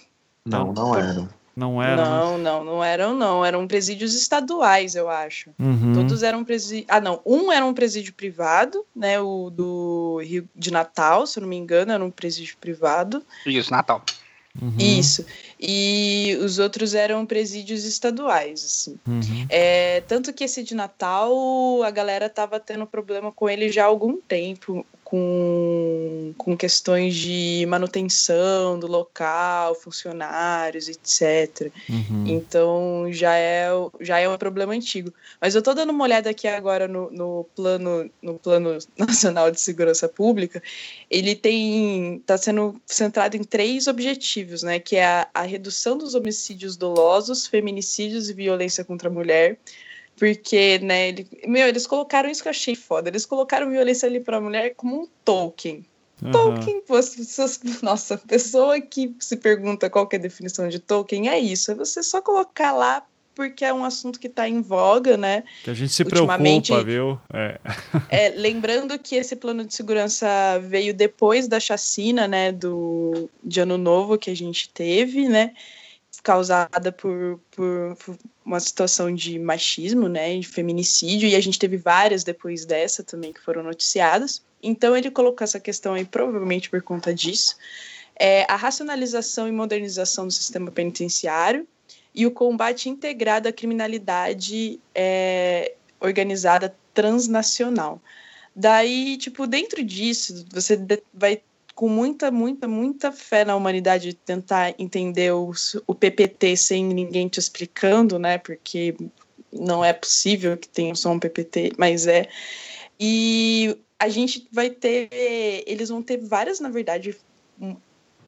Não, não eram. Não eram? Não, né? não, não eram, não. Eram presídios estaduais, eu acho. Uhum. Todos eram presídios. Ah, não. Um era um presídio privado, né? O do Rio de Natal, se eu não me engano, era um presídio privado. Isso, Natal. Uhum. Isso. E os outros eram presídios estaduais, assim. Uhum. É, tanto que esse de Natal, a galera tava tendo problema com ele já há algum tempo com, com questões de manutenção do local, funcionários, etc. Uhum. Então já é, já é um problema antigo. Mas eu estou dando uma olhada aqui agora no, no, plano, no Plano Nacional de Segurança Pública. Ele tem está sendo centrado em três objetivos, né? Que é a, a redução dos homicídios dolosos, feminicídios e violência contra a mulher porque, né, ele, meu, eles colocaram isso que eu achei foda. Eles colocaram violência ali pra mulher como um Tolkien. Uhum. Tolkien, nossa, pessoa que se pergunta qual é a definição de Tolkien é isso. É você só colocar lá porque é um assunto que está em voga, né? Que a gente se preocupa, viu? É. é. lembrando que esse plano de segurança veio depois da chacina, né, do, de Ano Novo que a gente teve, né? Causada por, por, uma situação de machismo, né, de feminicídio, e a gente teve várias depois dessa também que foram noticiadas. Então ele colocou essa questão aí provavelmente por conta disso. É, a racionalização e modernização do sistema penitenciário e o combate integrado à criminalidade é, organizada transnacional. Daí, tipo, dentro disso, você vai com muita, muita, muita fé na humanidade tentar entender os, o PPT sem ninguém te explicando, né? Porque não é possível que tenha só um PPT, mas é. E a gente vai ter, eles vão ter várias, na verdade,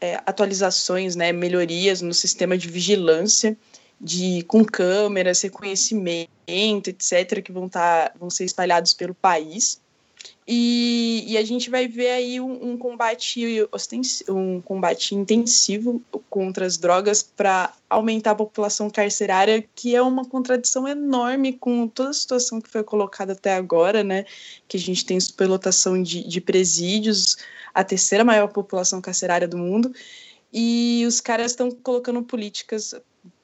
é, atualizações, né, melhorias no sistema de vigilância, de com câmeras, reconhecimento, etc, que vão estar, tá, vão ser espalhados pelo país. E, e, a gente vai ver aí um, um, combate um combate intensivo contra as drogas para aumentar a população carcerária, que é uma contradição enorme com toda a situação que foi colocada até agora, né? Que a gente tem superlotação de, de presídios, a terceira maior população carcerária do mundo, e os caras estão colocando políticas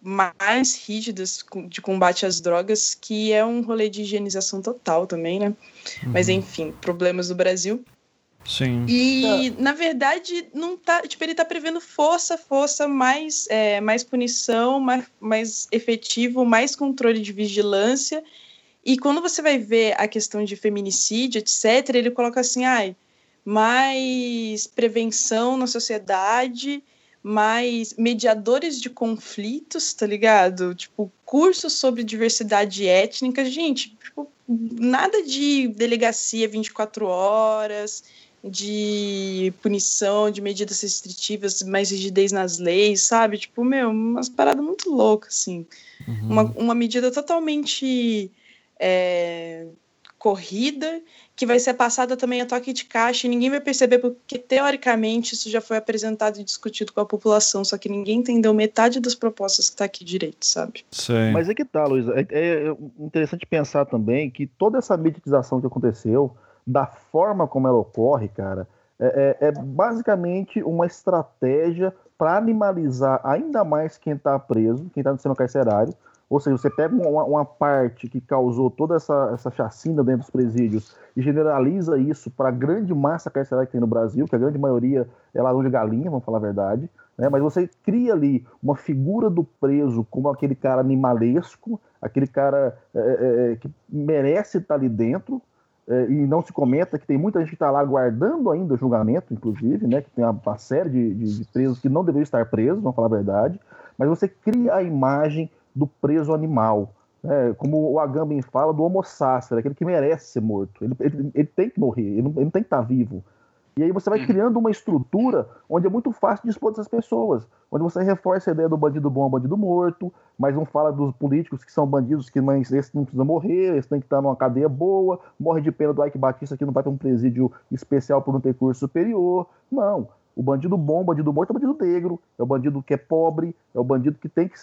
mais rígidas de combate às drogas, que é um rolê de higienização total também, né? Uhum. Mas enfim, problemas do Brasil. Sim. E, na verdade, não tá. Tipo, ele tá prevendo força, força, mais, é, mais punição, mais, mais efetivo, mais controle de vigilância. E quando você vai ver a questão de feminicídio, etc., ele coloca assim, ai, mais prevenção na sociedade mais mediadores de conflitos, tá ligado? Tipo, cursos sobre diversidade étnica. Gente, tipo, nada de delegacia 24 horas, de punição, de medidas restritivas, mais rigidez nas leis, sabe? Tipo, meu, umas paradas muito loucas, assim. Uhum. Uma, uma medida totalmente é, corrida que vai ser passada também a toque de caixa e ninguém vai perceber porque teoricamente isso já foi apresentado e discutido com a população, só que ninguém entendeu metade das propostas que está aqui direito, sabe? Sim. Mas é que tá, Luiz, é, é interessante pensar também que toda essa mediatização que aconteceu, da forma como ela ocorre, cara, é, é, é basicamente uma estratégia para animalizar ainda mais quem está preso, quem está no sistema carcerário. Ou seja, você pega uma, uma, parte que causou toda essa, essa chacina dentro dos presídios e generaliza isso para a grande massa carcerária que tem no Brasil, que a grande maioria é ladrão de galinha, vamos falar a verdade. Né? Mas você cria ali uma figura do preso como aquele cara animalesco, aquele cara é, é, é que merece estar ali dentro, é, e não se comenta que tem muita gente que está lá aguardando ainda o julgamento, inclusive, né, que tem uma, uma série de, de, de, presos que não deveriam estar presos, vamos falar a verdade, mas você cria a imagem do preso animal, né, como o Agamben fala, do homo sacer, aquele que merece ser morto, ele, ele, ele tem que morrer, ele não, ele não tem que estar vivo, e aí você vai uhum. criando uma estrutura onde é muito fácil dispor dessas pessoas, onde você reforça a ideia do bandido bom, bandido morto, mas não fala dos políticos que são bandidos, que mas esse não precisa morrer, esse tem que estar numa cadeia boa, morre de pena do Ike Batista que não vai ter um presídio especial por não ter curso superior. Não. O bandido bom, o bandido morto é o bandido negro, é o bandido que é pobre, é o bandido que tem que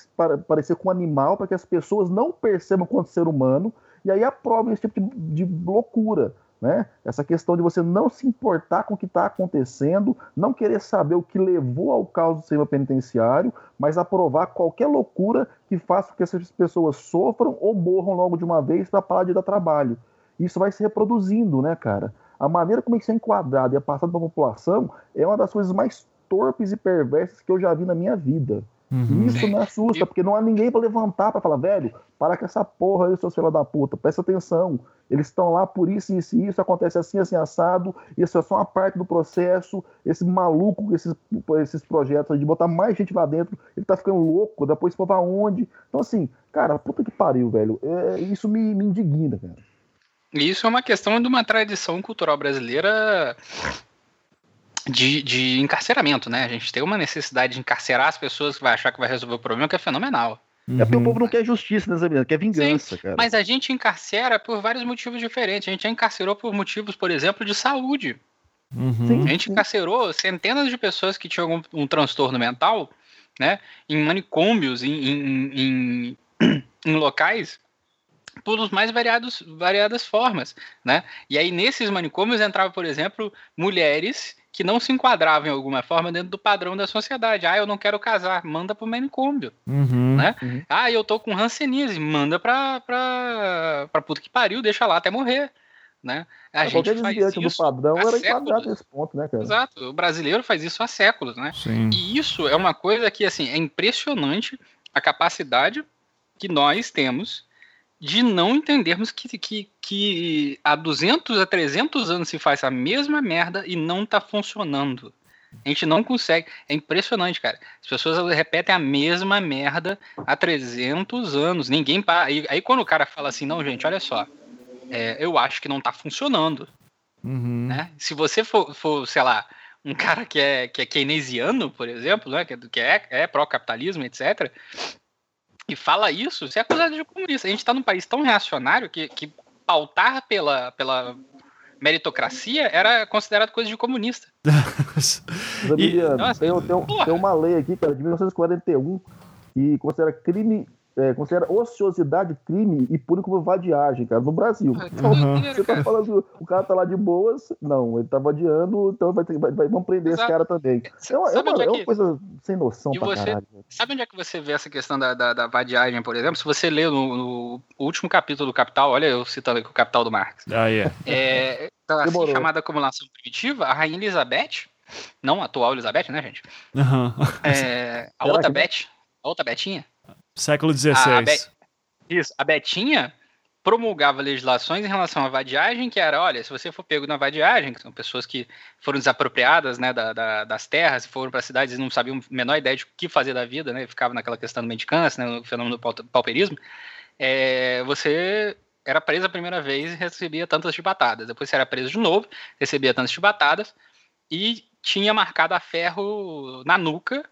parecer com um animal para que as pessoas não percebam quanto ser humano e aí aprovem esse tipo de, de loucura. Né? Essa questão de você não se importar com o que está acontecendo, não querer saber o que levou ao caos do sistema penitenciário, mas aprovar qualquer loucura que faça com que essas pessoas sofram ou morram logo de uma vez para parar de dar trabalho. Isso vai se reproduzindo, né, cara? A maneira como isso é enquadrado e é passado para a população é uma das coisas mais torpes e perversas que eu já vi na minha vida. Uhum. Isso me assusta, porque não há ninguém para levantar para falar, velho, para com essa porra aí, seus filhos da puta, presta atenção. Eles estão lá por isso, isso e isso, acontece assim, assim, assado, isso é só uma parte do processo. Esse maluco, esses, esses projetos de botar mais gente lá dentro, ele tá ficando louco, depois for pra onde. Então, assim, cara, puta que pariu, velho. É, isso me, me indigna, cara. Isso é uma questão de uma tradição cultural brasileira de, de encarceramento, né? A gente tem uma necessidade de encarcerar as pessoas que vai achar que vai resolver o problema, que é fenomenal. É porque o povo não quer justiça, né, Sabina? Quer vingança, Sim, cara. Mas a gente encarcera por vários motivos diferentes. A gente já encarcerou por motivos, por exemplo, de saúde. Uhum. A gente encarcerou centenas de pessoas que tinham algum um transtorno mental, né? Em manicômios, em, em, em, em locais por os mais variados, variadas formas, né? E aí nesses manicômios entrava, por exemplo, mulheres que não se enquadravam em alguma forma dentro do padrão da sociedade. Ah, eu não quero casar, manda pro manicômio, uhum, né? Uhum. Ah, eu tô com rancenise, manda pra, pra, pra puta que pariu, deixa lá até morrer. Né? A é, gente faz isso do padrão era enquadrado nesse ponto, né, cara? Exato, o brasileiro faz isso há séculos, né? Sim. E isso é uma coisa que, assim, é impressionante a capacidade que nós temos de não entendermos que, que, que há 200 a 300 anos se faz a mesma merda e não tá funcionando. A gente não consegue. É impressionante, cara. As pessoas repetem a mesma merda há 300 anos. Ninguém para. Aí, aí, quando o cara fala assim, não, gente, olha só. É, eu acho que não tá funcionando. Uhum. Né? Se você for, for, sei lá, um cara que é, que é keynesiano, por exemplo, né, que é, que é, é pró-capitalismo, etc., e fala isso, você é acusado de comunista. A gente está num país tão reacionário que, que pautar pela, pela meritocracia era considerado coisa de comunista. e, tem, tem, tem, uma lei aqui, cara, de 1941, que considera crime é, considera ociosidade crime e pune como vadiagem, cara, no Brasil. Ah, então, uhum. você tá falando o cara tá lá de boas, não, ele tá vadiando, então vai, ter, vai, vai vamos prender Exato. esse cara também. É uma, é uma, é uma coisa sem noção e pra você, caralho. Sabe onde é que você vê essa questão da, da, da vadiagem, por exemplo? Se você lê no, no, último capítulo do Capital, olha eu citando aqui o Capital do Marx. Ah, yeah. é. Então, assim, chamada acumulação primitiva, a Rainha Elizabeth, não a atual Elizabeth, né, gente? Uhum. É, a outra Beth, a outra Betinha, Século XVI. A, a Isso, a Betinha promulgava legislações em relação à vadiagem, que era, olha, se você for pego na vadiagem, que são pessoas que foram desapropriadas né, da, da, das terras, foram para cidades e não sabiam a menor ideia de o que fazer da vida, né, ficava naquela questão do mendicância, né, no fenômeno do pauperismo, é, você era preso a primeira vez e recebia tantas chibatadas. Depois você era preso de novo, recebia tantas chibatadas e tinha marcado a ferro na nuca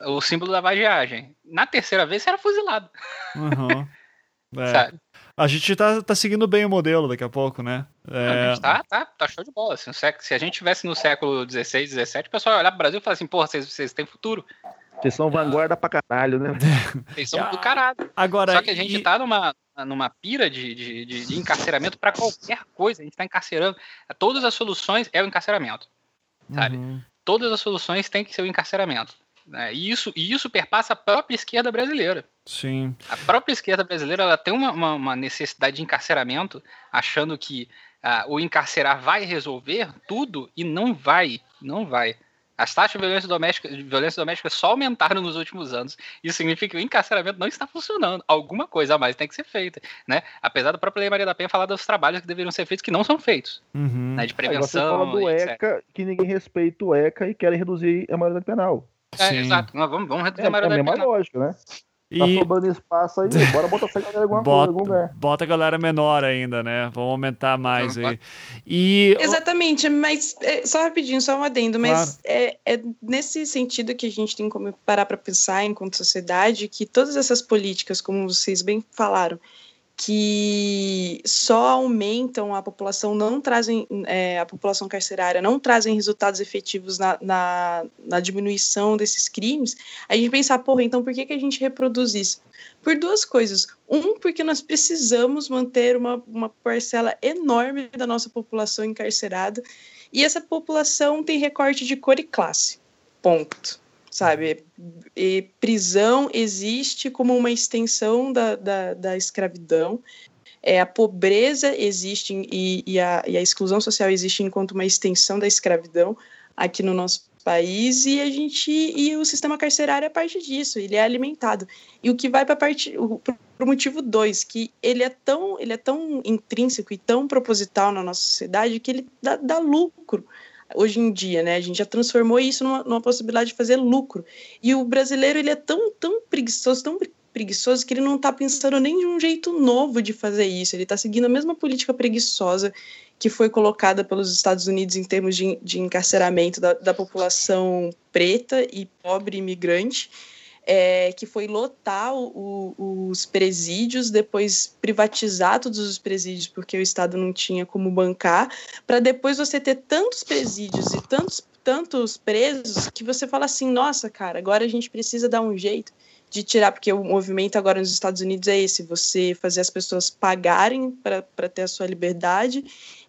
o símbolo da vadiagem. Na terceira vez você era fuzilado. Uhum. É. A gente tá, tá seguindo bem o modelo daqui a pouco, né? É... A gente tá, tá, tá show de bola. Assim, se a gente tivesse no século XVI, XVII, o pessoal ia olhar pro Brasil e falar assim, porra, vocês, vocês têm futuro. Vocês são vanguarda pra caralho, né? Vocês são do caralho. Agora, Só que a gente e... tá numa, numa pira de, de, de, de encarceramento para qualquer coisa. A gente tá encarcerando. Todas as soluções é o encarceramento. Sabe? Uhum. Todas as soluções têm que ser o encarceramento. Né? E, isso, e isso perpassa a própria esquerda brasileira. Sim. A própria esquerda brasileira ela tem uma, uma, uma necessidade de encarceramento, achando que uh, o encarcerar vai resolver tudo e não vai. Não vai. As taxas de violência doméstica, de violência doméstica só aumentaram nos últimos anos. Isso significa que o encarceramento não está funcionando. Alguma coisa a mais tem que ser feita, né? Apesar do próprio Lei Maria da Penha falar dos trabalhos que deveriam ser feitos que não são feitos, uhum. né? De prevenção. você fala do ECA, que ninguém respeita o ECA e querem reduzir a maioria penal. É, exato. Nós vamos, vamos reduzir é, a maioria é a mesma lógica, né? E... Tá sobrando espaço aí, bora botar essa galera em alguma bota, coisa, algum lugar. Bota a galera menor ainda, né? Vamos aumentar mais aí. E... Exatamente, mas é, só rapidinho, só um adendo, mas claro. é, é, nesse sentido que a gente tem como parar para pensar enquanto sociedade que todas essas políticas, como vocês bem falaram, que só aumentam a população, não trazem é, a população carcerária, não trazem resultados efetivos na, na, na, diminuição desses crimes, a gente pensar, porra, então por que, que a gente reproduz isso? Por duas coisas. Um, porque nós precisamos manter uma, uma parcela enorme da nossa população encarcerada, e essa população tem recorte de cor e classe. Ponto sabe? E prisão existe como uma extensão da, da, da escravidão. É, a pobreza existe e, e, a, e a exclusão social existe enquanto uma extensão da escravidão aqui no nosso país e a gente e o sistema carcerário é parte disso, ele é alimentado. E o que vai para parte o motivo dois, que ele é tão ele é tão intrínseco e tão proposital na nossa sociedade que ele dá, dá lucro hoje em dia, né? A gente já transformou isso numa, numa possibilidade de fazer lucro. E o brasileiro, ele é tão, tão preguiçoso, tão preguiçoso que ele não está pensando nem de um jeito novo de fazer isso. Ele está seguindo a mesma política preguiçosa que foi colocada pelos Estados Unidos em termos de, de encarceramento da, da população preta e pobre imigrante é, que foi lotar o, o, os presídios, depois privatizar todos os presídios, porque o Estado não tinha como bancar, para depois você ter tantos presídios e tantos, tantos presos que você fala assim: nossa, cara, agora a gente precisa dar um jeito de tirar, porque o movimento agora nos Estados Unidos é esse: você fazer as pessoas pagarem para ter a sua liberdade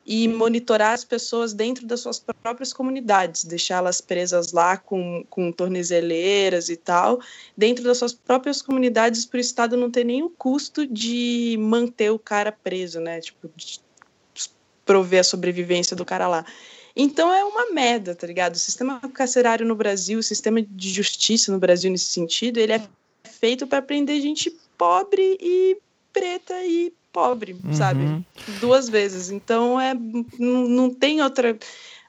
e monitorar as pessoas dentro das suas próprias comunidades, deixá-las presas lá com, com tornezeleiras e tal, dentro das suas próprias comunidades, para o Estado não ter o custo de manter o cara preso, né? Tipo, de prover a sobrevivência do cara lá. Então é uma merda, tá ligado? O sistema carcerário no Brasil, o sistema de justiça no Brasil nesse sentido, ele é feito para prender gente pobre e preta e pobre, uhum. sabe? Duas vezes. Então é não, não tem outra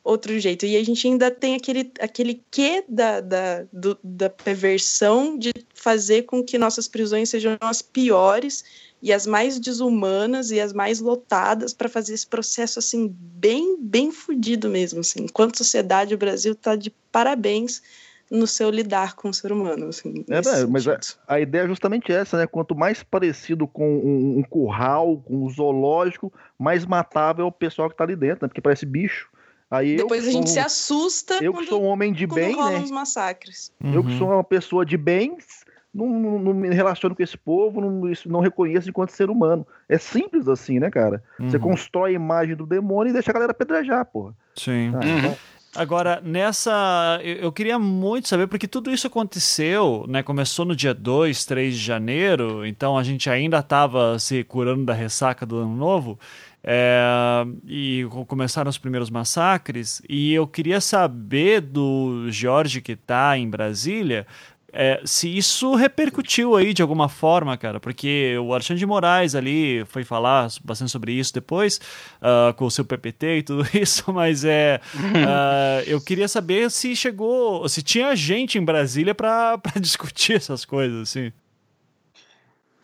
outro jeito. E a gente ainda tem aquele, aquele quê da, da, do, da perversão de fazer com que nossas prisões sejam as piores e as mais desumanas e as mais lotadas para fazer esse processo assim bem bem fudido mesmo assim. Enquanto sociedade o Brasil está de parabéns no seu lidar com o ser humano. Assim, é, né, mas a, a, ideia é justamente essa, né? Quanto mais parecido com um, um curral, com um zoológico, mais matável é o pessoal que está ali dentro, né? Porque parece bicho. Aí Depois a gente se assusta. Eu que sou um homem de bem, né? Os massacres. Uhum. Eu que sou uma pessoa de bens, não, não, não, me relaciono com esse povo, não, não reconheço enquanto ser humano. É simples assim, né, cara? Uhum. Você constrói a imagem do demônio e deixa a galera apedrejar, porra. Sim. Ah, uhum. então, Agora, nessa. Eu, queria muito saber, porque tudo isso aconteceu, né? Começou no dia 2, 3 de janeiro, então a gente ainda estava se curando da ressaca do ano novo. É, e começaram os primeiros massacres. E eu queria saber do Jorge que está em Brasília é, se isso repercutiu aí de alguma forma, cara, porque o Alexandre de Moraes ali foi falar bastante sobre isso depois, uh, com o seu PPT e tudo isso, mas é. Uh, eu queria saber se chegou, se tinha gente em Brasília para discutir essas coisas, assim.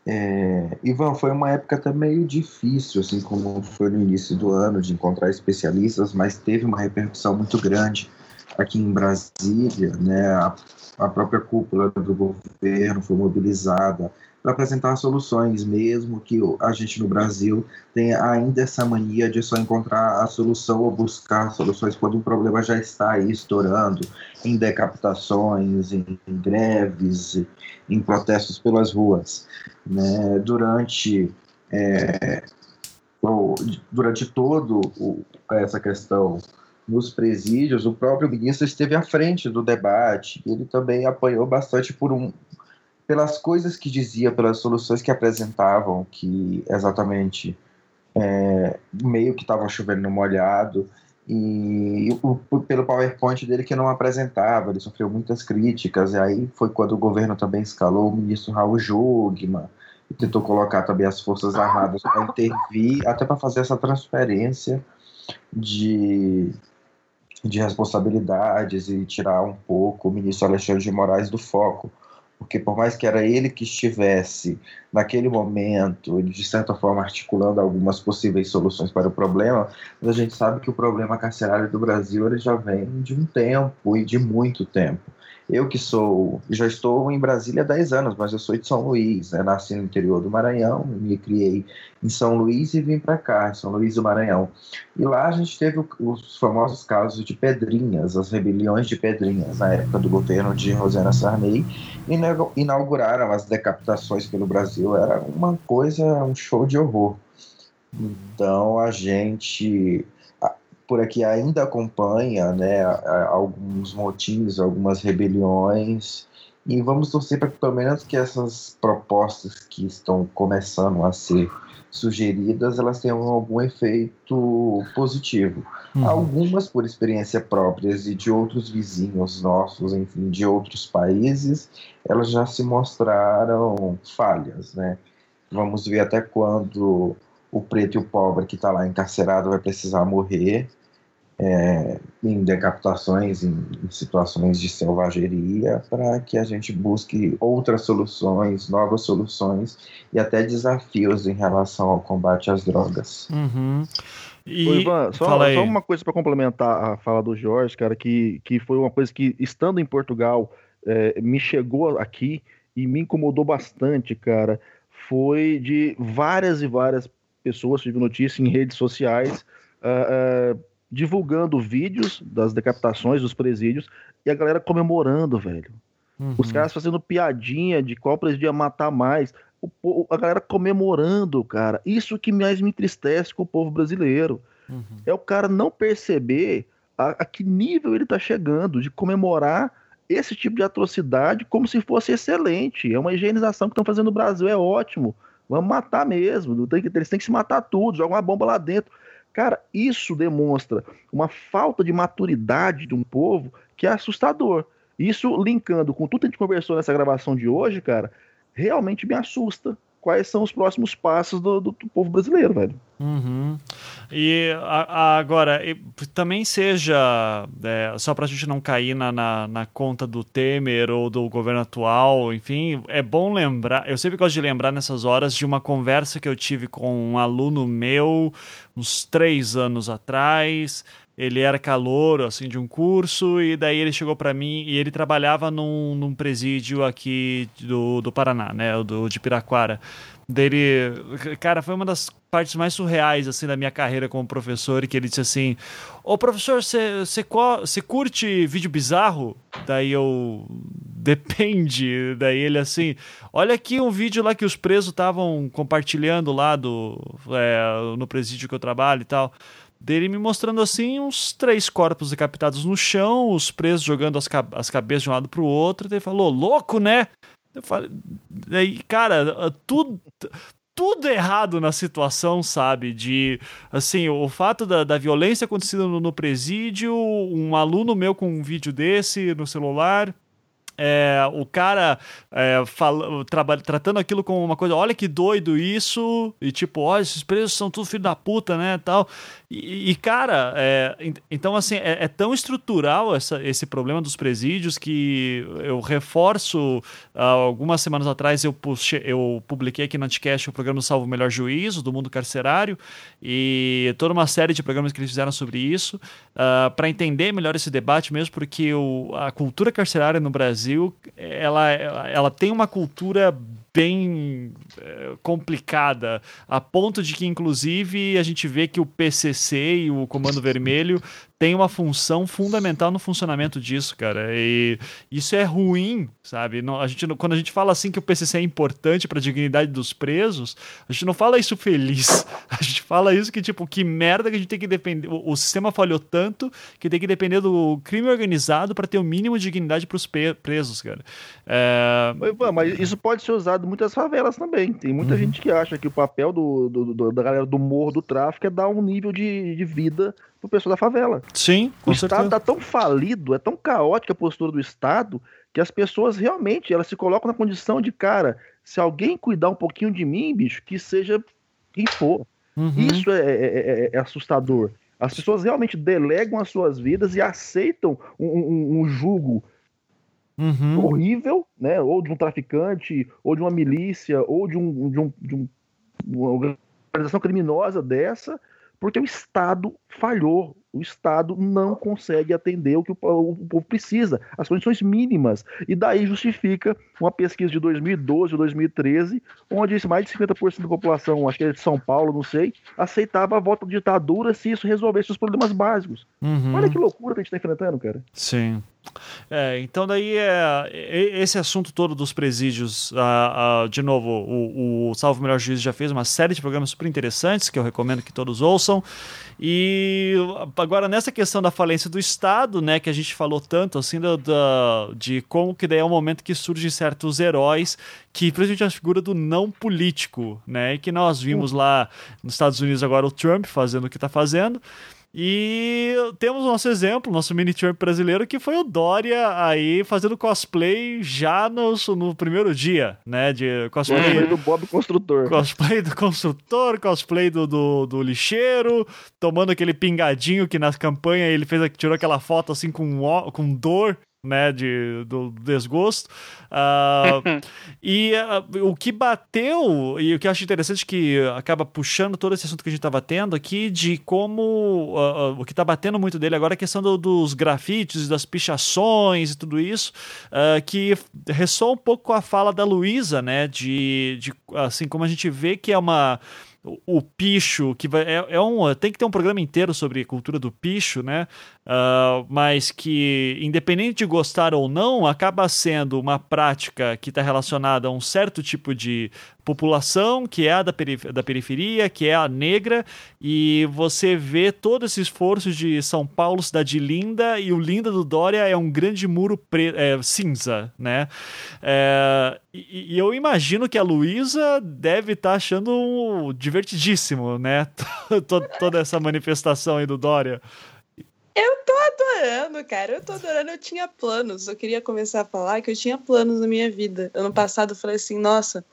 É, Ivan, foi uma época até meio difícil, assim como foi no início do ano, de encontrar especialistas, mas teve uma repercussão muito grande aqui em Brasília, né? A a própria cúpula do governo foi mobilizada para apresentar soluções, mesmo que a gente no Brasil tenha ainda essa mania de só encontrar a solução ou buscar soluções quando o problema já está aí estourando, em decapitações, em, greves, em protestos pelas ruas. Né? Durante, é, durante todo essa questão nos presídios, o próprio ministro esteve à frente do debate. Ele também apanhou bastante por um, pelas coisas que dizia, pelas soluções que apresentavam, que exatamente é, meio que estava chovendo no molhado, e o, pelo PowerPoint dele que não apresentava, ele sofreu muitas críticas, e aí foi quando o governo também escalou o ministro Raul Jugman, e tentou colocar também as Forças Armadas para intervir, até para fazer essa transferência de, de responsabilidades e tirar um pouco o ministro Alexandre de Moraes do foco porque por mais que era ele que estivesse naquele momento, de certa forma articulando algumas possíveis soluções para o problema, a gente sabe que o problema carcerário do Brasil ele já vem de um tempo e de muito tempo. Eu que sou, já estou em Brasília há 10 anos, mas eu sou de São Luís, né? nasci no interior do Maranhão, me criei em São Luís e vim para cá, São Luís do Maranhão. E lá a gente teve os famosos casos de Pedrinhas, as rebeliões de Pedrinhas, na época do governo de Rosana Sarney, e inauguraram as decapitações pelo Brasil. Era uma coisa, um show de horror. Então a gente por aqui ainda acompanha né, alguns motins, algumas rebeliões, e vamos torcer para que pelo menos que essas propostas que estão começando a ser sugeridas, elas tenham algum efeito positivo. Uhum. Algumas por experiência próprias e de outros vizinhos nossos, enfim, de outros países, elas já se mostraram falhas, né? Vamos ver até quando o preto e o pobre que está lá encarcerado vai precisar morrer é, em decapitações, em, em, situações de selvageria, para que a gente busque outras soluções, novas soluções e até desafios em relação ao combate às drogas. Uhum. E... Ô, Ivan, só, só uma coisa para complementar a fala do Jorge, cara, que, que foi uma coisa que, estando em Portugal, é, me chegou aqui e me incomodou bastante, cara, foi de várias e várias pessoas, tive notícia em redes sociais, uh, uh, divulgando vídeos das decapitações dos presídios e a galera comemorando, velho. Uhum. Os caras fazendo piadinha de qual presídio ia matar mais. O, a galera comemorando, cara. Isso que mais me entristece com o povo brasileiro. Uhum. É o cara não perceber a, a que nível ele tá chegando de comemorar esse tipo de atrocidade como se fosse excelente. É uma higienização que estão fazendo no Brasil, é ótimo. Vamos matar mesmo. Eles têm que se matar tudo, joga uma bomba lá dentro. Cara, isso demonstra uma falta de maturidade de um povo que é assustador. Isso linkando com tudo que a gente conversou nessa gravação de hoje, cara, realmente me assusta quais são os próximos passos do, do, do povo brasileiro, velho. Uhum. E a, a, agora, e, também seja, é, só para a gente não cair na, na, na, conta do Temer ou do governo atual, enfim, é bom lembrar, eu sempre gosto de lembrar nessas horas de uma conversa que eu tive com um aluno meu uns três anos atrás, ele era calor assim de um curso e daí ele chegou para mim e ele trabalhava num, num presídio aqui do, do Paraná, né, do de Piraquara. Dele, cara, foi uma das partes mais surreais assim da minha carreira como professor, que ele disse assim: "Ô professor, você curte vídeo bizarro?" Daí eu depende. Daí ele assim, olha aqui um vídeo lá que os presos estavam compartilhando lá do é, no presídio que eu trabalho e tal dele me mostrando assim uns três corpos decapitados no chão, os presos jogando as, as cabeças de um lado pro outro. Daí ele falou, louco, né? Eu falei, daí, cara, tudo, tudo errado na situação, sabe? De, assim, o fato da, da violência acontecendo no, no presídio, um aluno meu com um vídeo desse no celular, é, o cara é, fala, tratando aquilo como uma coisa, olha que doido isso, e tipo, olha, esses presos são tudo filho da puta, né, tal. E, e cara, é, então assim, é, é, tão estrutural essa, esse problema dos presídios que eu reforço, algumas semanas atrás eu, puxei, eu publiquei aqui no Anticast o programa Salvo o Melhor Juízo, do mundo carcerário, e toda uma série de programas que eles fizeram sobre isso, uh, para entender melhor esse debate mesmo, porque o, a cultura carcerária no Brasil Brasil, ela, ela tem uma cultura bem é, complicada, a ponto de que, inclusive, a gente vê que o PCC e o Comando Vermelho tem uma função fundamental no funcionamento disso, cara. E isso é ruim, sabe? Não, a gente, quando a gente fala assim que o PCC é importante para a dignidade dos presos, a gente não fala isso feliz. A gente fala isso que, tipo, que merda que a gente tem que depender. O, o sistema falhou tanto que tem que depender do crime organizado para ter o mínimo de dignidade para os presos, cara. É... Mas isso pode ser usado em muitas favelas também. Tem muita uhum. gente que acha que o papel do, do, do, da galera do morro do tráfico é dar um nível de, de vida pro pessoal da favela. Sim, o Estado tá tão falido, é tão caótica a postura do Estado que as pessoas realmente elas se colocam na condição de cara, se alguém cuidar um pouquinho de mim, bicho, que seja quem for. Uhum. Isso é, é, é, é, assustador. As pessoas realmente delegam as suas vidas e aceitam um, um, um jugo uhum. horrível, né? Ou de um traficante, ou de uma milícia, ou de um, de um, de um uma organização criminosa dessa, porque o Estado falhou. O Estado não consegue atender o que o, povo precisa, as condições mínimas. E daí justifica uma pesquisa de 2012 ou 2013, onde mais de 50% da população, acho que é de São Paulo, não sei, aceitava a volta de ditadura se isso resolvesse os problemas básicos. Uhum. Olha que loucura que a gente está enfrentando, cara. Sim. É, então daí é, esse assunto todo dos presídios, ah, ah, de novo, o, o Salvo Melhor Juiz já fez uma série de programas super interessantes que eu recomendo que todos ouçam. E agora nessa questão da falência do Estado, né, que a gente falou tanto assim do, de como que daí é o momento que surgem certos heróis que principalmente a figura do não político, né, e que nós vimos lá nos Estados Unidos agora o Trump fazendo o que está fazendo. E temos o nosso exemplo, nosso mini Trump brasileiro, que foi o Dória aí fazendo cosplay já no, no primeiro dia, né? De cosplay, cosplay do Bob Construtor. Cosplay do construtor, cosplay do, do, do, lixeiro, tomando aquele pingadinho que na campanha ele fez, tirou aquela foto assim com, com dor né, de, do desgosto. Uh, e uh, o que bateu, e o que eu acho interessante que acaba puxando todo esse assunto que a gente estava tendo aqui, de como uh, o que está batendo muito dele agora é a questão do, dos grafites, das pichações e tudo isso, que ressoa um pouco com a fala da Luísa, né, de, de assim, como a gente vê que é uma o, picho, que vai, é, é, um, tem que ter um programa inteiro sobre cultura do picho, né? Uh, mas que, independente de gostar ou não, acaba sendo uma prática que está relacionada a um certo tipo de população, que é a da, perif da periferia, que é a negra, e você vê todo esse esforço de São Paulo, cidade linda, e o linda do Dória é um grande muro é, cinza, né? É, e, e, eu imagino que a Luísa deve estar tá achando divertidíssimo, né? toda essa manifestação aí do Dória. Eu tô adorando, cara. Eu tô adorando. Eu tinha planos. Eu queria começar a falar que eu tinha planos na minha vida. Ano passado eu falei assim, nossa,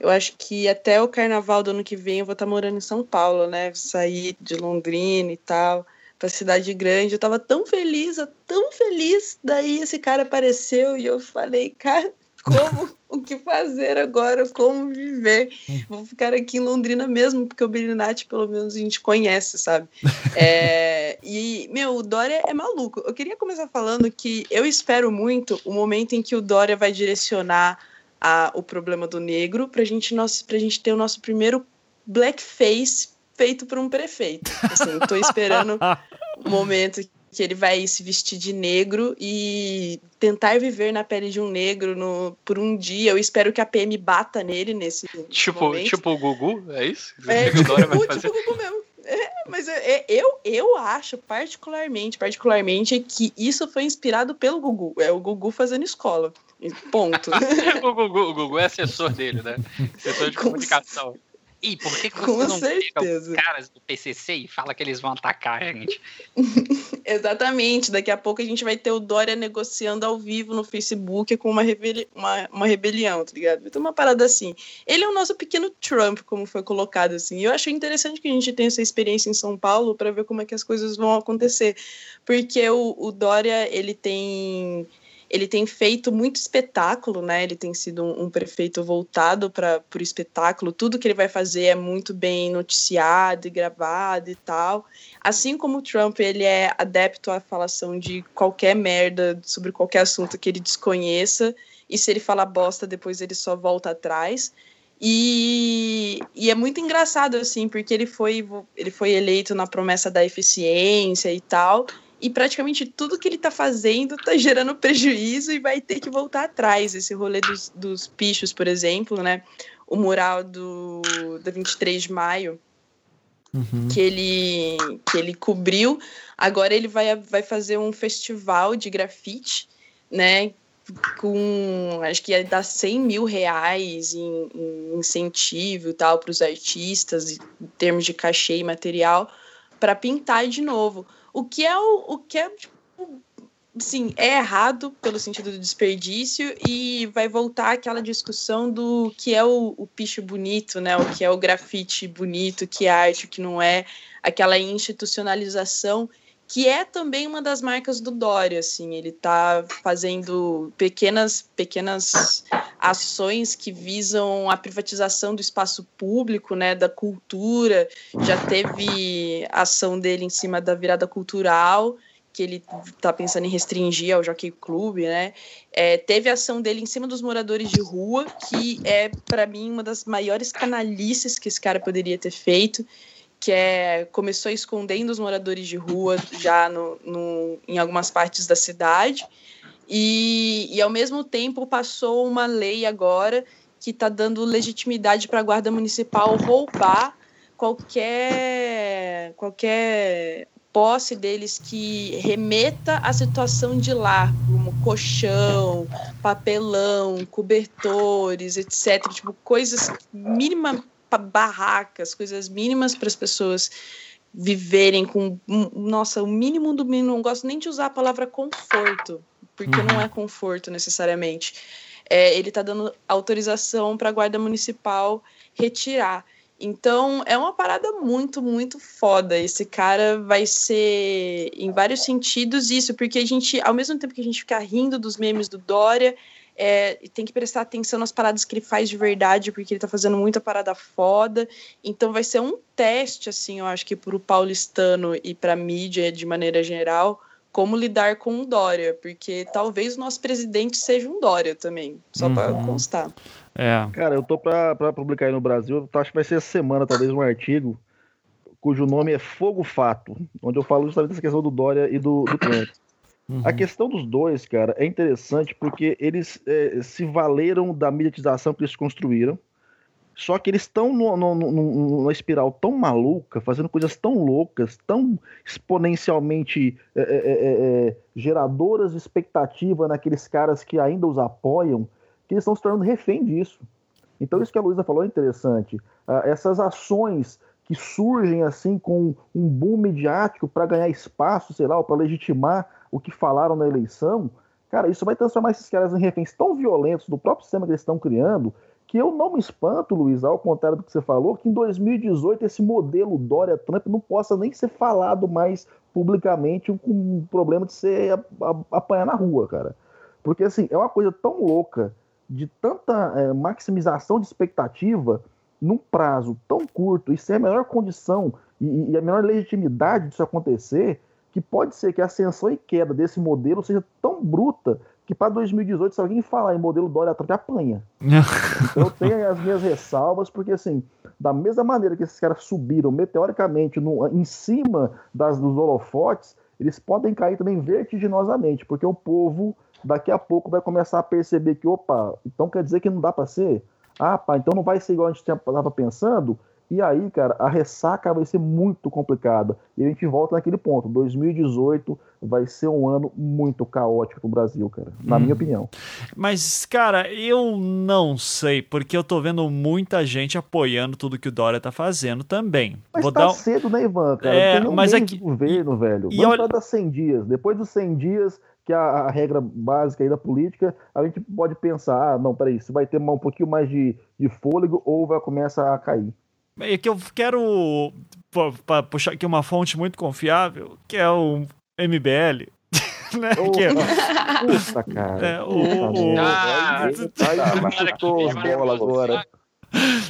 eu acho que até o carnaval do ano que vem eu vou estar tá morando em São Paulo, né? Sair de Londrina e tal, pra cidade grande. Eu tava tão feliz, tão feliz. Daí esse cara apareceu e eu falei, cara, como, o que fazer agora, como viver. Vou ficar aqui em Londrina mesmo, porque o Belinati, pelo menos, a gente conhece, sabe? É, e, meu, o Dória é maluco. Eu queria começar falando que eu espero muito o momento em que o Dória vai direcionar a, o problema do negro para gente, a gente ter o nosso primeiro blackface feito por um prefeito. Assim, tô esperando o momento que ele vai se vestir de negro e tentar viver na pele de um negro no, por um dia. Eu espero que a PM bata nele nesse tipo momento. Tipo o Gugu, é isso? É, tipo, o Gugu, tipo o Gugu mesmo. É, mas eu, eu, eu acho particularmente, particularmente que isso foi inspirado pelo Gugu. É o Gugu fazendo escola. Ponto. o, Gugu, o Gugu é assessor dele, né? Assessor de Com comunicação. E por que, que você não certeza. pega os caras do PCC e fala que eles vão atacar a gente? Exatamente. Daqui a pouco a gente vai ter o Dória negociando ao vivo no Facebook com uma, rebeli uma, uma rebelião, tá ligado? Ter uma parada assim. Ele é o nosso pequeno Trump, como foi colocado assim. E eu achei interessante que a gente tenha essa experiência em São Paulo para ver como é que as coisas vão acontecer. Porque o, o Dória, ele tem ele tem feito muito espetáculo, né? Ele tem sido um, um prefeito voltado para o espetáculo. Tudo que ele vai fazer é muito bem noticiado e gravado e tal. Assim como o Trump, ele é adepto à falação de qualquer merda sobre qualquer assunto que ele desconheça. E se ele falar bosta, depois ele só volta atrás. E, e é muito engraçado, assim, porque ele foi, ele foi eleito na promessa da eficiência e tal, e praticamente tudo que ele está fazendo está gerando prejuízo e vai ter que voltar atrás. Esse rolê dos, dos pichos, por exemplo, né? O mural do, do 23 de maio, uhum. que, ele, que ele cobriu. Agora ele vai, vai fazer um festival de grafite, né? Com acho que ia dar 100 mil reais em, em incentivo tal para os artistas, em termos de cachê e material, para pintar de novo. O que é o, o que é tipo, sim, é errado pelo sentido do desperdício e vai voltar aquela discussão do que é o, o picho bonito, né? O que é o grafite bonito, que é arte, o que não é, aquela institucionalização que é também uma das marcas do Dória, assim, ele está fazendo pequenas pequenas ações que visam a privatização do espaço público, né, da cultura. Já teve ação dele em cima da virada cultural, que ele está pensando em restringir ao Jockey Club, né? É, teve ação dele em cima dos moradores de rua, que é para mim uma das maiores canalices que esse cara poderia ter feito que é, começou escondendo os moradores de rua já no, no, em algumas partes da cidade, e, e ao mesmo tempo passou uma lei agora que está dando legitimidade para a Guarda Municipal roubar qualquer, qualquer posse deles que remeta à situação de lá, como colchão, papelão, cobertores, etc. Tipo, coisas mínima barracas, coisas mínimas para as pessoas viverem com, nossa, o mínimo do mínimo. Não gosto nem de usar a palavra conforto, porque uhum. não é conforto necessariamente. É, ele está dando autorização para a guarda municipal retirar. Então é uma parada muito, muito foda. Esse cara vai ser, em vários sentidos, isso, porque a gente, ao mesmo tempo que a gente fica rindo dos memes do Dória, é, tem que prestar atenção nas paradas que ele faz de verdade, porque ele tá fazendo muita parada foda. Então vai ser um teste, assim, eu acho que pro paulistano e pra mídia de maneira geral, como lidar com o Dória, porque talvez o nosso presidente seja um Dória também, só uhum. para constar. É. Cara, eu tô pra, pra publicar aí no Brasil, acho que vai ser essa semana, talvez, um artigo cujo nome é Fogo Fato, onde eu falo justamente essa questão do Dória e do, do Trump. Uhum. A questão dos dois, cara, é interessante porque eles é, se valeram da mediatização que eles construíram, só que eles estão numa espiral tão maluca, fazendo coisas tão loucas, tão exponencialmente é, é, é, é, geradoras de expectativa naqueles caras que ainda os apoiam, que eles estão se tornando refém disso. Então, isso que a Luísa falou é interessante. Uh, essas ações que surgem assim com um boom midiático para ganhar espaço, sei lá, para legitimar o que falaram na eleição, cara, isso vai transformar esses caras em reféns tão violentos do próprio sistema que eles estão criando, que eu não me espanto, Luiz, ao contrário do que você falou, que em 2018 esse modelo Dória-Trump não possa nem ser falado mais publicamente com um problema de ser apanhar na rua, cara. Porque, assim, é uma coisa tão louca, de tanta é, maximização de expectativa, num prazo tão curto, e sem a menor condição e, e a menor legitimidade disso acontecer, que pode ser que a ascensão e queda desse modelo seja tão bruta que para 2018, se alguém falar em modelo Dória Trump, apanha. então eu tenho as minhas ressalvas, porque assim, da mesma maneira que esses caras subiram meteoricamente no, em cima das, dos holofotes, eles podem cair também vertiginosamente, porque o povo daqui a pouco vai começar a perceber que, opa, então quer dizer que não dá para ser? Ah, pá, então não vai ser igual a gente estava pensando? E aí, cara, a ressaca vai ser muito complicada. E a gente volta naquele ponto. 2018 vai ser um ano muito caótico pro Brasil, cara. Na hum. minha opinião. Mas, cara, eu não sei, porque eu tô vendo muita gente apoiando tudo que o Dória tá fazendo também. Mas Vou tá dar... cedo, né, Ivan? Cara? É, Tem um mas mês é que... governo, velho. E Vamos olha... dar 100 dias. Depois dos 100 dias, que é a, a, regra básica aí da política, a gente pode pensar, ah, não, peraí, se vai ter um pouquinho mais de, de fôlego ou vai começar a cair. É que eu quero para puxar aqui uma fonte muito confiável, que é o MBL. Né? Oh, que é cara. É, o... Ah, tá machucou a agora.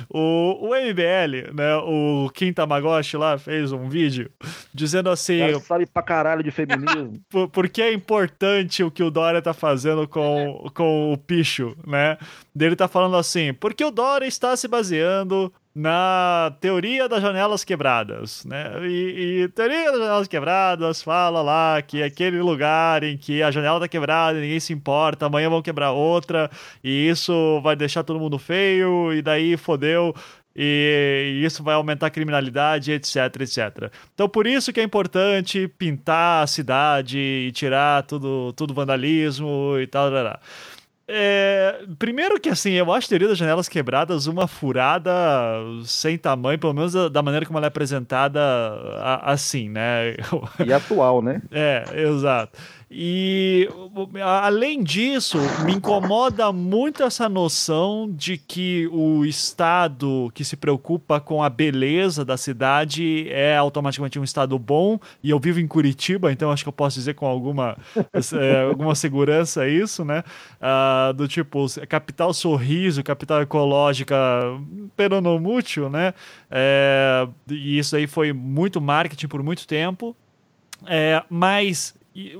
O, o MBL, né? O Kim Tamagotchi lá fez um vídeo dizendo assim. Cara, sabe pra caralho de feminismo. por, porque é importante o que o Dória tá fazendo com, com o Picho, né? Dele tá falando assim, porque o Dória está se baseando na teoria das janelas quebradas, né? E, e teoria das janelas quebradas fala lá que aquele lugar em que a janela tá quebrada, ninguém se importa, amanhã vão quebrar outra e isso vai deixar todo mundo feio e daí fodeu e isso vai aumentar a criminalidade, etc, etc. Então, por isso que é importante pintar a cidade e tirar tudo, tudo vandalismo e tal. tal, tal. É, primeiro que assim, eu acho teoria das janelas quebradas uma furada sem tamanho, pelo menos da, da maneira como ela é apresentada a, assim, né? E atual, né? É, exato. E além disso, me incomoda muito essa noção de que o Estado que se preocupa com a beleza da cidade é automaticamente um Estado bom. E eu vivo em Curitiba, então acho que eu posso dizer com alguma, é, alguma segurança isso, né? Uh, do tipo, capital sorriso, capital ecológica, peronomútil, né? É, e isso aí foi muito marketing por muito tempo. É, mas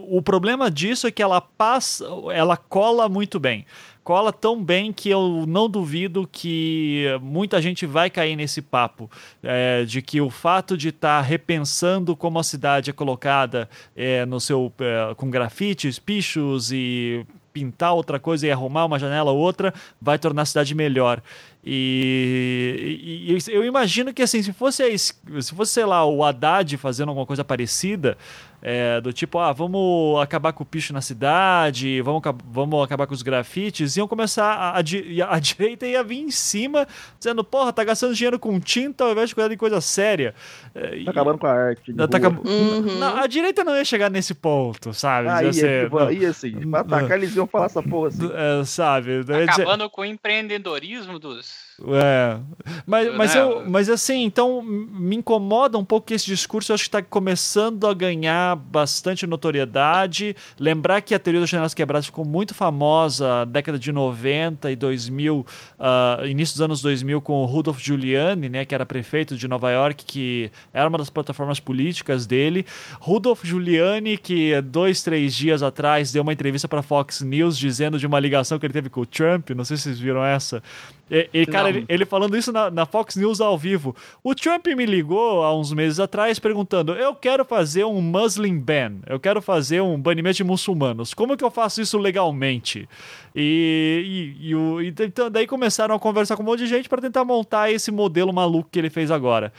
o problema disso é que ela passa, ela cola muito bem. Cola tão bem que eu não duvido que muita gente vai cair nesse papo é, de que o fato de estar tá repensando como a cidade é colocada é, no seu é, com grafites, pichos e pintar outra coisa e arrumar uma janela ou outra vai tornar a cidade melhor. E, e, e, eu imagino que assim, se fosse, se fosse, sei lá, o Haddad fazendo alguma coisa parecida, é, do tipo, ah, vamos acabar com o picho na cidade, vamos, vamos acabar com os grafites, iam começar a, a, a direita ia vir em cima, dizendo, porra, tá gastando dinheiro com tinta ao invés de cuidar de coisa séria. É, tá acabando com a arte. Tá acab... uhum. a direita não ia chegar nesse ponto, sabe? Ah, ia, ser, tipo, ia sim. Pra atacar, eles iam falar essa porra assim. É, sabe? Acabando dizer... com o empreendedorismo dos é. Mas, mas, eu, mas assim, então me incomoda um pouco que esse discurso eu acho que está começando a ganhar bastante notoriedade. Lembrar que a teoria das janelas quebradas ficou muito famosa na década de 90 e 2000, uh, início dos anos 2000, com o Rudolph Giuliani, né, que era prefeito de Nova York, que era uma das plataformas políticas dele. Rudolph Giuliani, que dois, três dias atrás deu uma entrevista para Fox News dizendo de uma ligação que ele teve com o Trump. Não sei se vocês viram essa. E, cara, ele, ele, falando isso na, na, Fox News ao vivo. O Trump me ligou há uns meses atrás perguntando: eu quero fazer um Muslim ban, eu quero fazer um banimento de muçulmanos. Como que eu faço isso legalmente? E, e, e, o, então, daí começaram a conversar com um monte de gente para tentar montar esse modelo maluco que ele fez agora.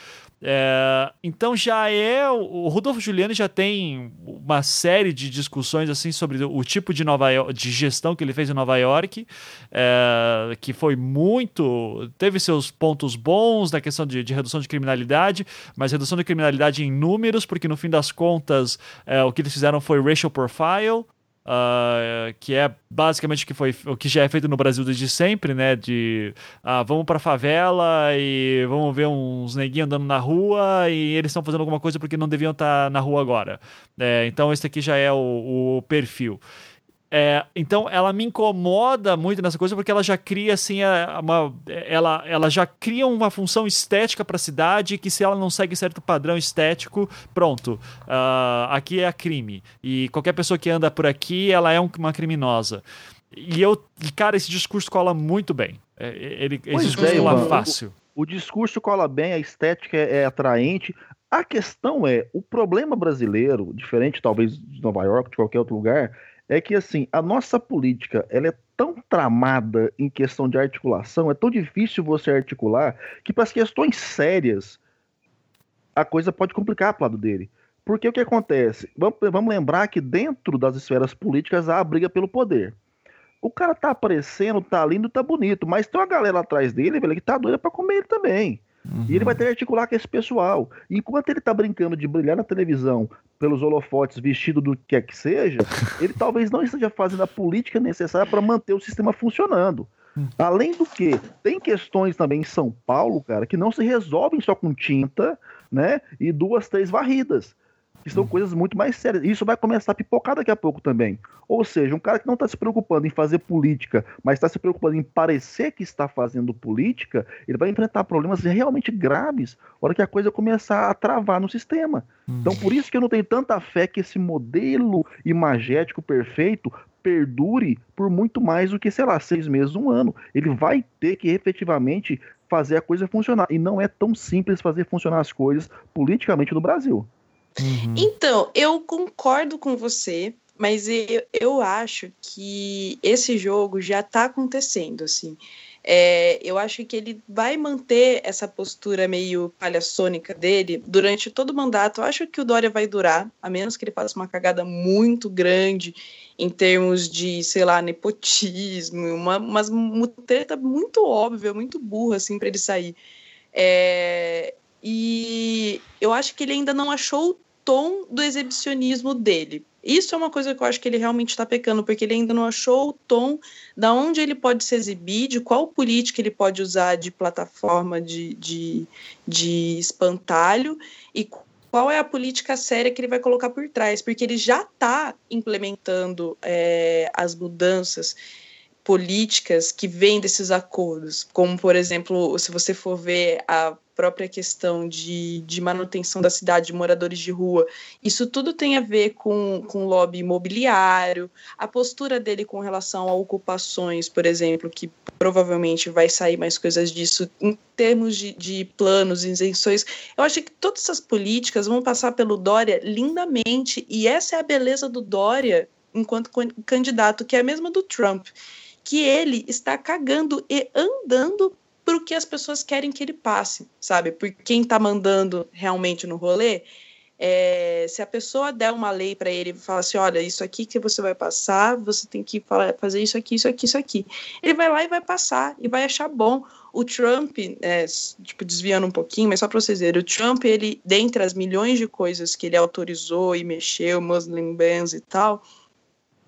É, então já é o Rodolfo Giuliani já tem uma série de discussões assim sobre o tipo de Nova York, de gestão que ele fez em Nova York, é, que foi muito teve seus pontos bons na questão de, de, redução de criminalidade, mas redução de criminalidade em números, porque no fim das contas é, o que eles fizeram foi racial profile, Uh, que é basicamente o que, foi, o que já é feito no Brasil desde sempre, né? De ah, vamos pra favela e vamos ver uns neguinhos andando na rua e eles estão fazendo alguma coisa porque não deviam estar tá na rua agora. É, então, esse aqui já é o, o perfil. É, então ela me incomoda muito nessa coisa porque ela já cria assim uma, ela, ela já cria uma função estética para a cidade que se ela não segue certo padrão estético pronto. Uh, aqui é a crime. E qualquer pessoa que anda por aqui ela é uma criminosa. E eu cara esse discurso cola muito bem. É, ele esse discurso é, cola fácil o, o, discurso cola bem a estética é, é atraente. A questão é o problema brasileiro diferente talvez de Nova York de qualquer outro lugar é que assim, a nossa política, ela é tão tramada em questão de articulação, é tão difícil você articular, que para as questões sérias, a coisa pode complicar para o lado dele. Porque o que acontece? Vamos, lembrar que dentro das esferas políticas há a briga pelo poder. O cara tá aparecendo, tá lindo, tá bonito, mas tem uma galera atrás dele, velho, que tá doida para comer ele também. Uhum. E ele vai ter que articular com esse pessoal. Enquanto ele tá brincando de brilhar na televisão pelos holofotes vestido do que quer que seja, ele talvez não esteja fazendo a política necessária para manter o sistema funcionando. Hum. Além do que, tem questões também em São Paulo, cara, que não se resolvem só com tinta, né? E duas, três varridas. Que são coisas muito mais sérias. E isso vai começar a pipocar daqui a pouco também. Ou seja, um cara que não está se preocupando em fazer política, mas está se preocupando em parecer que está fazendo política, ele vai enfrentar problemas realmente graves na hora que a coisa começar a travar no sistema. Hum. Então, por isso que eu não tenho tanta fé que esse modelo imagético perfeito perdure por muito mais do que, sei lá, seis meses, um ano. Ele vai ter que efetivamente fazer a coisa funcionar. E não é tão simples fazer funcionar as coisas politicamente no Brasil. Uhum. Então, eu concordo com você, mas eu, eu acho que esse jogo já está acontecendo, assim. É, eu acho que ele vai manter essa postura meio palhaçônica dele durante todo o mandato. Eu acho que o Dória vai durar, a menos que ele faça uma cagada muito grande em termos de, sei lá, nepotismo, uma, uma treta muito óbvia, muito burra, assim, para ele sair. É, e eu acho que ele ainda não achou o tom do exibicionismo dele. Isso é uma coisa que eu acho que ele realmente está pecando, porque ele ainda não achou o tom da onde ele pode se exibir, de qual política ele pode usar de plataforma de, de, de espantalho e qual é a política séria que ele vai colocar por trás, porque ele já está implementando é, as mudanças políticas que vêm desses acordos, como, por exemplo, se você for ver a própria questão de, de manutenção da cidade, de moradores de rua, isso tudo tem a ver com, com lobby imobiliário, a postura dele com relação a ocupações, por exemplo, que provavelmente vai sair mais coisas disso em termos de, de planos, isenções. Eu acho que todas essas políticas vão passar pelo Dória lindamente, e essa é a beleza do Dória enquanto candidato, que é a mesma do Trump que ele está cagando e andando para o que as pessoas querem que ele passe, sabe? Por quem está mandando realmente no rolê. É, se a pessoa der uma lei para ele e falar assim, olha, isso aqui que você vai passar, você tem que falar, fazer isso aqui, isso aqui, isso aqui. Ele vai lá e vai passar e vai achar bom. O Trump, é, tipo, desviando um pouquinho, mas só para vocês verem, o Trump, ele, dentre as milhões de coisas que ele autorizou e mexeu, Muslim bans e tal,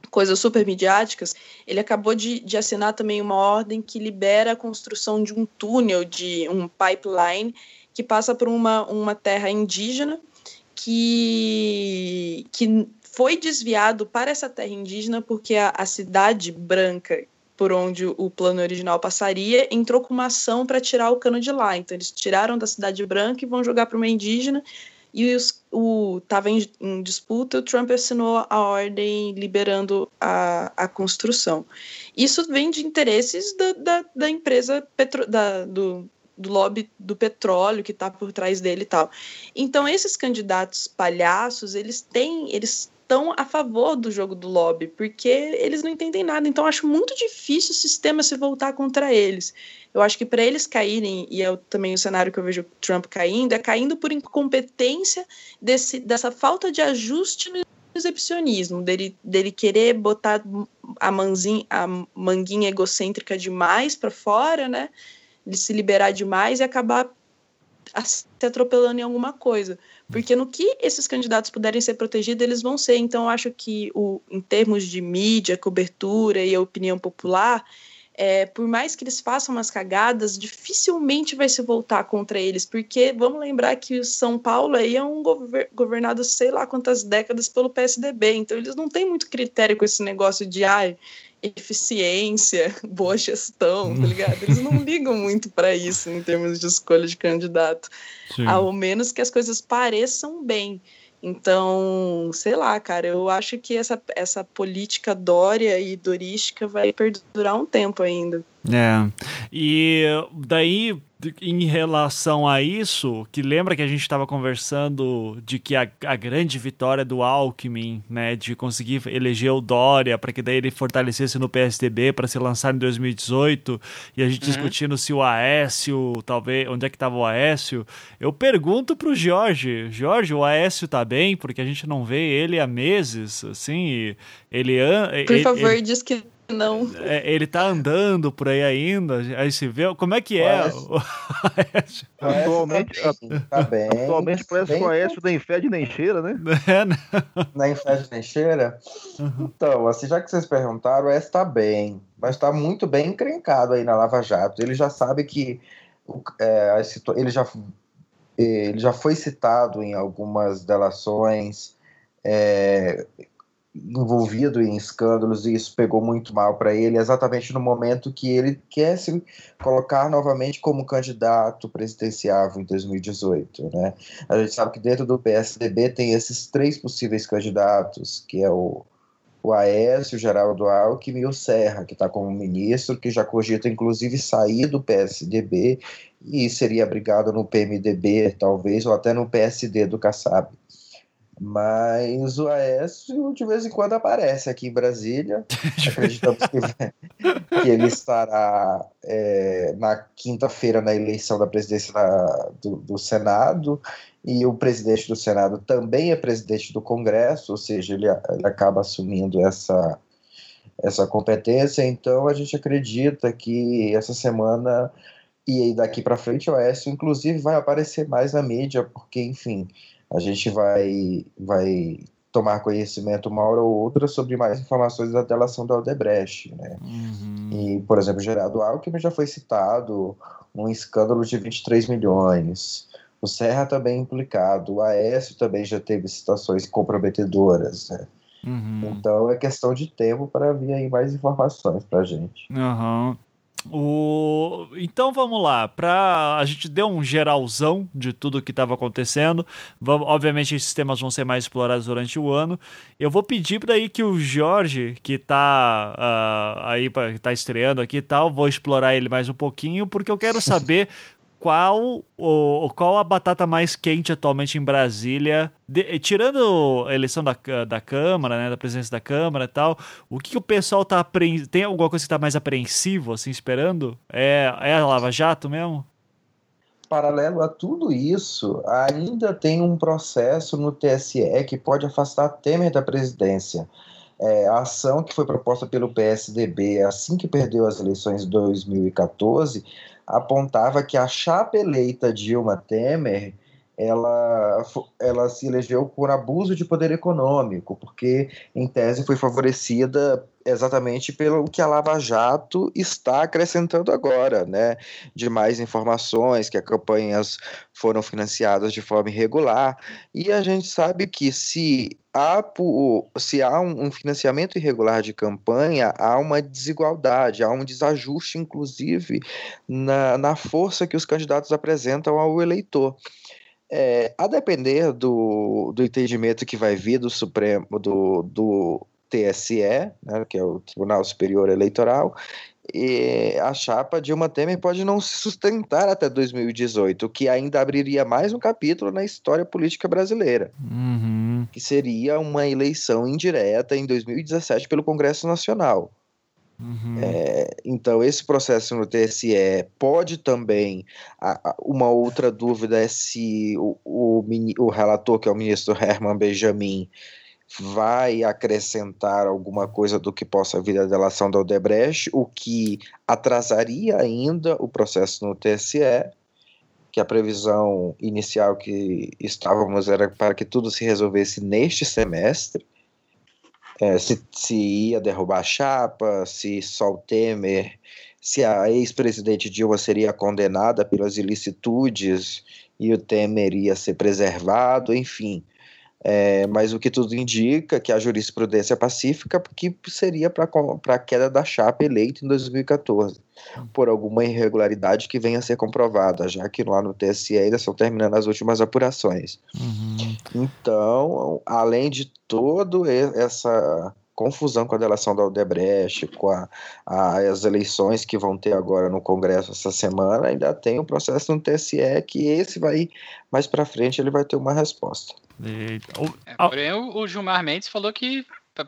coisas super midiáticas, ele acabou de, de assinar também uma ordem que libera a construção de um túnel, de um pipeline, que passa por uma, uma terra indígena que, que foi desviado para essa terra indígena porque a, a cidade branca por onde o plano original passaria, entrou com uma ação para tirar o cano de lá. Então, eles tiraram da cidade branca e vão jogar para uma indígena, e estava em, em, disputa, o Trump assinou a ordem liberando a, a construção. Isso vem de interesses da, da, da empresa petro, da, do, do lobby do petróleo que está por trás dele e tal. Então esses candidatos palhaços, eles têm, eles estão a favor do jogo do lobby, porque eles não entendem nada. Então acho muito difícil o sistema se voltar contra eles. Eu acho que para eles caírem, e é também o cenário que eu vejo Trump caindo, é caindo por incompetência desse, dessa falta de ajuste no exibicionismo, dele, dele querer botar a, manzinha, a manguinha egocêntrica demais para fora, né? De se liberar demais e acabar se atropelando em alguma coisa. Porque no que esses candidatos puderem ser protegidos, eles vão ser. Então, acho que, o, em termos de mídia, cobertura e opinião popular, é, por mais que eles façam umas cagadas, dificilmente vai se voltar contra eles, porque vamos lembrar que o São Paulo aí é um gover governado sei lá quantas décadas pelo PSDB, então eles não têm muito critério com esse negócio de ai, eficiência, boa gestão, tá ligado? Eles não ligam muito para isso em termos de escolha de candidato, Sim. ao menos que as coisas pareçam bem. Então, sei lá, cara, eu acho que essa, essa política dória e dorística vai perdurar um tempo ainda. É. E daí, em relação a isso, que lembra que a gente estava conversando de que a, a, grande vitória do Alckmin, né, de conseguir eleger o Dória para que daí ele fortalecesse no PSDB para ser lançado em 2018, e a gente uhum. discutindo se o Aécio, talvez, onde é que estava o Aécio, eu pergunto pro Jorge, Jorge, o Aécio tá bem? Porque a gente não vê ele há meses, assim, ele... Por favor, ele... diz que não. É, ele tá andando por aí ainda, aí se vê. Como é que é? Aécio. Atualmente, tá bem, atualmente parece que o Aécio nem fede nem cheira, né? É, né? Nem fede nem cheira. Uhum. Então, assim, já que vocês perguntaram, o Aécio tá bem, mas tá muito bem encrencado aí na Lava Jato. Ele já sabe que é, ele já ele já foi citado em algumas delações, é, envolvido em escândalos e isso pegou muito mal para ele, exatamente no momento que ele quer se colocar novamente como candidato presidenciável em 2018, né? A gente sabe que dentro do PSDB tem esses três possíveis candidatos, que é o, o Aécio, o Geraldo Alckmin e o Serra, que está como ministro, que já cogita inclusive sair do PSDB e seria abrigado no PMDB, talvez, ou até no PSD do Kassab. Mas o Aécio de vez em quando aparece aqui em Brasília. Acreditamos que, que ele estará é, na quinta-feira na eleição da presidência da, do, do, Senado. E o presidente do Senado também é presidente do Congresso, ou seja, ele, ele acaba assumindo essa, essa competência. Então a gente acredita que essa semana e daqui para frente o Aécio, inclusive, vai aparecer mais na mídia, porque, enfim a gente vai, vai tomar conhecimento uma hora ou outra sobre mais informações da delação da Odebrecht, né? Uhum. E, por exemplo, Geraldo Alckmin já foi citado um escândalo de 23 milhões. O Serra também é implicado, o Aécio também já teve situações comprometedoras, né? Uhum. Então é questão de tempo para vir aí mais informações para a gente. Uhum. O... Então vamos lá, para a gente deu um geralzão de tudo que estava acontecendo. Vamos... Obviamente esses temas vão ser mais explorados durante o ano. Eu vou pedir para aí que o Jorge, que está uh, ah, aí para tá estreando aqui e tal, vou explorar ele mais um pouquinho porque eu quero saber qual, o, qual a batata mais quente atualmente em Brasília, de, tirando a eleição da, da Câmara, né, da presença da Câmara e tal, o que, que o pessoal tá tem alguma coisa que tá mais apreensivo, assim, esperando? É, é a Lava Jato mesmo? Paralelo a tudo isso, ainda tem um processo no TSE que pode afastar Temer da presidência. É, a ação que foi proposta pelo PSDB assim que perdeu as eleições de 2014 apontava que a chapa eleita Dilma Temer ela, ela se elegeu por abuso de poder econômico, porque, em tese, foi favorecida exatamente pelo que a Lava Jato está acrescentando agora, né? De mais informações, que as campanhas foram financiadas de forma irregular. E a gente sabe que se há, se há um financiamento irregular de campanha, há uma desigualdade, há um desajuste, inclusive, na, na força que os candidatos apresentam ao eleitor. É, a depender do, do entendimento que vai vir do Supremo, do, do TSE, né, que é o Tribunal Superior Eleitoral, e a chapa Dilma Temer pode não se sustentar até 2018, o que ainda abriria mais um capítulo na história política brasileira, uhum. que seria uma eleição indireta em 2017 pelo Congresso Nacional. Uhum. É, então, esse processo no TSE pode também. A, a, uma outra dúvida é se o, o, o, relator, que é o ministro Herman Benjamin, vai acrescentar alguma coisa do que possa vir da delação da Odebrecht, o que atrasaria ainda o processo no TSE, que a previsão inicial que estávamos era para que tudo se resolvesse neste semestre é, se, se ia derrubar a chapa, se só o Temer, se a ex-presidente Dilma seria condenada pelas ilicitudes e o Temer ia ser preservado, enfim. É, mas o que tudo indica que a jurisprudência é pacífica que seria para a queda da chapa eleita em 2014, por alguma irregularidade que venha a ser comprovada, já que lá no TSE ainda estão terminando as últimas apurações. Uhum. Então, além de todo essa confusão com a delação da Odebrecht, com a, a, as eleições que vão ter agora no Congresso essa semana, ainda tem um processo no TSE que esse vai mais para frente ele vai ter uma resposta. É, porém, o, o Gilmar Mendes falou que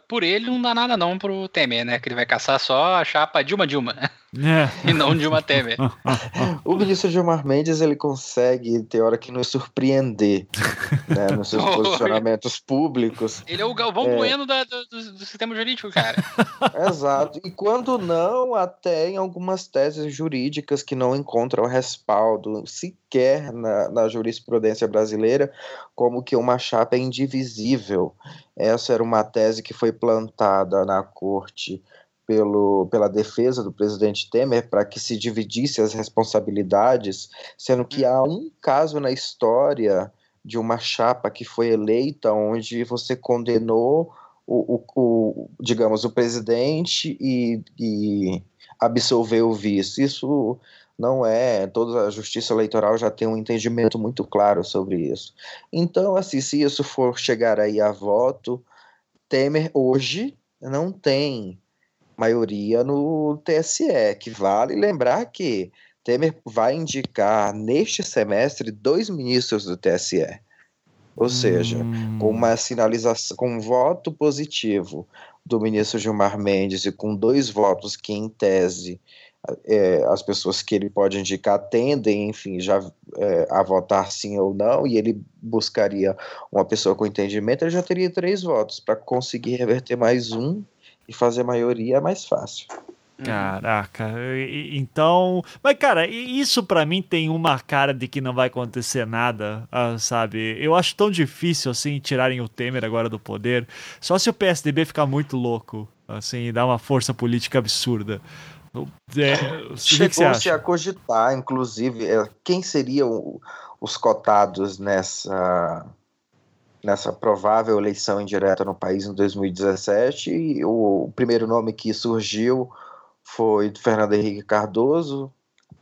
por ele não dá nada não pro Temer, né? Que ele vai caçar só a chapa Dilma Dilma. É. e não Dilma Temer. o ministro Gilmar Mendes, ele consegue, ter hora que nos surpreender, né? Nos seus posicionamentos públicos. Ele é o Galvão é... Bueno da, do, do, sistema jurídico, cara. Exato. E quando não, até em algumas teses jurídicas que não encontram respaldo sequer na, na jurisprudência brasileira, como que uma chapa é indivisível. Essa era uma tese que foi plantada na corte pelo, pela defesa do presidente Temer para que se dividisse as responsabilidades, sendo que há um caso na história de uma chapa que foi eleita onde você condenou o, o, o digamos, o presidente e, e absolveu o vice. Isso não é, toda a justiça eleitoral já tem um entendimento muito claro sobre isso. Então, assim, se isso for chegar aí a voto, Temer hoje não tem maioria no TSE, que vale lembrar que Temer vai indicar neste semestre dois ministros do TSE. Ou seja, hum. com uma sinalização, com um voto positivo do ministro Gilmar Mendes e com dois votos que, em tese, é, as pessoas que ele pode indicar tendem, enfim, já é, a votar sim ou não, e ele buscaria uma pessoa com entendimento, ele já teria três votos para conseguir reverter mais um e fazer maioria é mais fácil. Caraca, então. Mas, cara, isso para mim tem uma cara de que não vai acontecer nada, ah, sabe? Eu acho tão difícil, assim, tirarem o Temer agora do poder. Só se o PSDB ficar muito louco, assim, e dar uma força política absurda. É, Chegou-se a cogitar, inclusive, é, quem seriam os cotados nessa nessa provável eleição indireta no país em 2017. E o, primeiro nome que surgiu foi do Fernando Henrique Cardoso,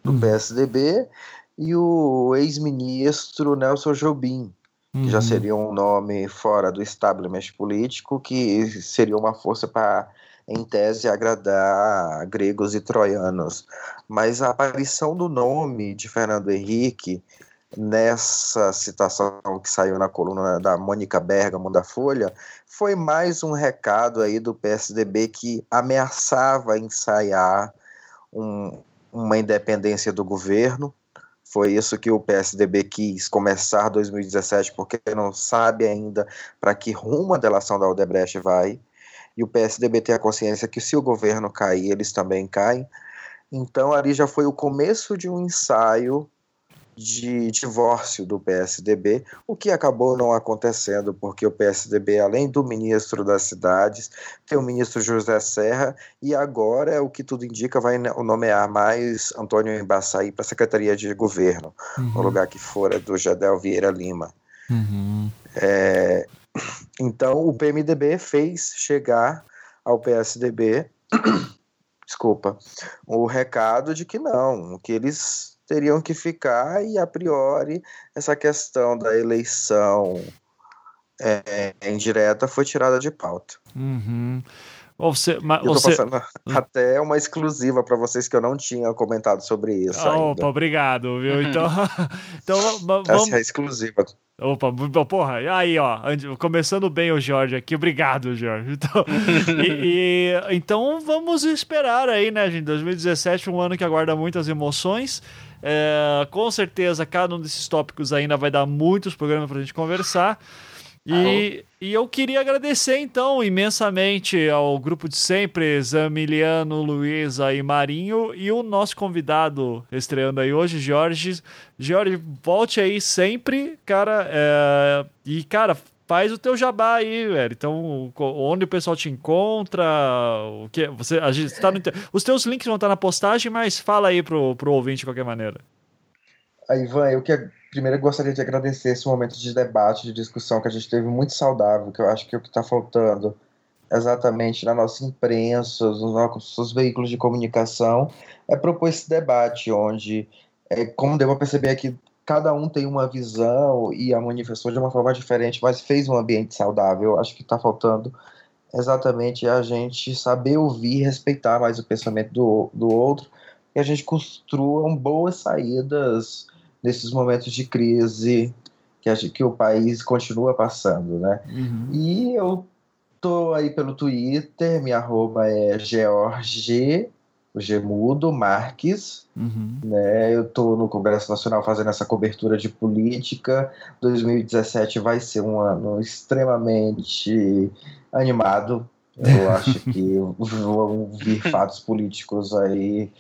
do hum. PSDB, e o ex-ministro Nelson Jobim, que já uhum. seria um nome fora do establishment político, que seria uma força para, em tese, agradar gregos e troianos. Mas a aparição do nome de Fernando Henrique nessa citação que saiu na coluna da Mônica Bergamo da Folha, foi mais um recado aí do PSDB que ameaçava ensaiar um, uma independência do governo. Foi isso que o PSDB quis começar 2017, porque não sabe ainda para que rumo a delação da Odebrecht vai. E o PSDB tem a consciência que se o governo cair, eles também caem. Então ali já foi o começo de um ensaio de divórcio do PSDB, o que acabou não acontecendo, porque o PSDB, além do ministro das cidades, tem o ministro José Serra, e agora, o que tudo indica, vai nomear mais Antônio Embaçaí para a Secretaria de Governo, uhum. no lugar que fora do Jadel Vieira Lima. Uhum. É, então, o PMDB fez chegar ao PSDB, desculpa, o recado de que não, que eles teriam que ficar e a priori essa questão da eleição é, indireta foi tirada de pauta. Uhum. Você, mas, eu tô você... passando hum. até uma exclusiva para vocês que eu não tinha comentado sobre isso. Opa, obrigado, viu? Então, então vamos. Essa é exclusiva. Opa, porra, aí ó, começando bem o Jorge aqui, obrigado, Jorge. Então, e, e, então vamos esperar aí, né, gente? 2017, um ano que aguarda muitas emoções. É, com certeza, cada um desses tópicos ainda vai dar muitos programas para a gente conversar. E, e, eu queria agradecer, então, imensamente ao grupo de sempre, Zamiliano, Luísa e Marinho, e o nosso convidado estreando aí hoje, Jorge. Jorge, volte aí sempre, cara. É, e, cara, faz o teu jabá aí, velho. Então, onde o pessoal te encontra, o que você a gente tá no, os teus links vão estar na postagem, mas fala aí pro, pro ouvinte de qualquer maneira. A Ivan, eu que primeiro gostaria de agradecer esse momento de debate, de discussão que a gente teve muito saudável, que eu acho que é o que está faltando exatamente na nossa imprensa, nos nossos veículos de comunicação, é propor esse debate onde, é, como para perceber aqui, cada um tem uma visão e a manifestou de uma forma diferente, mas fez um ambiente saudável. Acho que está faltando exatamente a gente saber ouvir e respeitar mais o pensamento do, do outro e a gente construa boas saídas nesses momentos de crise que, a, que o país continua passando, né? Uhum. E eu tô aí pelo Twitter, minha arroba é George Gemudo Marques, uhum. né? Eu estou no Congresso Nacional fazendo essa cobertura de política. 2017 vai ser um ano extremamente animado. Eu acho que vão vir fatos políticos aí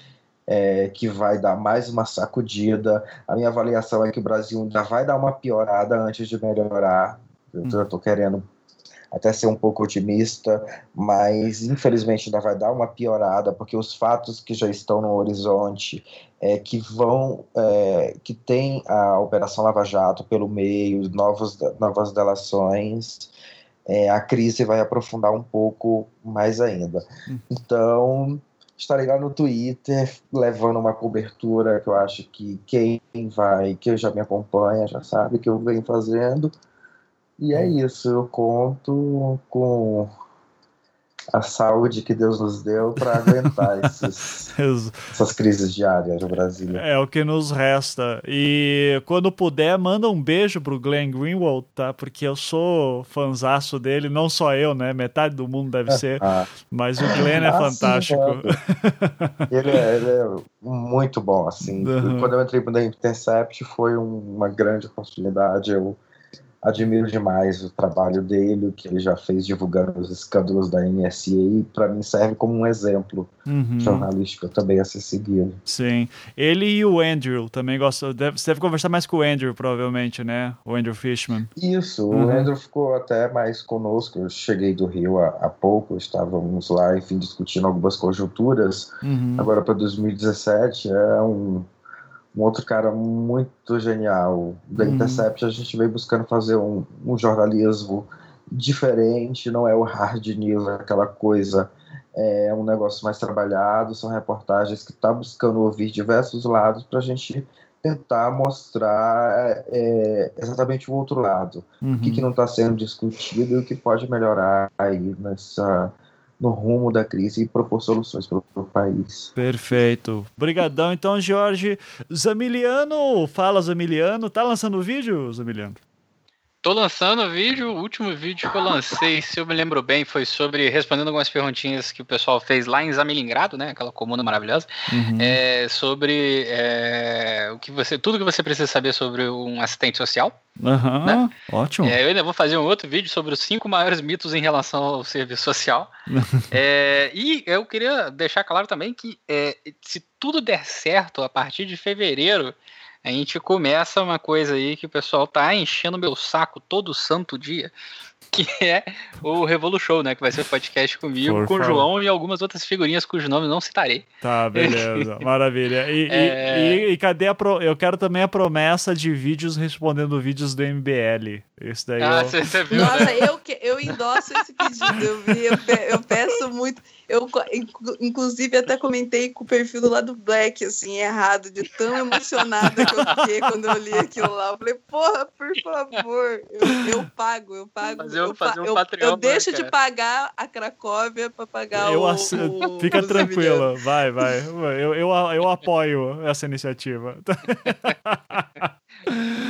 é, que vai dar mais uma sacudida. A minha avaliação é que o Brasil ainda vai dar uma piorada antes de melhorar. Eu estou querendo até ser um pouco otimista, mas infelizmente ainda vai dar uma piorada, porque os fatos que já estão no horizonte, é, que vão, é, que tem a Operação Lava Jato pelo meio, novos, novas delações, é, a crise vai aprofundar um pouco mais ainda. Hum. Então, estarei lá no Twitter levando uma cobertura que eu acho que quem vai, que já me acompanha, já sabe que eu venho fazendo. E é hum. isso, eu conto com a saúde que Deus nos deu para aguentar esses, essas crises diárias no Brasil. É o que nos resta. E quando puder, manda um beijo pro Glenn Greenwald, tá? Porque eu sou fanzaço dele, não só eu, né? Metade do mundo deve ser. Ah. Mas o Glenn é ah, fantástico. Sim, ele, é, ele, é, muito bom, assim. Uhum. Quando eu entrei para Intercept foi uma grande oportunidade. Eu admiro demais o trabalho dele, o que ele já fez divulgando os escândalos da NSA, e para mim serve como um exemplo uhum. jornalístico também a ser seguido. Sim. Ele e o Andrew também gostam. Deve, você deve conversar mais com o Andrew, provavelmente, né? O Andrew Fishman. Isso, uhum. o Andrew ficou até mais conosco. Eu cheguei do Rio há, há pouco, estávamos lá, enfim, discutindo algumas conjunturas. Uhum. Agora para 2017 é um um outro cara muito genial. Da uhum. Intercept, a gente veio buscando fazer um, um, jornalismo diferente, não é o hard news, aquela coisa, é um negócio mais trabalhado, são reportagens que está buscando ouvir diversos lados para a gente tentar mostrar é, exatamente o outro lado, uhum. o que, que não está sendo discutido e o que pode melhorar aí nessa no rumo da crise e propor soluções para o país. Perfeito. Obrigadão, então, Jorge. Zamiliano, fala Zamiliano. Tá lançando vídeo, Zamiliano? Tô lançando o vídeo, o último vídeo que eu lancei, se eu me lembro bem, foi sobre respondendo algumas perguntinhas que o pessoal fez lá em Zamilingrado, né? Aquela comuna maravilhosa. Uhum. É, sobre é, o que você, tudo que você precisa saber sobre um assistente social. Uhum, né? Ótimo. É, eu ainda vou fazer um outro vídeo sobre os cinco maiores mitos em relação ao serviço social. é, e eu queria deixar claro também que é, se tudo der certo a partir de fevereiro a gente começa uma coisa aí que o pessoal tá enchendo meu saco todo santo dia, que é o Revolu Show, né? Que vai ser o podcast comigo, Por com o João e algumas outras figurinhas cujos nomes não citarei. Tá, beleza. Maravilha. E, é... e, e, e, cadê a pro... Eu quero também a promessa de vídeos respondendo vídeos do MBL. Isso daí. Ah, você eu... viu? Nossa, né? eu, eu endosso esse pedido. Eu, eu, eu peço muito. Eu, inclusive, até comentei com o perfil do lado Black, assim, errado, de tão emocionada que eu fiquei quando eu li aquilo lá. Eu falei, porra, por favor, eu, eu pago, eu pago. Fazer, eu, fazer um eu, Patreon, eu deixo né, de pagar a Cracóvia para pagar eu o, o, Fica tranquila, vai, vai. Eu, eu, eu apoio essa iniciativa.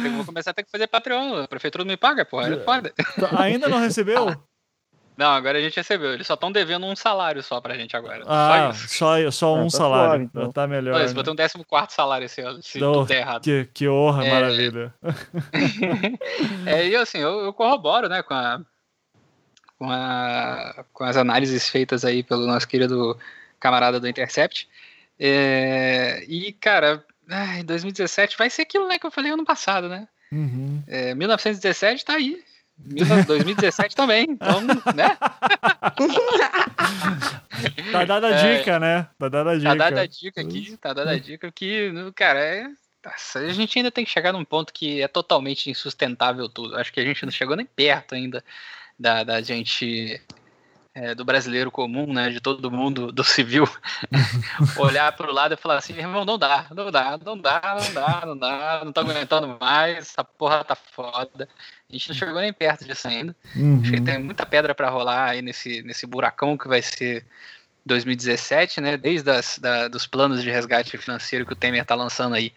Eu vou começar a ter que fazer Patreon. A prefeitura não me paga, porra. É foda. Ainda não recebeu? Não, agora a gente recebeu. Eles só estão devendo um salário só pra gente agora. Ah, só, só, só um tá salário. Claro, então. Tá melhor. Eles vão ter um 14 salário esse ano, se tudo der errado. Que, que honra, é... maravilha. é, e assim, eu, eu, corroboro, né, com, a, com, a, com as análises feitas aí pelo nosso querido camarada do Intercept. É, e, cara, em 2017 vai ser aquilo né, que eu falei ano passado, né? Uhum. É, 1917 tá aí. 2017 também, então, né? tá dada a é. dica, é, né? Tá dada a tá dica. Tá dada a dica aqui, tá dada a dica que, cara, é, a gente ainda tem que chegar num ponto que é totalmente insustentável tudo. Acho que a gente não chegou nem perto ainda da, da gente é, do brasileiro comum, né, de todo mundo, do civil, olhar para o lado e falar assim, irmão, não dá, não dá, não dá, não dá, não dá, não tô aguentando mais, essa porra tá foda. A gente não chegou nem perto disso ainda. Uhum. Acho que tem muita pedra para rolar aí nesse, nesse buracão que vai ser 2017, né? Desde as, da, dos planos de resgate financeiro que o Temer está lançando aí,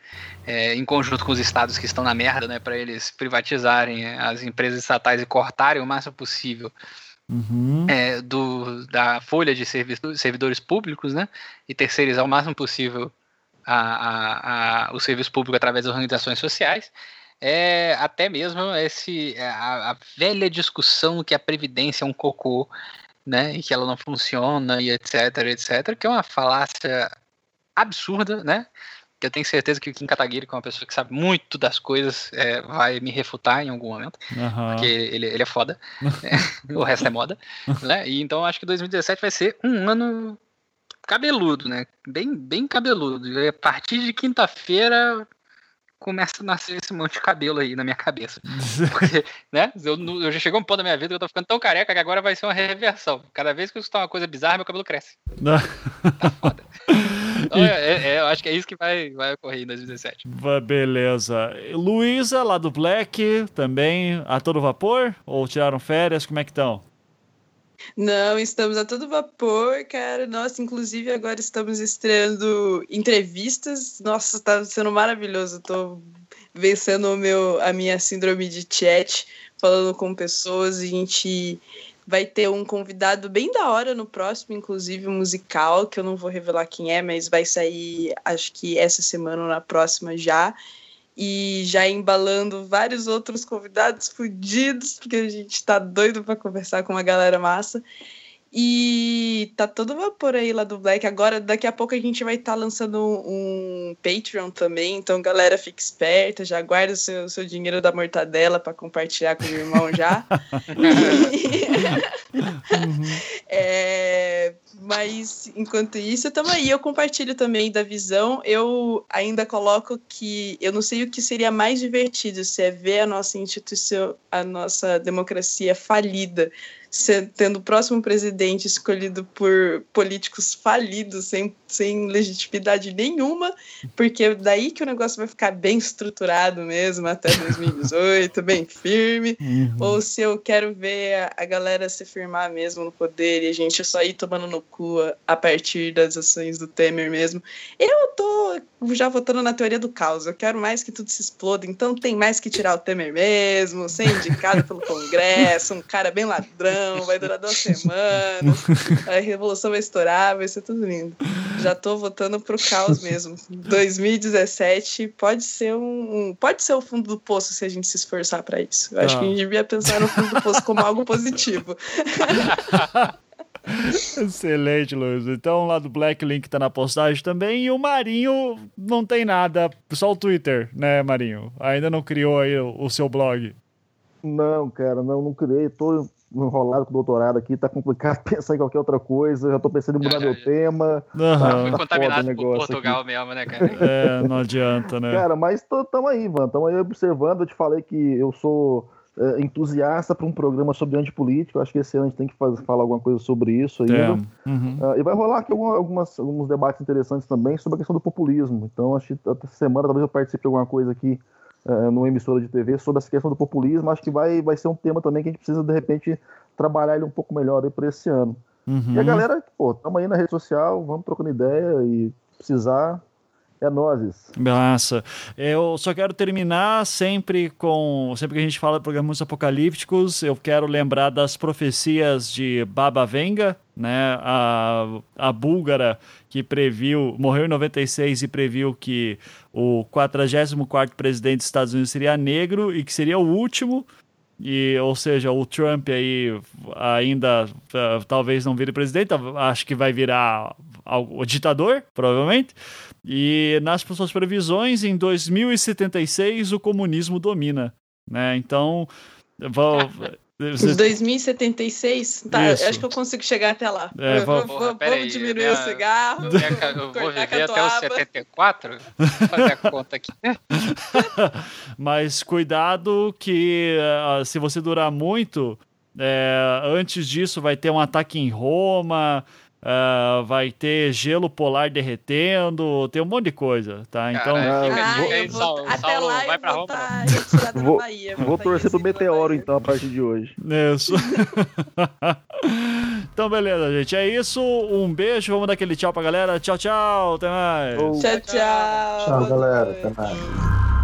é, em conjunto com os estados que estão na merda, né? Para eles privatizarem é, as empresas estatais e cortarem o máximo possível uhum. é, do, da folha de servidores públicos, né? E terceirizar o máximo possível a, a, a, o serviço público através das organizações sociais. É até mesmo esse, é, a, a velha discussão que a Previdência é um cocô, né? E que ela não funciona, e etc, etc, que é uma falácia absurda, né? eu tenho certeza que o Kim Kataguiri, que é uma pessoa que sabe muito das coisas, é, vai me refutar em algum momento. Uhum. Porque ele, ele é foda. é, o resto é moda. né? E então acho que 2017 vai ser um ano cabeludo, né? Bem, bem cabeludo. E a partir de quinta-feira começa a nascer esse monte de cabelo aí na minha cabeça. Porque, né? Eu, eu já chegou um ponto da minha vida que eu tô ficando tão careca que agora vai ser uma reversão. Cada vez que eu escutar uma coisa bizarra, meu cabelo cresce. tá foda. Então, é, é, é, eu acho que é isso que vai, vai ocorrer em 2017. Beleza. Luísa, lá do Black, também a todo vapor? Ou tiraram férias? Como é que estão? Não, estamos a todo vapor, cara. Nossa, inclusive agora estamos estreando entrevistas. Nossa, tá sendo maravilhoso. Tô vencendo o meu, a minha síndrome de chat, falando com pessoas. A gente vai ter um convidado bem da hora no próximo, inclusive musical, que eu não vou revelar quem é, mas vai sair acho que essa semana ou na próxima já e já embalando vários outros convidados fudidos, porque a gente tá doido para conversar com uma galera massa. E tá todo vapor aí lá do Black. Agora, daqui a pouco a gente vai estar tá lançando um Patreon também. Então, galera, fique esperta. Já guarda o seu, seu dinheiro da mortadela para compartilhar com o irmão já. uhum. é, mas, enquanto isso, estamos aí. Eu compartilho também da visão. Eu ainda coloco que eu não sei o que seria mais divertido se é ver a nossa instituição, a nossa democracia falida tendo o próximo presidente escolhido por políticos falidos, sem, sem legitimidade nenhuma, porque é daí que o negócio vai ficar bem estruturado mesmo até 2018, bem firme, uhum. ou se eu quero ver a, a, galera se firmar mesmo no poder e a gente só ir tomando no cu a partir das ações do Temer mesmo. Eu tô já votando na teoria do caos, eu quero mais que tudo se exploda, então tem mais que tirar o Temer mesmo, ser indicado pelo Congresso, um cara bem ladrão, vai durar duas semanas, a revolução vai estourar, vai ser tudo lindo. Já tô votando pro caos mesmo. 2017 pode ser um, um pode ser o fundo do poço se a gente se esforçar para isso. Eu acho que a gente devia pensar no fundo do poço como algo positivo. Excelente, Luiz. Então, lá do Black Link tá na postagem também. E o Marinho não tem nada, só o Twitter, né, Marinho? Ainda não criou aí o, o seu blog. Não, cara, não, não criei. Tô enrolado com o doutorado aqui, tá complicado pensar em qualquer outra coisa, já tô pensando em mudar meu tema. Uhum. Tá, Fui tá contaminado por Portugal aqui. mesmo, né, cara? É, não adianta, né? Cara, mas tamo aí, mano, tamo aí observando, eu te falei que eu sou é, entusiasta para um programa sobre antipolítica, eu acho que esse ano a gente tem que fazer, falar alguma coisa sobre isso ainda. É. Uhum. Uh, e vai rolar aqui algumas, alguns debates interessantes também sobre a questão do populismo, então acho que essa semana talvez eu participe de alguma coisa aqui uh, numa emissora de TV sobre essa questão do populismo. Acho que vai, vai ser um tema também que a gente precisa, de repente, trabalhar ele um pouco melhor para esse ano. Uhum. E a galera, pô, estamos aí na rede social, vamos trocando ideia e precisar. É nozes. Massa. Eu só quero terminar sempre com. Sempre que a gente fala de programas apocalípticos, eu quero lembrar das profecias de Baba Venga, né? A, a búlgara que previu, morreu em 96 e previu que o 44 presidente dos Estados Unidos seria negro e que seria o último. E, ou seja, o Trump aí ainda uh, talvez não vire presidente, acho que vai virar o ditador, provavelmente. E nas suas previsões, em 2076 o comunismo domina, né? Então, vou, Você... 2076? Tá, Isso. acho que eu consigo chegar até lá. É, vou, vou, vamos diminuir minha, o cigarro. Minha, eu vou viver até os 74? Vou fazer a conta aqui. Mas cuidado que uh, se você durar muito, é, antes disso vai ter um ataque em Roma, Uh, vai ter gelo polar derretendo, tem um monte de coisa, tá? Então. vou, até lá vai pra Roma. Tá vou, Bahia, vou torcer pro meteoro, então, a partir de hoje. Isso. então, beleza, gente. É isso. Um beijo. Vamos dar aquele tchau pra galera. Tchau, tchau. Até mais. Tchau, tchau. Tchau, galera. Até mais.